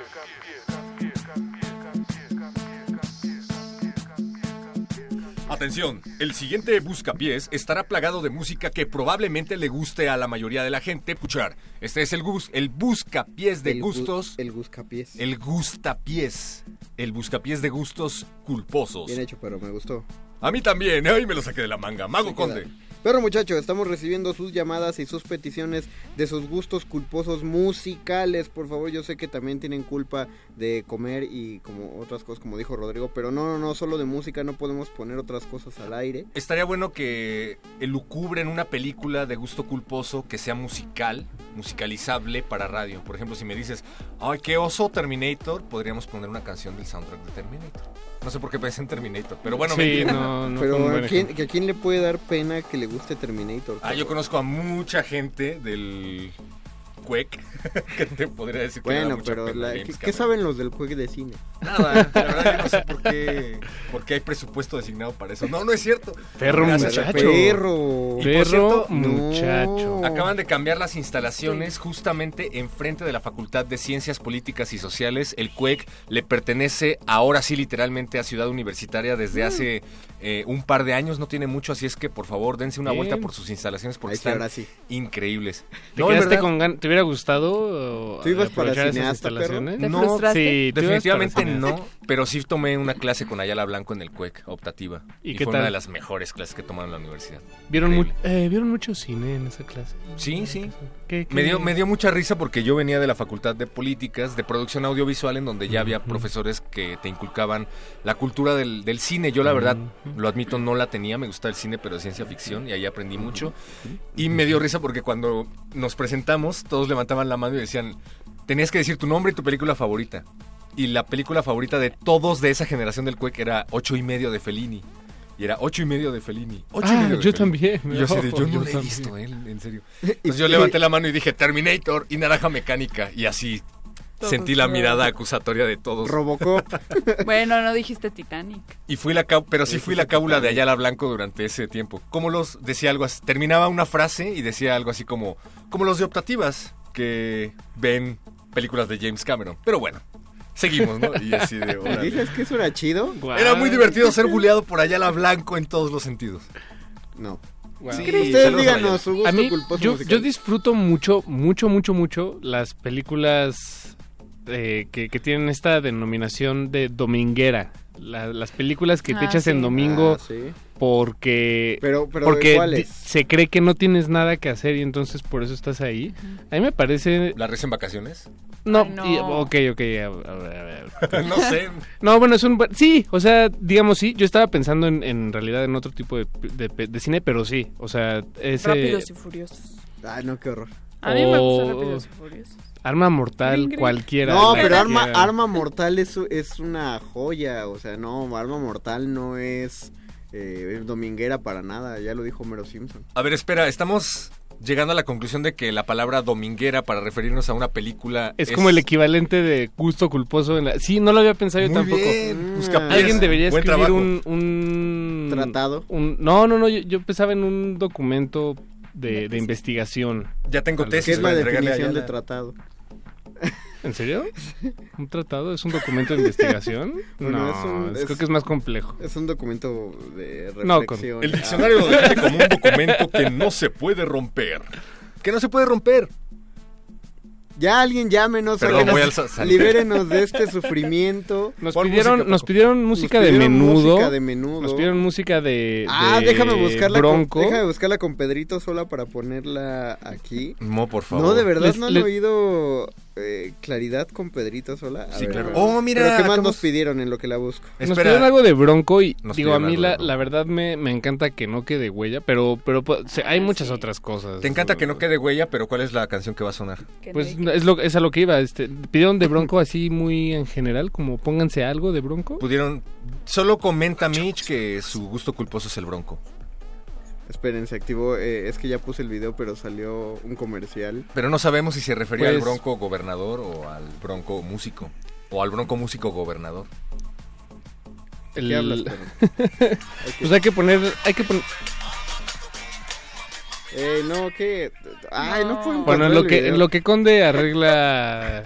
Atención, el siguiente Buscapiés estará plagado de música que probablemente le guste a la mayoría de la gente escuchar. Este es el, gus, el Buscapiés de El gu- gustos. el Buscapiés. El Gustapiés. El Buscapiés de gustos culposos. Bien hecho, pero me gustó. A mí también, ay, me lo saqué de la manga. Mago Conde. Queda. Pero muchachos, estamos recibiendo sus llamadas y sus peticiones de sus gustos culposos musicales. Por favor, yo sé que también tienen culpa de comer y como otras cosas, como dijo Rodrigo. Pero no, no, no, solo de música, no podemos poner otras cosas al aire. Estaría bueno que elucubren una película de gusto culposo que sea musical, musicalizable para radio. Por ejemplo, si me dices, ay, qué oso Terminator, podríamos poner una canción del soundtrack de Terminator. No sé por qué pensé en Terminator, pero bueno, me Sí, entienden. no, no pero ¿a quién, ¿a quién le puede dar pena que le guste Terminator? Ah, yo conozco a mucha gente del Quake (laughs) que te podría decir que Bueno, pero la- ¿qué, saben los del juego de cine? Nada, la verdad yo no sé por qué, por qué hay presupuesto designado para eso. No, no es cierto. Perro Gracias. muchacho. Perro. Y por Perro cierto, muchacho. Acaban de cambiar las instalaciones justamente enfrente de la Facultad de Ciencias Políticas y Sociales. El CUEC le pertenece ahora sí literalmente a Ciudad Universitaria desde Mm. hace eh, un par de años. No tiene mucho, así es que por favor dense una Bien. vuelta por sus instalaciones porque están ahora sí. increíbles. ¿Te No, quedaste verdad, con gan- ¿Te hubiera gustado ¿Tú ibas para esas cineasta, instalaciones? ¿Te No? Sí, Definitivamente no, pero sí tomé una clase con Ayala Blanco en el CUEC, optativa. ¿Y Y, qué fue tal? una de las mejores clases que he tomado en la universidad. ¿Vieron, mu- eh, ¿Vieron mucho cine en esa clase? Sí, sí. ¿Qué- qué- Me dio, me dio mucha risa porque yo venía de la Facultad de Políticas, de Producción Audiovisual, en donde ya había profesores que te inculcaban la cultura del, del cine. Yo la verdad, lo admito, no la tenía, me gusta el cine, pero de ciencia ficción, y ahí aprendí mucho. Y me dio risa porque cuando nos presentamos, todos levantaban la mano y decían, tenías que decir tu nombre y tu película favorita. Y la película favorita de todos de esa generación del CUEC era Ocho y medio de Fellini. Y era ocho y medio de Fellini. Ocho y Ah, medio de yo Fellini. también. Y yo así de, Ojo, yo no yo lo he visto, ¿eh? En serio. Entonces yo levanté la mano y dije Terminator y Naranja Mecánica. Y así sentí la mirada acusatoria de todos. Robocop. (laughs) Bueno, no dijiste Titanic. Y fui la pero sí fui la cábula de Ayala Blanco durante ese tiempo. Como los decía algo así, terminaba una frase y decía algo así como como los de optativas que ven películas de James Cameron. Pero bueno, Seguimos, ¿no? Y así de... (laughs) órale. ¿Dices que eso era chido? Era muy divertido ser buleado por Ayala Blanco en todos los sentidos. No. Sí, Ustedes díganos su gusto A mí, culposo yo, musical. yo disfruto mucho, mucho, mucho, mucho las películas eh, que, que tienen esta denominación de dominguera. La- las películas que te Ah, echas sí. en domingo Ah, sí. porque, Pero- pero ¿de porque se cree que no tienes nada que hacer y entonces por eso estás ahí. A mí me parece... ¿La res en vacaciones? No, Ay, no. y- ok, ok. a- ver, a ver. (laughs) No sé. No, bueno, es un... Sí, o sea, digamos sí. Yo estaba pensando en, en realidad en otro tipo de, de- de cine, pero sí. O sea, ese... Rápidos y furiosos. Ay, no, qué horror. A mí me gusta O- Rápidos y Furiosos. Arma mortal, Gring, gring. cualquiera. No, pero arma, arma mortal es, es una joya. O sea, no, arma mortal no es eh, dominguera para nada. Ya lo dijo Homero Simpson. A ver, espera, estamos llegando a la conclusión de que la palabra dominguera para referirnos a una película Es, como el equivalente de gusto culposo en la... Sí, no lo había pensado yo tampoco. bien, Mm. Alguien debería Buen escribir un, un... ¿Tratado? un- no, no, no, yo, yo pensaba en un documento de, de investigación. Ya tengo tesis ¿Qué es la para entregarle a definición de tratado? ¿En serio? (laughs) ¿Un tratado? ¿Es un documento de investigación? (laughs) Bueno, no, es un- es- creo que es más complejo. Es un documento de No, reflexión. El diccionario lo define como un documento que no se puede romper. Que no se puede romper. Ya alguien llámenos, Perdón, salir. libérenos de este sufrimiento. (laughs) Nos Pon pidieron, música, nos pidieron música Nos de pidieron menudo. música de menudo. Nos pidieron música de, Ah, de déjame buscarla Bronco. con, déjame buscarla con Pedrito sola para ponerla aquí. No, por favor. No, de verdad Les- no han les- oído eh, claridad con Pedrito sola. A Sí, ver, claro. Oh, mira, ¿Pero qué más acabamos- nos pidieron en lo que la busco? Nos Espera. pidieron algo de Bronco y Nos digo, a mí la, la verdad me, me encanta que no quede huella, pero pero pues, se- hay muchas otras cosas. Te encanta que no quede huella, pero ¿cuál es la canción que va a sonar? Pues es, lo, es a lo que iba. Este, pidieron de Bronco así muy en general, como pónganse algo de Bronco. Pudieron. Solo comenta Mitch que su gusto culposo es el bronco. Esperen, se activó. eh, es que ya puse el video, pero salió un comercial. Pero no sabemos si se refería al Pues- bronco gobernador o al bronco músico. O al bronco músico gobernador. ¿De El- qué hablas, Pedro? (laughs) Pues hay que poner, hay que poner. Eh, no, ¿qué? Ay, no puedo Bueno, en lo que en lo que Conde arregla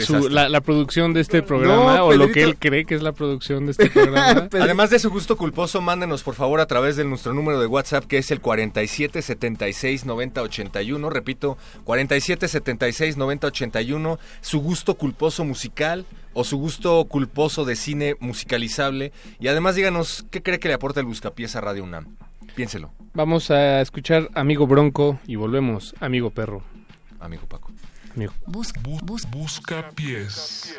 su- la, la producción de este programa No, o lo que él cree que es la producción de este programa. (laughs) Además de su gusto culposo, mándenos por favor a través de nuestro número de WhatsApp que es el 47 76 90 81. Repito, 47 76 90 81. Su gusto culposo musical o su gusto culposo de cine musicalizable. Y además díganos qué cree que le aporta el Buscapiés a Radio UNAM. Piénselo, Vamos a escuchar Amigo Bronco y volvemos, Amigo Perro. amigo Paco. Amigo. Busca, busca pies.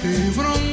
Fuerte y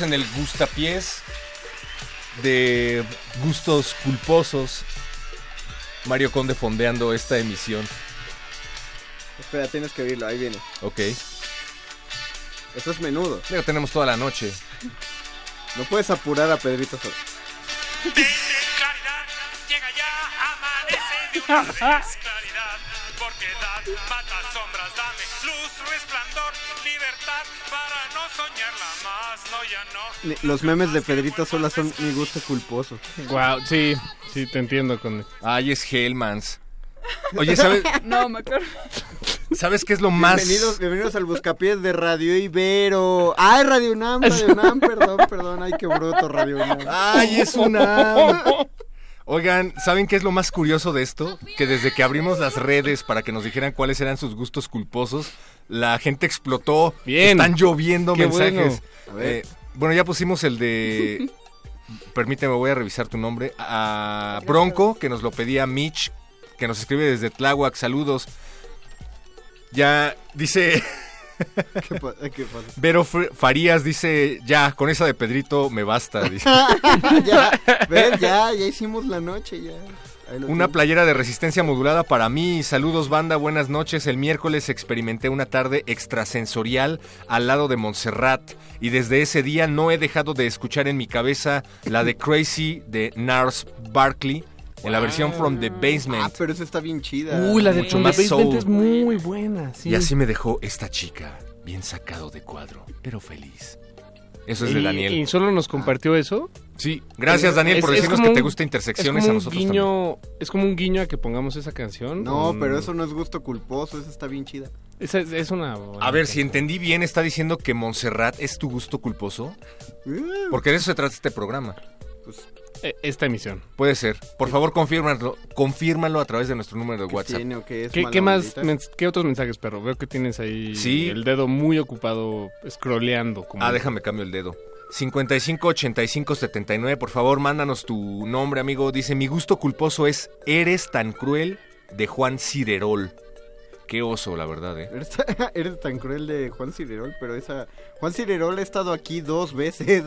En el gustapiés de gustos culposos. Mario Conde fondeando esta emisión. Espera, tienes que oírlo, ahí viene. Ok. Esto es menudo. Pero tenemos toda la noche. No puedes apurar a Pedrito solo. Porque mata sombras, libertad para no soñarla más, no ya no. Los memes de Pedrito Sola son mi gusto culposo. Wow, sí, sí, te entiendo con. Ay, es Hellmans. Oye, ¿sabes, (laughs) No, me acuerdo. ¿sabes qué es lo más...? Bienvenidos, bienvenidos al Buscapiés de Radio Ibero. Ay, Radio UNAM, Radio (laughs) UNAM, perdón, perdón. Ay, qué bruto Radio UNAM. Ay, es una... Oigan, ¿saben qué es lo más curioso de esto? Que desde que abrimos las redes para que nos dijeran cuáles eran sus gustos culposos, la gente explotó. Bien. Están lloviendo Qué mensajes. bueno. A ver. Eh, bueno, ya pusimos el de... (laughs) Permíteme, voy a revisar tu nombre. A Bronco, que nos lo pedía Mitch, que nos escribe desde Tláhuac. Saludos. Ya dice... (laughs) ¿Qué, pa- qué pasa? Vero Farías dice, ya, con esa de Pedrito me basta. Dice. (laughs) ya, ya hicimos la noche, ya. Una playera de resistencia modulada para mí. Saludos banda, buenas noches. El miércoles experimenté una tarde extrasensorial al lado de Montserrat y desde ese día no he dejado de escuchar en mi cabeza la de Crazy de Nars Barkley en la versión From the Ah, Basement. pero esa está bien chida. Uy, la de Mucho From the Basement soul. es muy buena. Sí. Y así me dejó esta chica, bien sacado de cuadro, pero feliz. Eso es de Y- Daniel. ¿Y solo nos compartió eso? Sí, gracias Daniel por Es- decirnos que te gusta Intersecciones es como a un nosotros guiño, Es como un guiño a que pongamos esa canción. No, ¿o pero eso no es gusto culposo, esa está bien chida. Esa es, es una... A ver, si entendí bien, está diciendo que Montserrat es tu gusto culposo. Porque de eso se trata este programa. Eh, Esta emisión. Puede ser. Por favor, confírmalo, confírmalo a través de nuestro número de WhatsApp. tiene qué es ¿Qué, mala qué más? ¿Qué otros mensajes, perro? Veo que tienes ahí Sí. el dedo muy ocupado scrolleando. Como... Ah, déjame cambio el dedo. 55 85 79, por favor, mándanos tu nombre, amigo. Dice, mi gusto culposo es Eres tan cruel de Juan Ciderol. Qué oso, la verdad, ¿eh? Eres, (laughs) eres tan cruel de Juan Cirerol, pero esa... Juan Cirerol ha estado aquí dos veces.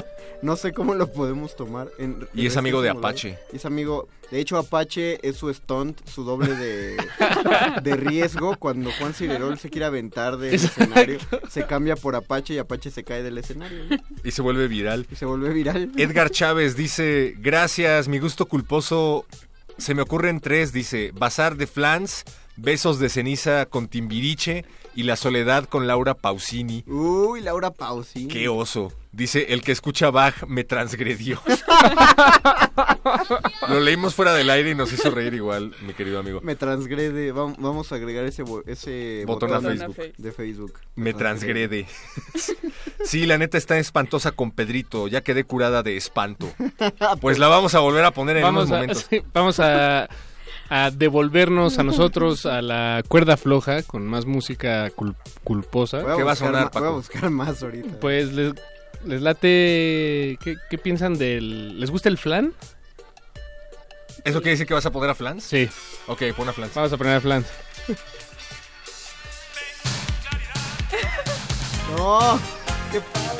(laughs) no sé cómo lo podemos tomar. En, Y en es amigo de este Apache. es amigo... De hecho, Apache es su stunt, su doble de, (laughs) de riesgo. Cuando Juan Cirerol se quiere aventar del Exacto. escenario, se cambia por Apache y Apache se cae del escenario. ¿no? Y se vuelve viral. Y se vuelve viral. Edgar Chávez dice, gracias, mi gusto culposo, se me ocurren tres, dice, Bazar de Flans, Besos de ceniza con Timbiriche y La soledad con Laura Pausini. Uy, Laura Pausini. Qué oso. Dice, el que escucha Bach me transgredió. (laughs) Lo leímos fuera del aire y nos hizo reír igual, mi querido amigo. Me transgrede. Vam- Vamos a agregar ese, bo- ese Botón a Facebook. de Facebook. Me transgrede. Sí, la neta está espantosa con Pedrito. Ya quedé curada de espanto. (laughs) Pues la vamos a volver a poner en vamos unos a, momentos. sí, vamos a, a devolvernos a nosotros a la cuerda floja con más música cul- culposa. Voy a buscar ma- Voy a buscar (laughs) más ahorita. Pues les, les late. ¿qué, qué piensan del. ¿Les gusta el flan? ¿Eso quiere decir que vas a poner a Flans? Sí. Ok, pon a Flans. Vamos a poner a flan. (laughs) No, qué padre.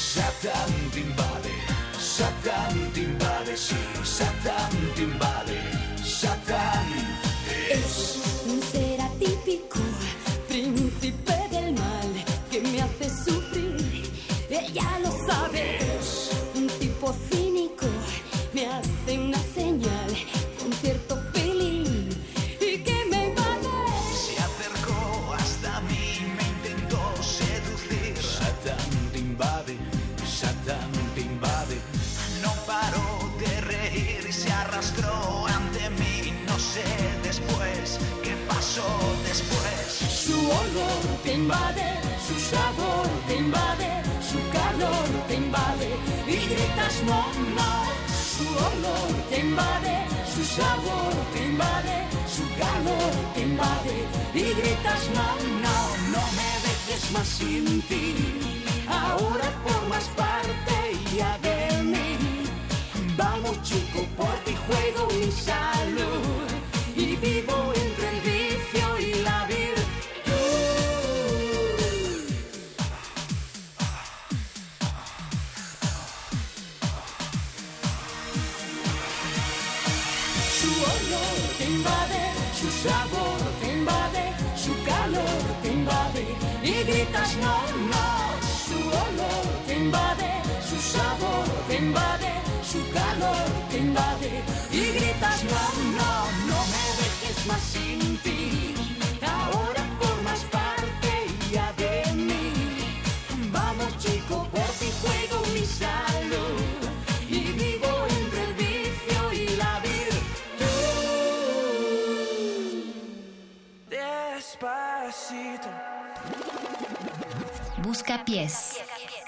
Satán te invade, Satán te invade, sí, Satán te invade, te invade, su sabor te invade, su calor te invade y gritas no, no. Su olor te invade, su sabor te invade, su calor te invade y gritas no, no. No me dejes más sin ti. Ahora formas parte su calor te invade y gritas no, no. No me dejes más sin ti. Ahora formas parte ya de mí. Vamos chico, por ti juego mi salud y vivo entre el vicio y la virtud. Despacito. Busca pies. También Eh,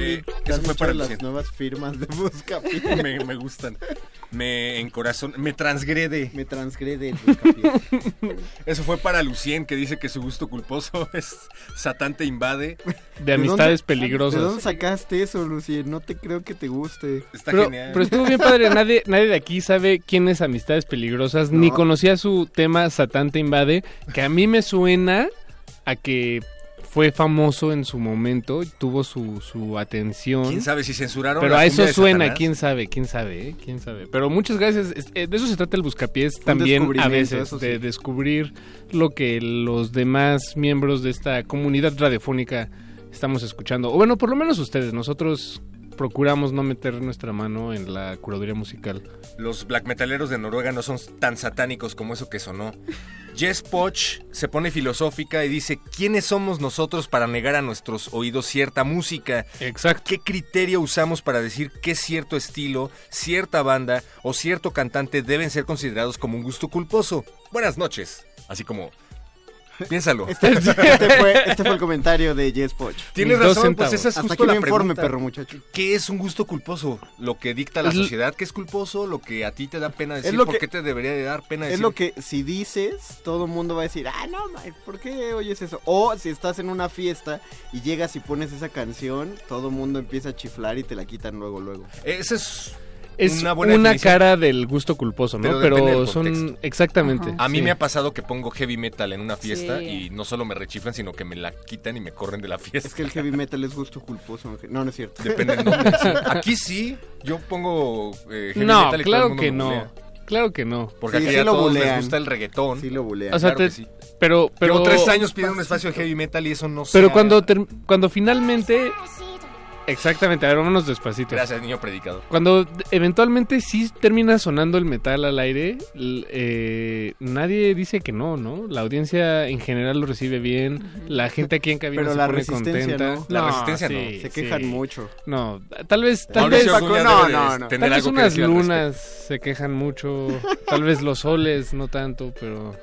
¿te eso fue para las Lucien. nuevas firmas de Buscapiés. (laughs) me, me gustan. Me encorazón, me transgrede. Me transgrede el. (laughs) Eso fue para Lucien, que dice que su gusto culposo (laughs) es Satán te invade. De amistades dónde- peligrosas. ¿De dónde sacaste eso, Lucien? No te creo que te guste. Está Pero, genial. pero estuvo bien padre, nadie, nadie de aquí sabe quién es Amistades Peligrosas, ni No. conocía su tema Satán te invade, que a mí me suena a que fue famoso en su momento, tuvo su, su atención. ¿Quién sabe si censuraron Pero la a eso de suena, Satanás? quién sabe, quién sabe, ¿eh? quién sabe. Pero muchas gracias, eh, de eso se trata el Buscapiés Un también a veces, sí. de descubrir lo que los demás miembros de esta comunidad radiofónica estamos escuchando. O bueno, por lo menos ustedes, nosotros procuramos no meter nuestra mano en la curaduría musical. Los black metaleros de Noruega no son tan satánicos como eso que sonó. Jess Poch se pone filosófica y dice, ¿quiénes somos nosotros para negar a nuestros oídos cierta música? Exacto. ¿Qué criterio usamos para decir que cierto estilo, cierta banda o cierto cantante deben ser considerados como un gusto culposo? Buenas noches. Así como, piénsalo. Este, (laughs) este fue, este fue el comentario de Jess Poch. Tienes Mis razón, pues esa es Hasta justo la me informe, pregunta. perro muchacho. ¿Qué es un gusto culposo? Lo que dicta la Es sociedad que es culposo, lo que a ti te da pena decir, lo ¿por que- qué te debería de dar pena decir? Es lo que si dices, todo el mundo va a decir, ah, no, ma, ¿por qué oyes eso? O si estás en una fiesta y llegas y pones esa canción, todo el mundo empieza a chiflar y te la quitan luego, luego. Ese es Es una buena cara del gusto culposo, ¿no? Pero son contexto. exactamente. A mí sí. me ha pasado que pongo heavy metal en una fiesta Sí. y no solo me rechiflan, sino que me la quitan y me corren de la fiesta. Es que el heavy metal es gusto culposo. No, no es cierto. Depende del nombre. (laughs) Aquí sí, yo pongo eh, heavy No, metal y todo el claro mundo que me no. bulea. Claro que no. Porque Sí, aquí sí a lo todos les gusta el reggaetón. Sí lo bulean. O sea, Claro te- que sí. pero, pero Llevo tres años pidiendo un espacio de heavy metal y eso no Pero se cuando cuando finalmente exactamente, a ver, vámonos despacito. Gracias, niño predicador. Cuando eventualmente sí termina sonando el metal al aire, eh, nadie dice que no, ¿no? La audiencia en general lo recibe bien, la gente aquí en cabina Pero se la pone contenta. no. La resistencia no. Se quejan sí. mucho. No, tal vez, tal Mauricio vez, no, no, no. tal vez que unas lunas se quejan mucho, tal vez los soles no tanto, pero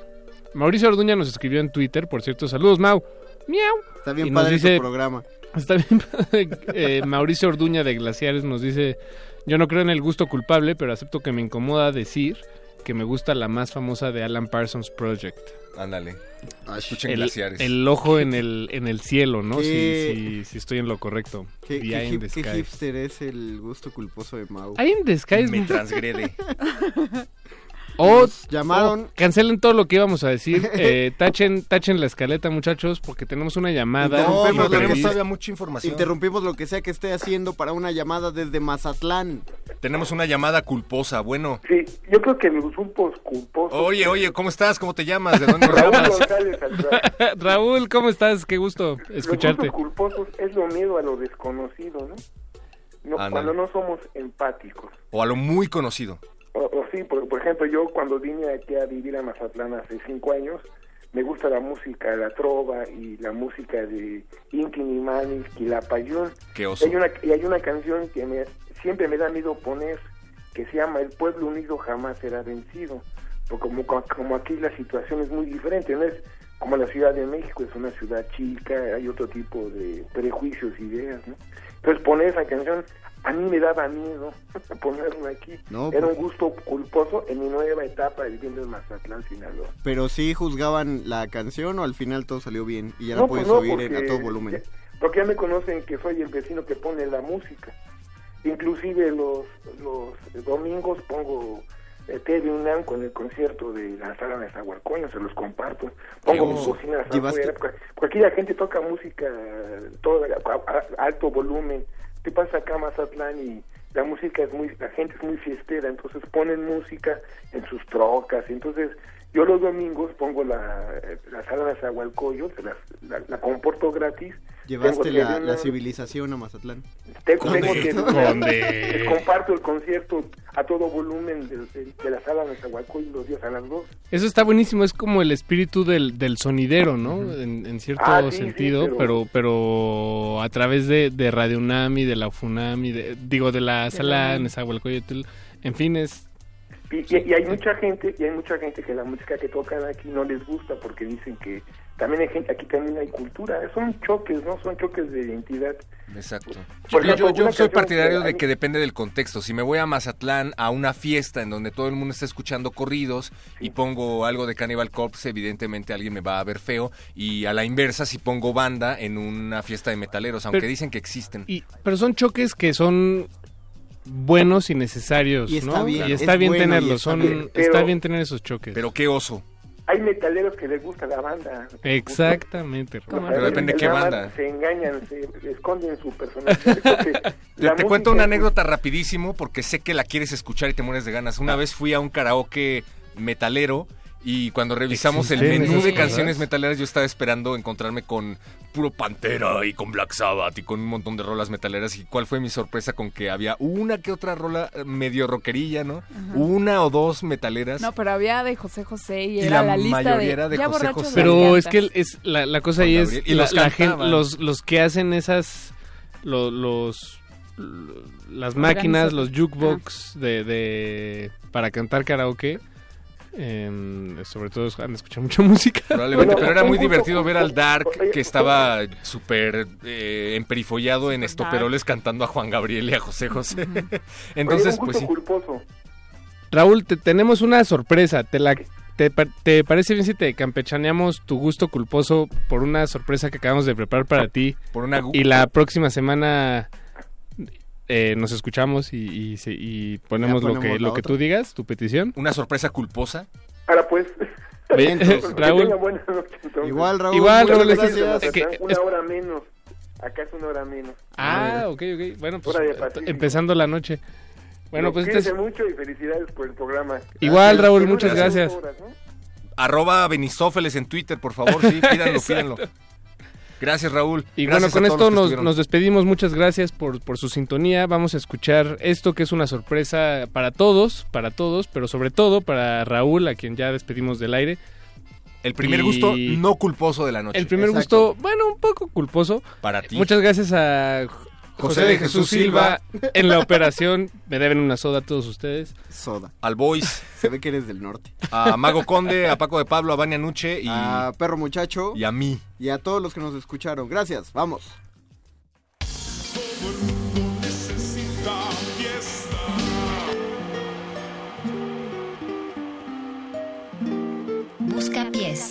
Mauricio Orduña nos escribió en Twitter, por cierto, saludos Mau. Miau. Está bien Y padre dice- tu programa. Está bien. Eh, Mauricio Orduña de Glaciares nos dice, yo no creo en el gusto culpable, pero acepto que me incomoda decir que me gusta la más famosa de Alan Parsons Project. Ándale. Escuchen El, glaciares. el ojo en el, en el cielo, ¿no? Si, ¿Qué- si, si estoy en lo correcto. ¿Qué, qué hip- the qué Sky. hipster es el gusto culposo de Mau? Eye in the Sky Me transgrede. (laughs) O Nos llamaron. o cancelen todo lo que íbamos a decir. (laughs) Eh, tachen, tachen la escaleta, muchachos, porque tenemos una llamada. No, No, pero pero lo que todavía mucha información. Interrumpimos lo que sea que esté haciendo para una llamada desde Mazatlán. Tenemos una llamada culposa. Bueno. Sí, yo creo que los grupos culposos. Oye, oye, ¿cómo estás? ¿Cómo te llamas? ¿De dónde Raúl llamas? (laughs) ¿cómo estás? Qué gusto Los escucharte. gustos culposos es lo miedo a lo desconocido, ¿no? cuando no somos empáticos. O a lo muy conocido. O, o sí, por, por ejemplo, yo cuando vine aquí a vivir a Mazatlán hace cinco años, me gusta la música, la trova y la música de Inti Nimanis, Quilapayún. Qué oso. Hay una, y hay una canción que me, siempre me da miedo poner, que se llama El pueblo unido jamás será vencido. Porque como, como aquí la situación es muy diferente, no es como la Ciudad de México, es una ciudad chica, hay otro tipo de prejuicios, ideas, ¿no? Entonces poner esa canción, a mí me daba miedo (laughs) ponerla aquí. No, Era un pues- gusto culposo en mi nueva etapa viviendo en Mazatlán, Sinaloa. Pero sí juzgaban la canción o al final todo salió bien y ya la No, puedes pues no, oír en- a porque todo volumen. ya- porque ya me conocen que soy el vecino que pone la música. Inclusive los, los domingos pongo eh, TV UNAM con el concierto de la sala de Zahualcoño, se los comparto. Pongo mis bocinas afuera, porque, porque aquí la gente toca música todo a, a- alto volumen. Te pasa acá Mazatlán y la música es muy, la gente es muy fiestera, entonces ponen música en sus trocas, entonces yo los domingos pongo la, la sala de Zahualcoyo, se las- la, la comporto gratis. Llevaste la, la civilización a Mazatlán. tengo, ¿Dónde? tengo que ¿Dónde? les comparto el concierto a todo volumen de, de- de la sala de Zahualcoyo los días a las dos. Eso está buenísimo, es como el espíritu del, del sonidero, ¿no? En, en cierto Ah, sí, sí, sentido, pero- pero... pero a través de, de Radio UNAM y de la UFUNAM y de, digo, de la sala UNAM. Nezahualcóyotl, en fin, es... Y, y- y hay mucha gente, y hay mucha gente que la música que tocan aquí no les gusta porque dicen que también hay gente, aquí también hay cultura, son choques, ¿no? Son choques de identidad. Exacto. Por Yo, ejemplo, yo- yo una soy partidario que- de que depende del contexto. Si me voy a Mazatlán a una fiesta en donde todo el mundo está escuchando corridos y pongo algo de Cannibal Corpse, evidentemente alguien me va a ver feo. Y a la inversa, si pongo banda en una fiesta de metaleros, aunque Pero- dicen que existen. Y, pero son choques que son buenos y necesarios, Y está ¿no? bien, y está es bien bueno tenerlos, está son, bien. está Pero- bien tener esos choques. Pero qué oso. Hay metaleros que les gusta la banda. Exactamente. Pero depende qué nada más banda. Se engañan, se esconden su personalidad. Entonces, Te, cuento una es- anécdota rapidísimo porque sé que la quieres escuchar y te mueres de ganas. Ah. Una vez fui a un karaoke metalero y cuando revisamos el ¿Existen menú de cosas? canciones metaleras yo estaba esperando encontrarme con puro Pantera y con Black Sabbath y con un montón de rolas metaleras y cuál fue mi sorpresa con que había una que otra rola eh, medio rockerilla, ¿no? Una o dos metaleras. No, pero había de José José y Y era la la, lista mayoría de, era de ya José borrachos José. Pero es que es la, la cosa ahí es. Y la, los la los, los que hacen esas lo- los las máquinas, los jukebox de, de para cantar karaoke em, sobre todo han de escuchar mucha (laughs) música. Probablemente, Bueno, pero era muy divertido ver al Dark que estaba súper eh, emperifollado en estoperoles cantando a Juan Gabriel y a José José. (laughs) Entonces, pues sí. culposo. Raúl, te tenemos una sorpresa. ¿Te, la, te, te parece bien si te campechaneamos tu gusto culposo por una sorpresa que acabamos de preparar para ti? Por una gu- Y la próxima semana eh, nos escuchamos y, y, se- y ponemos, lo que lo que tú digas, tu petición. Una sorpresa culposa. Ahora pues. (laughs) Bien, Raúl. noche. Igual, Raúl, Igual, Raúl, gracias. Es que- Una es- hora menos. Acá es una hora menos. Ah, ok, ok. Bueno, pues empezando la noche. Bueno, No, pues cuídense entonces, mucho y felicidades por el programa. Igual, Gracias. Raúl, muchas gracias. horas, ¿no? Arroba Benistófeles en Twitter, por favor, sí, pídanlo, (laughs) pídanlo. Gracias, Raúl. Y Gracias bueno, con esto nos, nos despedimos. Muchas gracias por, por su sintonía. Vamos a escuchar esto que es una sorpresa para todos, para todos, pero sobre todo para Raúl, a quien ya despedimos del aire. El primer Y- gusto no culposo de la noche. El primer Exacto. gusto, bueno, un poco culposo. Para ti. Muchas gracias a José de Jesús Silva en la operación. Me deben una soda a todos ustedes. Soda. Al Boys. Se ve que eres del norte. A Mago Conde, a Paco de Pablo, a Vania Nuche y, A Perro Muchacho. y a mí. Y a todos los que nos escucharon. Gracias. Vamos. necesita fiesta. Busca pies.